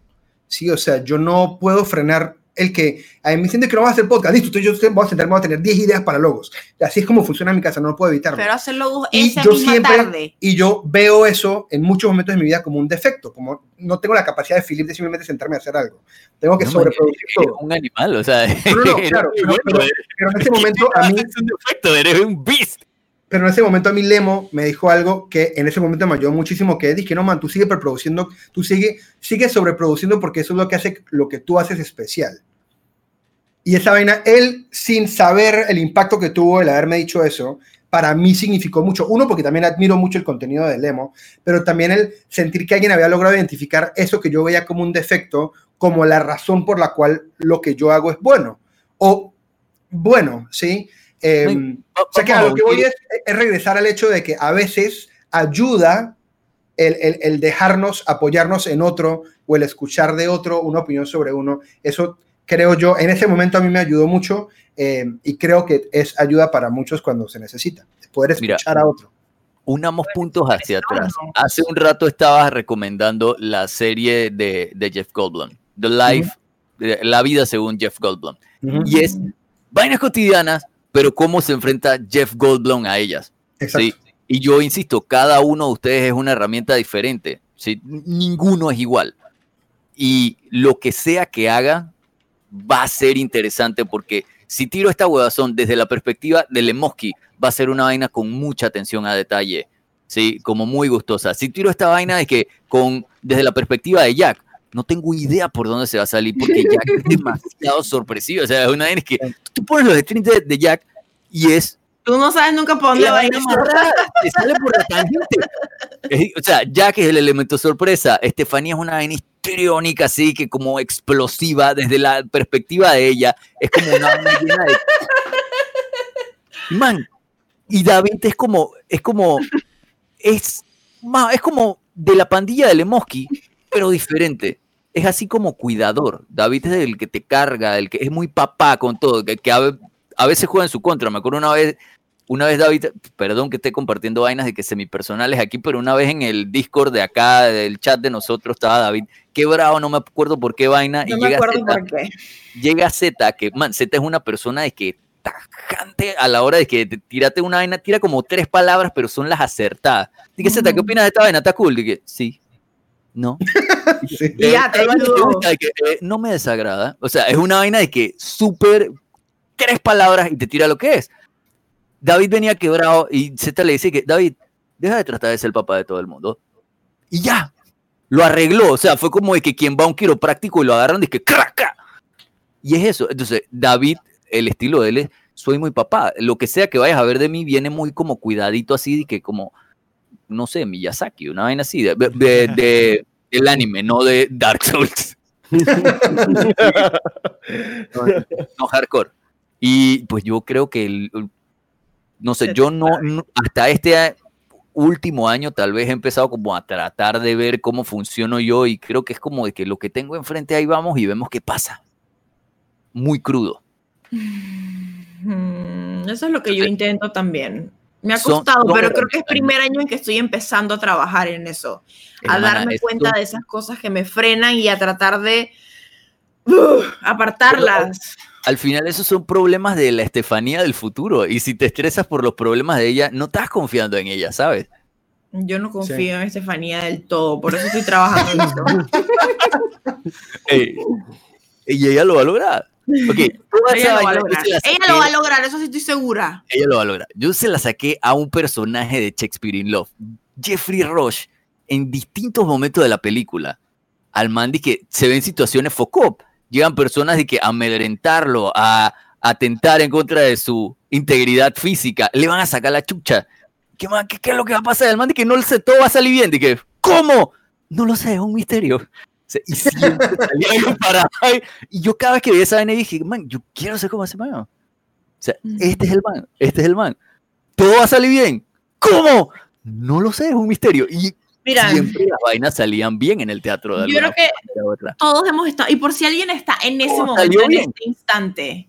Speaker 3: Sí, o sea, yo no puedo frenar el que a mí me dicen que no vas a hacer podcast, listo, yo voy a sentarme, voy a tener 10 ideas para logos. Y así es como funciona mi casa, no puedo evitarlo.
Speaker 5: Pero hacerlo
Speaker 3: Y
Speaker 5: esa
Speaker 3: yo
Speaker 5: misma
Speaker 3: siempre-
Speaker 5: tarde.
Speaker 3: Y yo veo eso en muchos momentos de mi vida como un defecto, como no tengo la capacidad de Philip de simplemente sentarme a hacer algo. Tengo que
Speaker 2: No,
Speaker 3: sobreproducir
Speaker 2: eres
Speaker 3: todo.
Speaker 2: un animal, o sea.
Speaker 3: No, no, claro, pero, pero- pero en ese momento a mí,
Speaker 2: Es un defecto, eres un beast.
Speaker 3: Pero en ese momento a mí Lemo me dijo algo que en ese momento me ayudó muchísimo, que dije, no, man, tú sigues reproduciendo, tú sigue, sigues sobreproduciendo porque eso es lo que hace lo que tú haces especial. Y esa vaina, él, sin saber el impacto que tuvo el haberme dicho eso, para mí significó mucho. Uno, porque también admiro mucho el contenido de Lemo, pero también el sentir que alguien había logrado identificar eso que yo veía como un defecto, como la razón por la cual lo que yo hago es bueno. O bueno, ¿sí? Eh, o sea que a lo que voy es, es regresar al hecho de que a veces ayuda el, el- el dejarnos apoyarnos en otro o el escuchar de otro una opinión sobre uno. Eso creo yo, en ese momento a mí me ayudó mucho eh, y creo que es ayuda para muchos cuando se necesita, poder
Speaker 2: Mira,
Speaker 3: escuchar a otro.
Speaker 2: unamos puntos hacia atrás. Hace un rato estabas recomendando la serie de, de Jeff Goldblum, The Life, eh, La vida según Jeff Goldblum. Y es vainas cotidianas, pero cómo se enfrenta Jeff Goldblum a ellas.
Speaker 3: Exacto.
Speaker 2: Sí. Y yo insisto, cada uno de ustedes es una herramienta diferente. ¿sí? Ninguno es igual. Y lo que sea que haga va a ser interesante porque si tiro esta huevazón desde la perspectiva de Lemoski, va a ser una vaina con mucha atención a detalle, ¿sí? Como muy gustosa. Si tiro esta vaina es que con, desde la perspectiva de Jack, no tengo idea por dónde se va a salir porque Jack es demasiado sorpresivo. O sea, es una vaina que tú pones los streams de, de Jack y es
Speaker 5: Tú no sabes nunca por dónde va a ir.
Speaker 2: te sale por la tangente. Es- O sea, Jack es el elemento sorpresa. Estefanía es una vaina histriónica, así que como explosiva desde la perspectiva de ella. Es como una vaina llena de. Man, y David es como. Es como. Es, es como de la pandilla de Lemoski, pero diferente. Es así como cuidador. David es el que te carga, el que es muy papá con todo, que, que a, ve- a veces juega en su contra. Me acuerdo una vez, una vez David, perdón que esté compartiendo vainas de que semipersonales aquí, pero una vez en el Discord de acá, del chat de nosotros, estaba David quebrado, no me acuerdo por qué vaina,
Speaker 5: No
Speaker 2: y
Speaker 5: me
Speaker 2: llega
Speaker 5: acuerdo
Speaker 2: Zeta,
Speaker 5: por qué.
Speaker 2: llega Z, que man, Z es una persona de que tajante a la hora de que te, tírate una vaina, tira como tres palabras, pero son las acertadas. Dije, Z, ¿qué opinas de esta vaina? ¿Está cool? Dije, sí. No.
Speaker 3: Sí.
Speaker 5: Y ya, te
Speaker 2: Eh,
Speaker 5: ayudó.
Speaker 2: de que, eh, no me desagrada. O sea, es una vaina de que súper tres palabras y te tira lo que es. David venía quebrado y Z le dice que, David, deja de tratar de ser el papá de todo el mundo. Y ya, lo arregló. O sea, fue como de que quien va a un quiropráctico y lo agarran que craca. Y es eso. Entonces, David, el estilo de él es, soy muy papá. Lo que sea que vayas a ver de mí viene muy como cuidadito así, de que como, no sé, Miyazaki, una vaina así, de, de, de- del anime, no de Dark Souls. no hardcore. Y pues yo creo que, el- no sé, yo no, no- hasta este último año tal vez he empezado como a tratar de ver cómo funciono yo y creo que es como de que lo que tengo enfrente ahí vamos y vemos qué pasa. Muy crudo.
Speaker 5: Mm, Eso es lo que yo intento también. Me ha costado, pero creo que es primer año en que estoy empezando a trabajar en eso, a
Speaker 2: Hermana,
Speaker 5: darme cuenta de esas cosas que me frenan y a tratar de uh, apartarlas.
Speaker 2: Al final esos son problemas de la Estefanía del futuro y si te estresas por los problemas de ella, no estás confiando en ella, ¿sabes?
Speaker 5: Yo no confío
Speaker 3: Sí.
Speaker 5: en Estefanía del todo, por eso estoy trabajando en eso.
Speaker 2: Y ella lo va a lograr. Ok, toda esa
Speaker 5: Ella lo va a lograr. Ella lo va a lograr, eso sí estoy segura.
Speaker 2: ella lo va a lograr. Yo se la saqué a un personaje de Shakespeare in Love, Jeffrey Rush, en distintos momentos de la película. Al man de que se ven situaciones focop. Llegan personas de que a amedrentarlo, a atentar en contra de su integridad física, le van a sacar la chucha. ¿qué, man, qué, qué es lo que va a pasar? El man que no lo sé, todo va a salir bien. Dije, ¿cómo? No lo sé, es un misterio. Sea, y siempre salía algo para ahí. Y yo cada vez que veía esa vaina dije, man, yo quiero ser como ese man. O sea, este es el man, este es el man. Todo va a salir bien. ¿Cómo? No lo sé, es un misterio. Y
Speaker 5: Mira,
Speaker 2: siempre las vainas salían bien en el teatro. De
Speaker 5: Yo creo que todos hemos estado, y por si alguien está en ese momento, en este instante,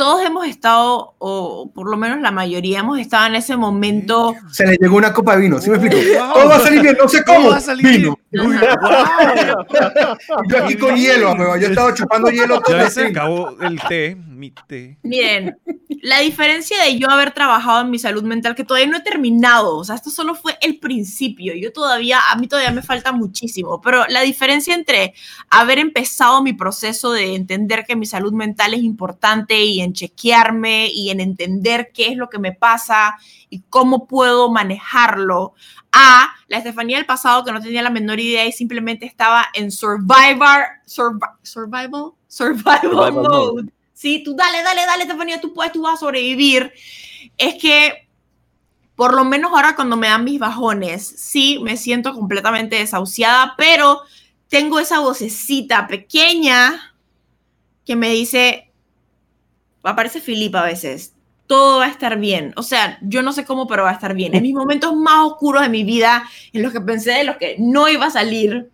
Speaker 5: todos hemos estado, o por lo menos la mayoría, hemos estado en ese momento.
Speaker 3: Se le llegó una copa de vino, ¿sí me explico?
Speaker 1: Wow.
Speaker 3: Todo va a salir bien, no sé
Speaker 1: ¿Cómo
Speaker 3: cómo.
Speaker 1: va a salir
Speaker 3: Vino.
Speaker 1: Uy, wow.
Speaker 3: Yo aquí con hielo, amigo. Yo estaba chupando hielo todo
Speaker 1: Ya
Speaker 3: el
Speaker 1: se acabó el té,
Speaker 5: Miren, la diferencia de yo haber trabajado en mi salud mental, que todavía no he terminado, o sea, esto solo fue el principio, yo todavía, a mí todavía me falta muchísimo, pero la diferencia entre haber empezado mi proceso de entender que mi salud mental es importante y en chequearme y en entender qué es lo que me pasa y cómo puedo manejarlo, a la Estefanía del pasado que no tenía la menor idea y simplemente estaba en survivor, survi- survival, survival,
Speaker 2: Survival
Speaker 5: mode.
Speaker 2: mode.
Speaker 5: Sí, tú dale, dale, dale, Estefanía, tú puedes, tú vas a sobrevivir. Es que, por lo menos ahora cuando me dan mis bajones, sí me siento completamente desahuciada, pero tengo esa vocecita pequeña que me dice, aparece Filipa a veces, todo va a estar bien. O sea, yo no sé cómo, pero va a estar bien. En mis momentos más oscuros de mi vida, en los que pensé de los que no iba a salir.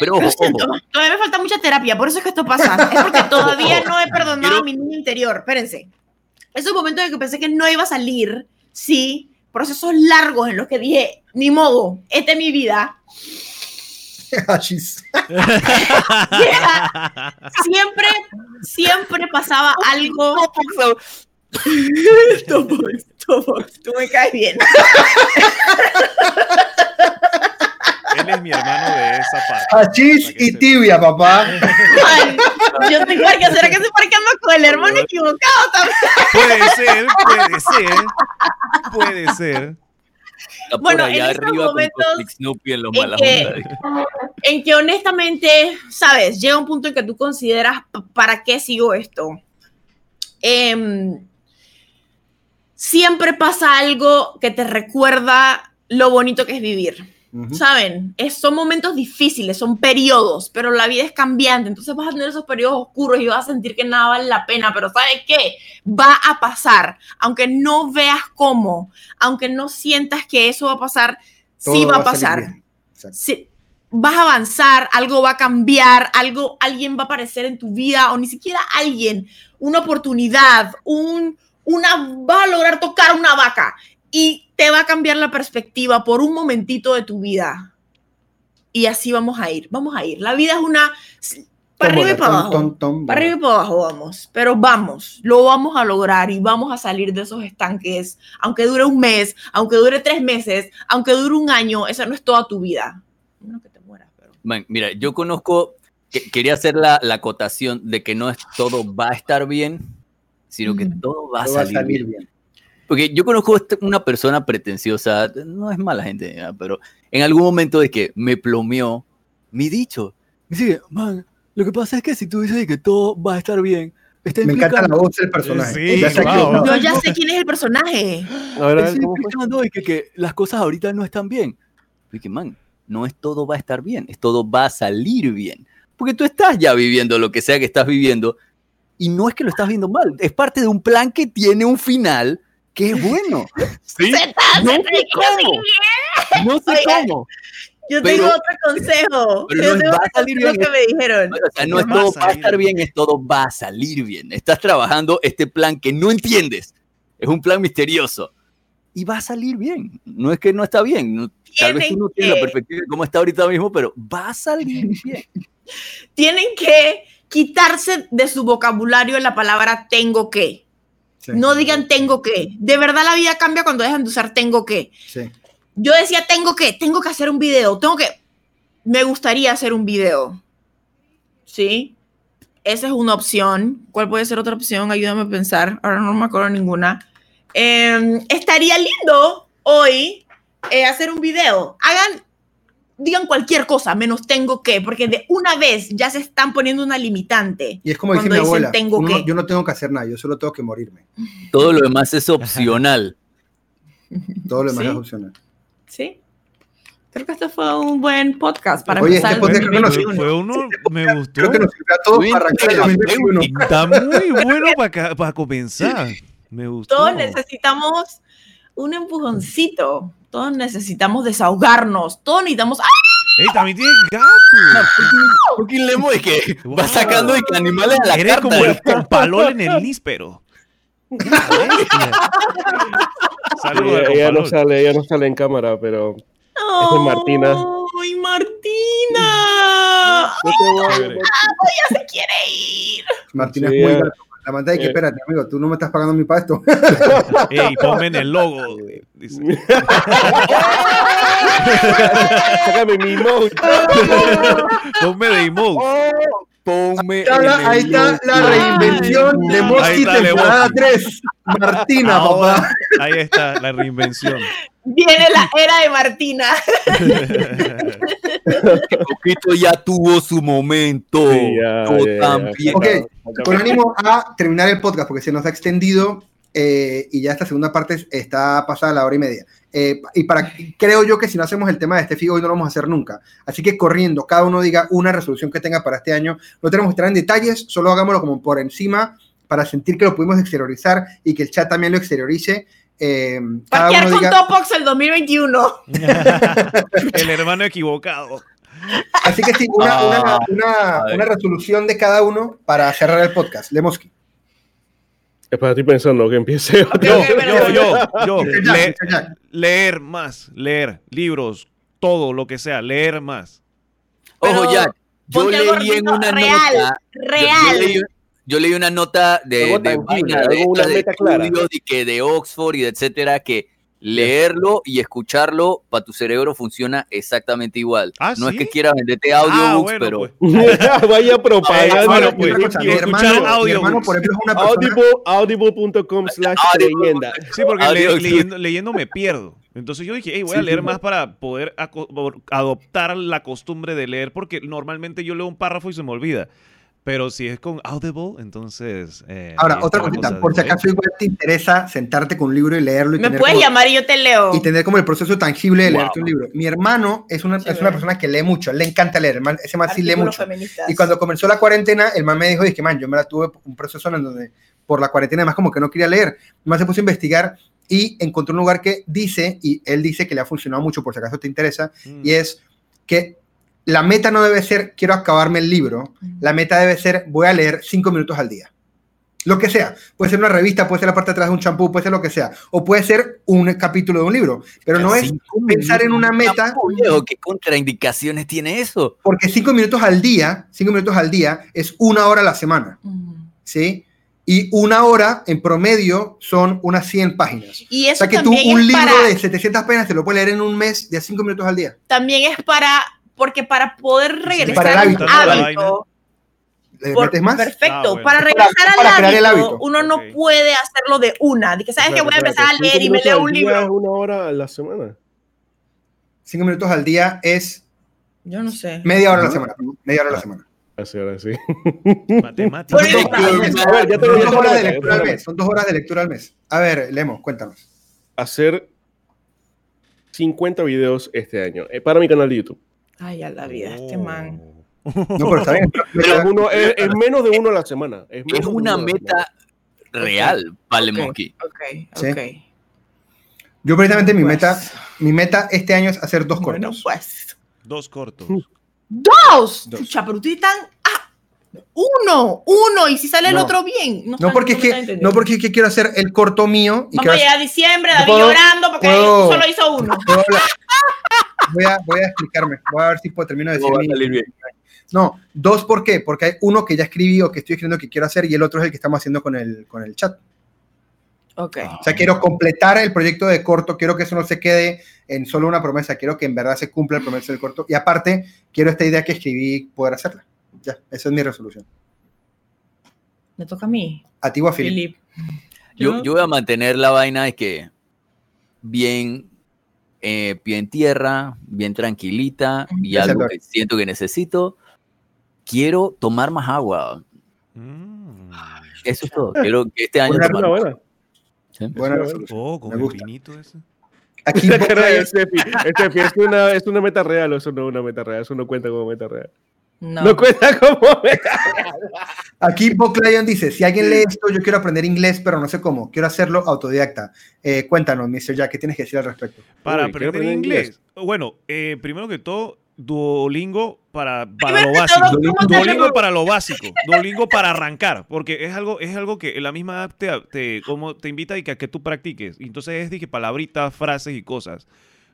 Speaker 2: Pero ojo, ojo.
Speaker 5: todavía me falta mucha terapia, por eso es que esto pasa. Es porque todavía no he perdonado
Speaker 2: Quiero-
Speaker 5: a mi niño interior. Espérense. Esos momentos en que pensé que no iba a salir, sí, procesos largos en los que dije, ni modo, esta es mi vida. Siempre, siempre pasaba algo. Topox, Topox, tú me caes bien.
Speaker 1: Él es mi hermano de esa parte. Para que
Speaker 3: y
Speaker 1: sepa.
Speaker 3: tibia, papá.
Speaker 5: Ay, yo estoy parqueando, ¿será que estoy parqueando con el hermano equivocado también?
Speaker 1: Puede ser, puede ser. Puede ser.
Speaker 2: Por
Speaker 5: Bueno,
Speaker 2: allá
Speaker 5: en estos momentos
Speaker 2: en los
Speaker 5: en que- en que honestamente, sabes, llega un punto en que tú consideras, "Pa- ¿para qué sigo esto? Em, siempre pasa algo que te recuerda lo bonito que es vivir. Saben, es, son momentos difíciles, son periodos, pero la vida es cambiante, entonces vas a tener esos periodos oscuros y vas a sentir que nada vale la pena, pero ¿sabes qué? Va a pasar, aunque no veas cómo, aunque no sientas que eso va a pasar, sí va a pasar. sí, vas a avanzar, algo va a cambiar, algo, alguien va a aparecer en tu vida, o ni siquiera alguien, una oportunidad, un, una, vas a lograr tocar una vaca. Y te va a cambiar la perspectiva por un momentito de tu vida. Y así vamos a ir, vamos a ir. La vida es una... Para arriba y para abajo.
Speaker 3: tom, tom, tom,
Speaker 5: Para arriba y para abajo vamos, pero vamos, lo vamos a lograr y vamos a salir de esos estanques, aunque dure un mes, aunque dure tres meses, aunque dure un año, esa no es toda tu vida. No que te mueras, pero...
Speaker 2: Man, mira, yo conozco, que- quería hacer la, la acotación de que no es todo va a estar bien, sino que todo va a
Speaker 3: Todo va a
Speaker 2: salir,
Speaker 3: salir
Speaker 2: bien.
Speaker 3: bien.
Speaker 2: Porque yo conozco este- una persona pretenciosa, no es mala gente, pero en algún momento de que me plomeó mi dicho. Me dice, man, lo que pasa es que si tú dices que todo va a estar bien, está
Speaker 3: Me encanta la voz del personaje.
Speaker 1: Sí,
Speaker 3: Ya
Speaker 1: wow.
Speaker 5: Yo ya sé quién es el personaje.
Speaker 2: Está implicando de que, que las cosas ahorita no están bien. Y que, man, no es todo va a estar bien, es todo va a salir bien. Porque tú estás ya viviendo lo que sea que estás viviendo y no es que lo estás viendo mal, es parte de un plan que tiene un final es bueno. ¿Sí?
Speaker 5: Se está-
Speaker 2: No sé cómo. No sé
Speaker 5: Oigan,
Speaker 2: cómo.
Speaker 5: Yo
Speaker 2: Pero-
Speaker 5: tengo otro consejo.
Speaker 2: pero
Speaker 5: Yo
Speaker 2: no
Speaker 5: tengo
Speaker 2: va a
Speaker 5: otro
Speaker 2: salir bien.
Speaker 5: que me dijeron.
Speaker 2: O sea, no es todo va a estar
Speaker 1: bien.
Speaker 2: es todo va a salir bien. Estás trabajando este plan que no entiendes. Es un plan misterioso. Y va a salir bien. No es que no está bien. no- tal vez tú no tienes la perspectiva de cómo está ahorita mismo, pero va a salir bien.
Speaker 5: Tienen que quitarse de su vocabulario la palabra tengo que.
Speaker 3: Sí.
Speaker 5: No digan tengo que. De verdad la vida cambia cuando dejan de usar tengo que.
Speaker 3: Sí.
Speaker 5: Yo decía tengo que, tengo que hacer un video, tengo que... Me gustaría hacer un video. ¿Sí? Esa es una opción. ¿Cuál puede ser otra opción? Ayúdame a pensar. Ahora no me acuerdo ninguna. Eh, estaría lindo hoy eh, hacer un video. Hagan digan cualquier cosa, menos tengo que, porque de una vez ya se están poniendo una limitante.
Speaker 3: Y es como dice
Speaker 5: Cuando
Speaker 3: mi
Speaker 5: dicen
Speaker 3: abuela,
Speaker 5: tengo
Speaker 3: uno-
Speaker 5: que.
Speaker 3: yo no tengo que hacer nada, yo solo tengo que morirme.
Speaker 2: Todo lo demás es opcional.
Speaker 3: Todo lo demás
Speaker 5: Sí.
Speaker 3: es opcional.
Speaker 5: Sí. Creo que este fue un buen podcast para
Speaker 3: Oye,
Speaker 5: empezar
Speaker 3: este
Speaker 5: el
Speaker 3: podcast creo que nos-
Speaker 5: 2021.
Speaker 1: Fue uno, me gustó.
Speaker 3: Creo que nos sirve a todos
Speaker 2: Muy
Speaker 3: para arrancar el 2021.
Speaker 1: Está muy bueno para, para comenzar. Me gustó.
Speaker 5: Todos necesitamos un empujoncito. Todos necesitamos desahogarnos. Todos necesitamos. ¡Ah!
Speaker 1: Ey, también tiene gato.
Speaker 2: Porque Lemo es que
Speaker 1: Wow.
Speaker 2: va sacando de que animales a la
Speaker 1: Eres
Speaker 2: carta.
Speaker 1: como el compalol en el níspero. Saludos al
Speaker 4: Ella, ella no sale, ella no sale en cámara, pero es de Martina.
Speaker 5: ¡Ay, Martina!
Speaker 4: No
Speaker 1: Chévere.
Speaker 5: ¡Ya se quiere ir!
Speaker 3: Martina
Speaker 4: Sí,
Speaker 3: es muy
Speaker 4: eh.
Speaker 3: gato. La manda y que
Speaker 4: Eh.
Speaker 3: espérate, amigo, tú no me estás pagando mi pasto.
Speaker 1: Ey, ponme en el logo. Dice.
Speaker 4: Sácame mi emoji.
Speaker 1: Ponme de emote.
Speaker 2: Ponme
Speaker 3: Ahí está, ahí está la reinvención de
Speaker 1: Ahí
Speaker 3: Mosky temporada
Speaker 1: Mosky.
Speaker 3: 3. Martina,
Speaker 1: Ahora,
Speaker 3: papá.
Speaker 1: ahí está la reinvención.
Speaker 5: Viene la era de Martina.
Speaker 2: Coquito ya tuvo su momento.
Speaker 4: Sí, ya,
Speaker 2: Yo
Speaker 4: ya, ya.
Speaker 2: también.
Speaker 3: Ok, con ánimo a terminar el podcast porque se nos ha extendido eh, y ya esta segunda parte está pasada la hora y media. Eh, y para creo yo que si no hacemos el tema de este FIGO hoy no lo vamos a hacer nunca. Así que corriendo, cada uno diga una resolución que tenga para este año. No tenemos que entrar en detalles, solo hagámoslo como por encima para sentir que lo pudimos exteriorizar y que el chat también lo exteriorice. Eh,
Speaker 5: Parquear con
Speaker 3: diga,
Speaker 5: Topox el 2021.
Speaker 1: el hermano equivocado.
Speaker 3: así que sí, una, una,
Speaker 2: Ah,
Speaker 3: una, una resolución de cada uno para cerrar el podcast. Lemoski.
Speaker 4: Espera, estoy pensando que empiece.
Speaker 5: Ok,
Speaker 1: Yo,
Speaker 5: ok, bueno,
Speaker 1: yo, yo, yo.
Speaker 3: Mr. Jack,
Speaker 1: Le-
Speaker 3: Mr. Jack.
Speaker 1: leer más, leer libros, todo lo que sea, leer más.
Speaker 2: Ojo,
Speaker 5: Pero
Speaker 2: Jack. Yo leí en una
Speaker 5: real,
Speaker 2: nota. yo- Yo,
Speaker 5: Real.
Speaker 2: leí, yo leí una nota de, de, de de
Speaker 4: meta clara.
Speaker 2: estudios y que de Oxford y de etcétera, que leerlo y escucharlo para tu cerebro funciona exactamente igual.
Speaker 1: Ah,
Speaker 2: no
Speaker 1: ¿sí?
Speaker 2: es que quiera venderte
Speaker 1: Ah,
Speaker 2: audiobooks,
Speaker 1: bueno,
Speaker 2: pero
Speaker 1: pues.
Speaker 4: Vaya propaganda.
Speaker 1: Ah, bueno,
Speaker 3: Y
Speaker 1: pues,
Speaker 3: mi hermano, mi hermano, por ejemplo, es una persona
Speaker 4: Audible, audible.com slash
Speaker 2: Audible.
Speaker 4: leyenda.
Speaker 1: Sí, porque le- leyendo, leyendo me pierdo. Entonces yo dije, hey, voy a
Speaker 3: Sí,
Speaker 1: leer
Speaker 3: sí.
Speaker 1: más para poder adoptar la costumbre de leer, porque normalmente yo leo un párrafo y se me olvida. Pero si es con Audible, entonces... eh,
Speaker 3: Ahora, otra cosita,
Speaker 1: cosa
Speaker 3: por si acaso igual te interesa sentarte con un libro y leerlo y
Speaker 5: Me
Speaker 3: tener,
Speaker 5: puedes
Speaker 3: como,
Speaker 5: llamar y yo te leo.
Speaker 3: y tener como el proceso tangible de
Speaker 2: Wow.
Speaker 3: leerte un libro. Mi hermano es una,
Speaker 5: Sí,
Speaker 3: es una persona que lee mucho, le encanta leer, el man- ese man sí lee mucho.
Speaker 5: feministas.
Speaker 3: Y cuando comenzó la cuarentena, el man me dijo, dije, man, yo me la tuve un proceso en donde por la cuarentena además como que no quería leer. Man se puso a investigar y encontró un lugar que dice, y él dice que le ha funcionado mucho, por si acaso te interesa,
Speaker 1: Mm.
Speaker 3: y es que la meta no debe ser quiero acabarme el libro, la meta debe ser voy a leer cinco minutos al día. Lo que sea, puede ser una revista, puede ser la parte de atrás de un champú, puede ser lo que sea, o puede ser un capítulo de un libro, pero no es pensar en una meta-
Speaker 2: ¿Qué contraindicaciones tiene eso?
Speaker 3: porque cinco minutos al día, cinco minutos al día es una hora a la semana. ¿sí? Y una hora en promedio son unas 100 páginas.
Speaker 5: Y
Speaker 3: O
Speaker 5: eso
Speaker 3: sea que tú un libro
Speaker 5: para,
Speaker 3: de 700 páginas te lo puedes leer en un mes de cinco minutos al día.
Speaker 5: también es para, porque para poder regresar
Speaker 3: para el
Speaker 5: al
Speaker 3: hábito,
Speaker 1: para la
Speaker 5: hábito,
Speaker 3: ¿Le
Speaker 5: por-
Speaker 3: metes más?
Speaker 5: perfecto,
Speaker 1: Ah, bueno.
Speaker 5: para regresar
Speaker 3: para
Speaker 5: al
Speaker 3: crear el
Speaker 5: hábito,
Speaker 3: hábito.
Speaker 5: uno no puede hacerlo de una, de que sabes que voy a empezar a leer y me leo un libro.
Speaker 4: una hora a la semana.
Speaker 3: Cinco minutos al día es
Speaker 5: Yo no sé.
Speaker 3: media hora a la semana. Media hora a la semana.
Speaker 4: Así, ahora sí.
Speaker 1: Matemáticas.
Speaker 3: Son dos horas de lectura al mes. Son dos horas de lectura al mes. A ver, Lemo, cuéntanos.
Speaker 4: Hacer 50 videos este año eh, para mi canal de YouTube.
Speaker 5: Ay, a la vida, este man.
Speaker 3: No, pero está bien.
Speaker 4: Pero es, uno- es- es menos de uno a la semana. Es,
Speaker 2: una meta real para el
Speaker 5: Ok,
Speaker 2: monkey.
Speaker 5: Ok,
Speaker 3: Sí.
Speaker 5: ok.
Speaker 3: Yo precisamente mi
Speaker 5: Pues.
Speaker 3: meta, mi meta este año es hacer dos
Speaker 5: Bueno,
Speaker 3: cortos.
Speaker 5: pues.
Speaker 1: Dos cortos.
Speaker 5: ¡Dos!
Speaker 3: Dos.
Speaker 5: Chucha, pero ustedes están. ¡Ah! Uno, uno, y si sale el
Speaker 3: No.
Speaker 5: otro bien.
Speaker 3: No porque es que no porque es que quiero hacer el corto mío y
Speaker 5: Vamos a llegar a diciembre, David
Speaker 3: puedo-
Speaker 5: llorando porque
Speaker 3: puedo-
Speaker 5: solo hizo uno.
Speaker 3: Voy a, voy a explicarme. Voy a ver si puedo terminar de
Speaker 2: No
Speaker 3: decir.
Speaker 2: bien.
Speaker 3: No, dos, ¿por qué? Porque hay uno que ya escribí o que estoy escribiendo que quiero hacer y el otro es el que estamos haciendo con el, con el chat.
Speaker 5: Ok.
Speaker 3: O sea, quiero completar el proyecto de corto, quiero que eso no se quede en solo una promesa, quiero que en verdad se cumpla el promesa del corto. Y aparte, quiero esta idea que escribí poder hacerla. Ya, esa es mi resolución.
Speaker 5: Me toca a mí,
Speaker 3: A ti o a Philip.
Speaker 5: Philip.
Speaker 2: Yo, yo voy a mantener la vaina de que bien eh, pie en tierra, bien tranquilita y
Speaker 3: Gracias,
Speaker 2: algo que siento que necesito. Quiero tomar más agua.
Speaker 1: Mm.
Speaker 2: Eso es todo. Quiero que este año
Speaker 3: Buena
Speaker 2: tomar
Speaker 4: Buena.
Speaker 2: ¿sí?
Speaker 3: Buena
Speaker 4: Sí,
Speaker 3: resolución.
Speaker 1: Oh, con
Speaker 3: Me gusta.
Speaker 1: vinito ese.
Speaker 3: Aquí,
Speaker 4: La cara de Steffi. Steffi, ¿es una, ¿es una meta real o eso no es una meta real? Eso no cuenta como meta real.
Speaker 5: No.
Speaker 4: No, cuenta como meta
Speaker 3: aquí Bob Lion dice, si alguien lee esto, yo quiero aprender inglés, pero no sé cómo. Quiero hacerlo autodidacta. Eh, cuéntanos, Mr. Jack, ¿qué tienes que decir al respecto?
Speaker 1: Para
Speaker 4: Uy,
Speaker 1: aprender
Speaker 4: aprender
Speaker 1: inglés. Bueno, eh, primero que todo, Duolingo para, para lo básico.
Speaker 5: todo, ¿cómo te
Speaker 1: Duolingo para lo básico. Duolingo para arrancar. Porque es algo, es algo que en la misma app te, te- como te invita y que, a que tú practiques. Entonces es que palabritas, frases y cosas.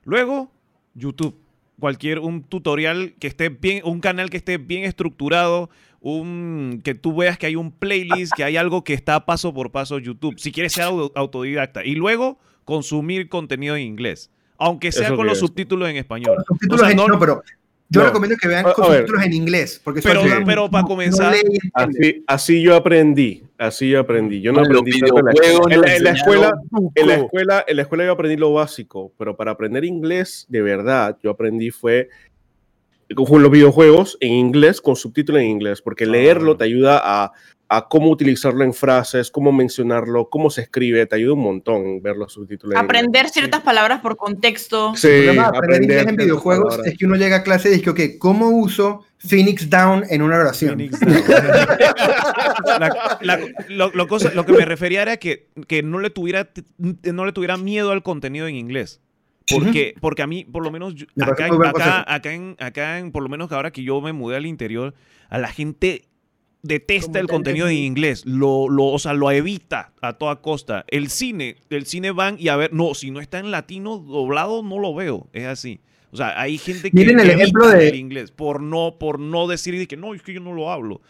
Speaker 1: Luego, YouTube. Cualquier un tutorial que esté bien, un canal que esté bien estructurado, un que tú veas que hay un playlist, que hay algo que está paso por paso YouTube. Si quieres ser au- autodidacta. Y luego consumir contenido en inglés. Aunque sea
Speaker 4: Eso
Speaker 1: con los
Speaker 4: es.
Speaker 1: subtítulos en español.
Speaker 3: Subtítulos
Speaker 1: O sea,
Speaker 3: en-
Speaker 1: no-
Speaker 3: no, pero yo
Speaker 4: No.
Speaker 3: recomiendo que vean con subtítulos en inglés, porque eso
Speaker 1: Pero-
Speaker 3: ayuda
Speaker 1: pero para
Speaker 3: No
Speaker 1: comenzar-
Speaker 3: entiende.
Speaker 4: Así, así yo aprendí. Así yo aprendí. Yo no aprendí tanto en la, en la- en la escuela. En la escuela, en la escuela yo aprendí lo básico, pero para aprender inglés de verdad, yo aprendí fue con los videojuegos en inglés, con subtítulos en inglés, porque leerlo te ayuda a, a cómo utilizarlo en frases, cómo mencionarlo, cómo se escribe, te ayuda un montón ver los subtítulos. en
Speaker 5: Aprender ciertas palabras por contexto.
Speaker 4: Sí,
Speaker 3: El problema de aprender en videojuegos
Speaker 4: palabras.
Speaker 3: es que uno llega a clase y dice, ok, ¿cómo uso Phoenix Down en una oración?
Speaker 1: Phoenix Down. La- la- lo, lo cosa- lo que me refería era que, que no, le tuviera, no le tuviera miedo al contenido en inglés. Porque, porque a mí, por lo menos, yo- acá, acá, acá en, acá en, por lo menos que ahora que yo me mudé al interior, a la gente detesta el
Speaker 5: te
Speaker 1: contenido en inglés, lo, lo, o sea, lo evita a toda costa. El cine, el cine van y a ver, no, si no está en latino doblado, no lo veo, es así. O sea, hay gente que
Speaker 3: Miren el
Speaker 1: evita
Speaker 3: ejemplo de-
Speaker 1: el inglés por no, por no decir de que no, es que yo no lo hablo.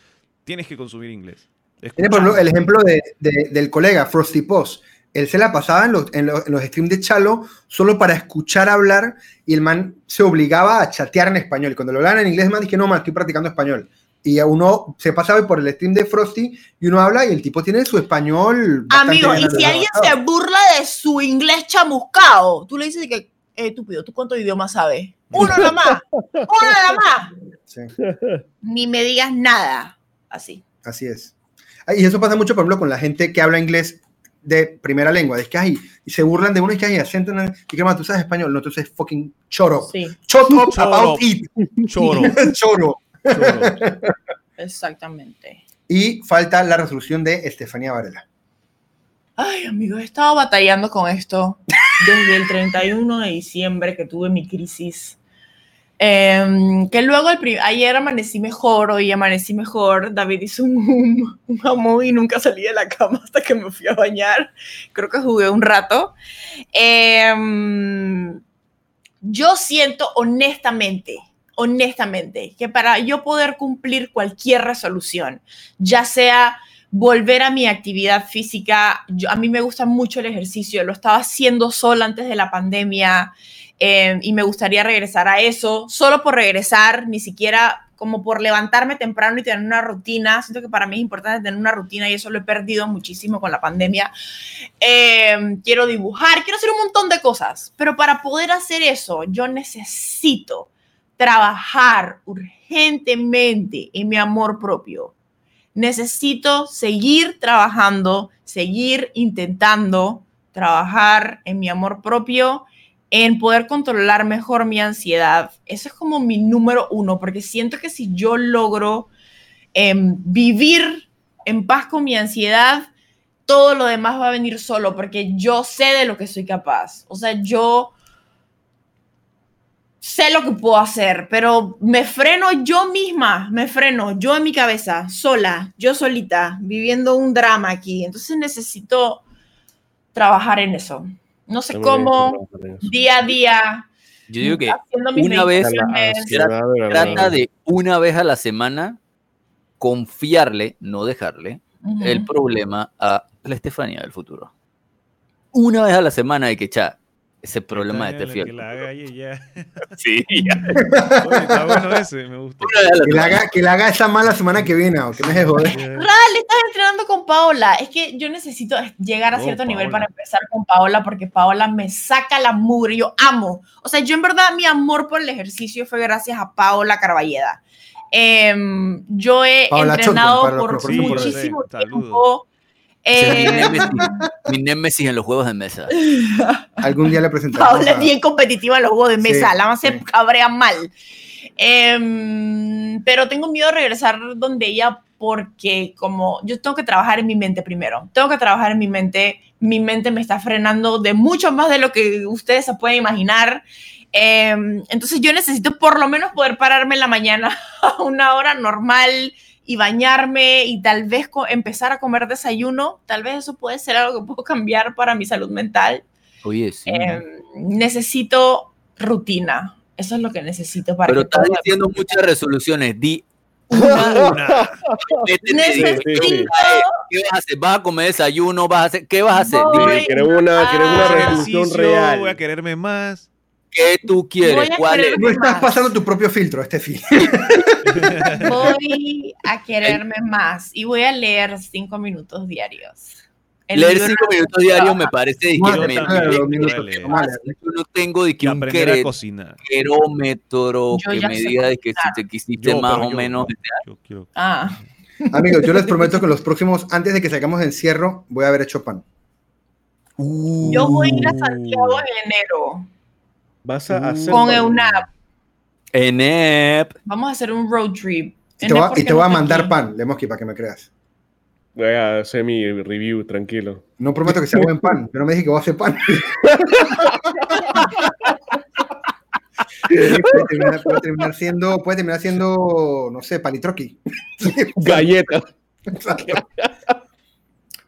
Speaker 1: Tienes que consumir inglés.
Speaker 3: Tiene por ejemplo el ejemplo de, de- del colega Frosty Post. Él se la pasaba en los, en los, en los streams de Chalo solo para escuchar hablar y el man se obligaba a chatear en español. Y cuando lo hablaban en inglés, el man dije, no, man, estoy practicando español. Y a uno se pasaba por el stream de Frosty y uno habla y el tipo tiene su español.
Speaker 5: Amigo,
Speaker 3: bien
Speaker 5: y si alguien se burla de su inglés chamuscado, tú le dices que, eh, estúpido, ¿tú cuántos idiomas sabes? Uno nada más, uno nada más.
Speaker 3: Sí,
Speaker 5: Ni me digas nada. Así.
Speaker 3: así es. Y eso pasa mucho, por ejemplo, con la gente que habla inglés de primera lengua. Es que, ay, y se burlan de uno y que, ay, acento. en el- Y que, man, tú sabes español. No, tú sabes fucking choro.
Speaker 5: Sí,
Speaker 3: Shut up
Speaker 1: Choro.
Speaker 3: about it.
Speaker 1: Choro.
Speaker 3: choro.
Speaker 5: Exactamente.
Speaker 3: Y falta la resolución de Estefanía Varela.
Speaker 5: Ay, amigo, he estado batallando con esto desde el 31 de diciembre que tuve mi crisis. Em, que luego el ayer amanecí mejor, hoy amanecí mejor. David hizo un, un jamón y nunca salí de la cama hasta que me fui a bañar. Creo que jugué un rato. Em, yo siento honestamente, honestamente, que para yo poder cumplir cualquier resolución, ya sea volver a mi actividad física. Yo- a mí me gusta mucho el ejercicio, lo estaba haciendo sola antes de la pandemia eh, y me gustaría regresar a eso, solo por regresar, ni siquiera como por levantarme temprano y tener una rutina. Siento que para mí es importante tener una rutina y eso lo he perdido muchísimo con la pandemia. Eh, quiero dibujar, quiero hacer un montón de cosas, pero para poder hacer eso yo necesito trabajar urgentemente en mi amor propio necesito seguir trabajando, seguir intentando trabajar en mi amor propio, en poder controlar mejor mi ansiedad. Eso es como mi número uno, porque siento que si yo logro em, vivir en paz con mi ansiedad, todo lo demás va a venir solo, porque yo sé de lo que soy capaz. O sea, yo sé lo que puedo hacer, pero me freno yo misma, me freno yo en mi cabeza, sola, yo solita, viviendo un drama aquí. Entonces necesito trabajar en eso. No sé cómo, día a día,
Speaker 2: Yo digo que una vez- trata de una vez a la semana confiarle, no dejarle, el problema a la Estefanía del futuro. Una vez a la semana de que, cha, ese problema de
Speaker 1: Está
Speaker 2: Tefi.
Speaker 1: bien, Que la haga ella ya.
Speaker 2: Sí, ya.
Speaker 1: Oye, está bueno ese, me gusta.
Speaker 3: Que le haga, que le haga esa mala semana que viene, o que me joder.
Speaker 1: Ya.
Speaker 5: Real, estás entrenando con Paola. Es que yo necesito llegar a
Speaker 1: Oh,
Speaker 5: cierto nivel para empezar con Paola porque Paola me saca la mugre. Yo amo. O sea, yo en verdad mi amor por el ejercicio fue gracias a Paola Carballeda. Em, yo he
Speaker 3: Paola
Speaker 5: entrenado
Speaker 3: Chonton,
Speaker 5: por muchísimo
Speaker 1: Sí,
Speaker 5: tiempo.
Speaker 2: Es mi némesis, mi némesis en los juegos de mesa.
Speaker 3: Algún día le presentaremos.
Speaker 5: Paola es bien competitiva en los juegos de mesa,
Speaker 3: Sí,
Speaker 5: la más se
Speaker 3: sí.
Speaker 5: cabrea mal. Em, pero tengo miedo de regresar donde ella porque como yo tengo que trabajar en mi mente primero, tengo que trabajar en mi mente, mi mente me está frenando de mucho más de lo que ustedes se pueden imaginar. Em, entonces yo necesito por lo menos poder pararme en la mañana a una hora normal y bañarme y tal vez empezar a comer desayuno, tal vez eso puede ser algo que puedo cambiar para mi salud mental.
Speaker 2: Oye, sí.
Speaker 5: Eh, necesito rutina. Eso es lo que necesito para
Speaker 2: Pero
Speaker 5: que
Speaker 2: estás diciendo muchas resoluciones. Di,
Speaker 1: Una.
Speaker 2: métete,
Speaker 5: Necesito
Speaker 2: ¿Qué vas a hacer? ¿Vas a comer desayuno? ¿Vas a hacer? ¿Qué vas a hacer?
Speaker 5: Voy.
Speaker 2: Dime,
Speaker 4: Quieres una, quieres una resolución real.
Speaker 1: voy a quererme más.
Speaker 2: ¿Qué tú quieres? ¿Cuál es?
Speaker 3: No estás
Speaker 5: más.
Speaker 3: pasando tu propio filtro, este fin.
Speaker 5: voy a quererme más y voy a leer cinco minutos diarios. El
Speaker 2: Leer cinco minutos
Speaker 5: me
Speaker 2: diarios me parece que
Speaker 1: yo
Speaker 2: no tengo de que un querómetro que me diga de que si te quisiste
Speaker 1: Yo,
Speaker 2: más o
Speaker 1: yo-
Speaker 2: menos.
Speaker 1: Yo quiero.
Speaker 5: Ah,
Speaker 3: Amigos, yo les prometo que los próximos, antes de que salgamos de encierro, voy a haber hecho pan.
Speaker 5: yo voy a ir a Santiago en enero
Speaker 4: Vas a hacer.
Speaker 5: con EUNAP.
Speaker 2: ENEP.
Speaker 5: Vamos a hacer un road trip.
Speaker 3: Y te voy a,
Speaker 5: ¿por
Speaker 3: y
Speaker 5: qué
Speaker 3: te voy a mandar
Speaker 5: aquí?
Speaker 3: pan, Lemoski, para que me creas.
Speaker 4: Voy a hacer mi review, tranquilo.
Speaker 3: No prometo que sea buen pan. No me dije que voy a hacer pan. puede, terminar, puede terminar siendo, puede terminar siendo, no sé, palitroqui.
Speaker 4: Galleta.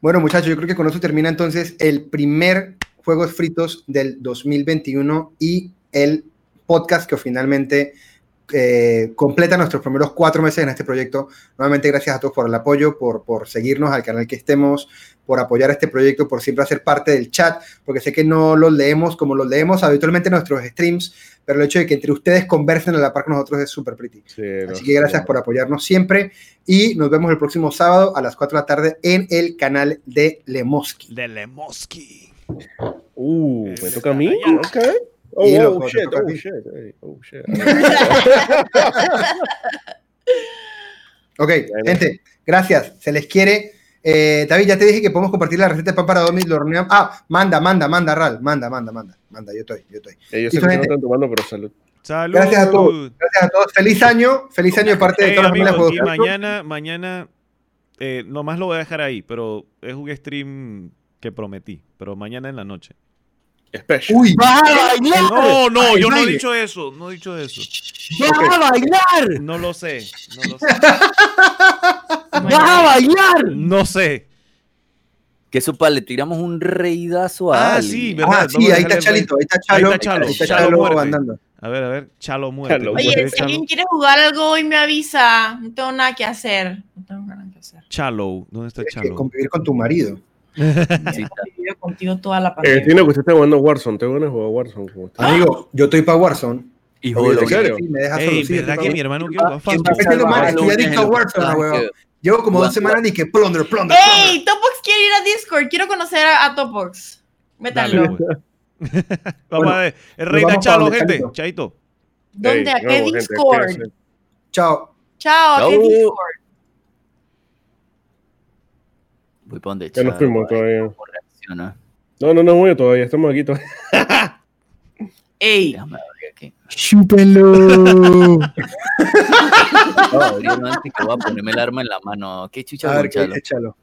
Speaker 3: Bueno, muchachos, yo creo que con eso termina entonces el primer Juegos Fritos del 2021 y el podcast que finalmente eh, completa nuestros primeros cuatro meses en este proyecto. Nuevamente, gracias a todos por el apoyo, por, por seguirnos al canal que estemos, por apoyar este proyecto, por siempre hacer parte del chat, porque sé que no los leemos como los leemos habitualmente en nuestros streams, pero el hecho de que entre ustedes conversen a la par con nosotros es súper pretty.
Speaker 4: Sí, no
Speaker 3: Así que gracias por apoyarnos siempre y nos vemos el próximo sábado a las 4 de la tarde en el canal de Lemoski.
Speaker 1: De Lemoski.
Speaker 4: Uh, me toca a mí. Ok. Oh, oh, shit, oh, shit, hey, oh, shit.
Speaker 3: Ok, gente, gracias, se les quiere. Eh, David, ya te dije que podemos compartir la receta de pan para Domis, lo horneamos. Ah, manda, manda, manda, Ral, manda, manda, manda, manda, yo estoy, yo estoy.
Speaker 4: Ellos
Speaker 3: Y
Speaker 4: sé que no
Speaker 3: gente-
Speaker 4: están tomando, pero salud.
Speaker 1: Salud.
Speaker 3: Gracias a todos. Gracias a todos, feliz año, feliz año de parte de
Speaker 1: Hey,
Speaker 3: todas las familias
Speaker 1: amigos, y mañana, mañana, eh, nomás lo voy a dejar ahí, pero es un stream que prometí, pero mañana en la noche.
Speaker 4: Special.
Speaker 3: Uy,
Speaker 2: ¡Vas a bailar!
Speaker 1: No, no,
Speaker 3: Ay,
Speaker 1: yo no he dicho eso, no he dicho eso.
Speaker 2: ¡Vas a bailar!
Speaker 1: No lo sé, no lo sé.
Speaker 2: ¡Vas a bailar!
Speaker 1: No sé.
Speaker 2: Que sopa, le tiramos un reidazo a
Speaker 1: Ah,
Speaker 2: alguien.
Speaker 1: sí, ¿verdad?
Speaker 3: ah, sí, ahí está. Chalito, ahí está Chalo,
Speaker 1: Ahí está Chalo,
Speaker 3: ahí está
Speaker 1: Chalo
Speaker 3: Chalo
Speaker 1: muerte.
Speaker 3: andando.
Speaker 1: A ver, a ver, Chalo muerte.
Speaker 4: Chalo.
Speaker 1: ¿Cómo se
Speaker 5: Oye, si
Speaker 1: Chalo?
Speaker 5: alguien quiere jugar algo hoy me avisa. No tengo nada que hacer. No tengo nada que hacer.
Speaker 1: Chalo, ¿dónde está
Speaker 3: Tienes que
Speaker 1: Chalo?
Speaker 3: convivir con tu marido.
Speaker 2: Sí,
Speaker 5: contigo toda la
Speaker 4: Eh,
Speaker 5: pandemia.
Speaker 4: entiendo que usted está jugando Warzone. Te van a jugar Warzone.
Speaker 3: Amigo, yo estoy para Warzone.
Speaker 2: Hijo
Speaker 3: Oye,
Speaker 2: de
Speaker 3: sí, me deja
Speaker 1: Ey,
Speaker 3: sí,
Speaker 1: ¿verdad que mi hermano quiere jugar
Speaker 2: ¿Quién
Speaker 1: fast
Speaker 2: va a
Speaker 3: estoy adicto a Warzone, weón. Llevo como dos semanas y que plunder, plunder.
Speaker 5: ¡Ey! Topox quiere ir a Discord. Quiero conocer a, a Topox. Métanlo.
Speaker 1: Vamos
Speaker 3: Bueno,
Speaker 1: a ver. El rey Chalo, gente. Chaito.
Speaker 5: ¿Dónde? ¿A qué Discord?
Speaker 3: Chao.
Speaker 5: Chao, ¿a qué
Speaker 2: Chao.
Speaker 5: Discord?
Speaker 2: Voy para donde
Speaker 4: Ya nos fuimos todavía.
Speaker 2: reacciona.
Speaker 4: No, no, no, muy todavía. Estamos aquí todavía.
Speaker 5: ¡Ey!
Speaker 2: Déjame ver aquí.
Speaker 3: Chúpenlo.
Speaker 2: No, abrieron antes que voy a ponerme el arma en la mano. ¿Qué chucha
Speaker 3: A ver,
Speaker 2: Chalo?
Speaker 3: échalo.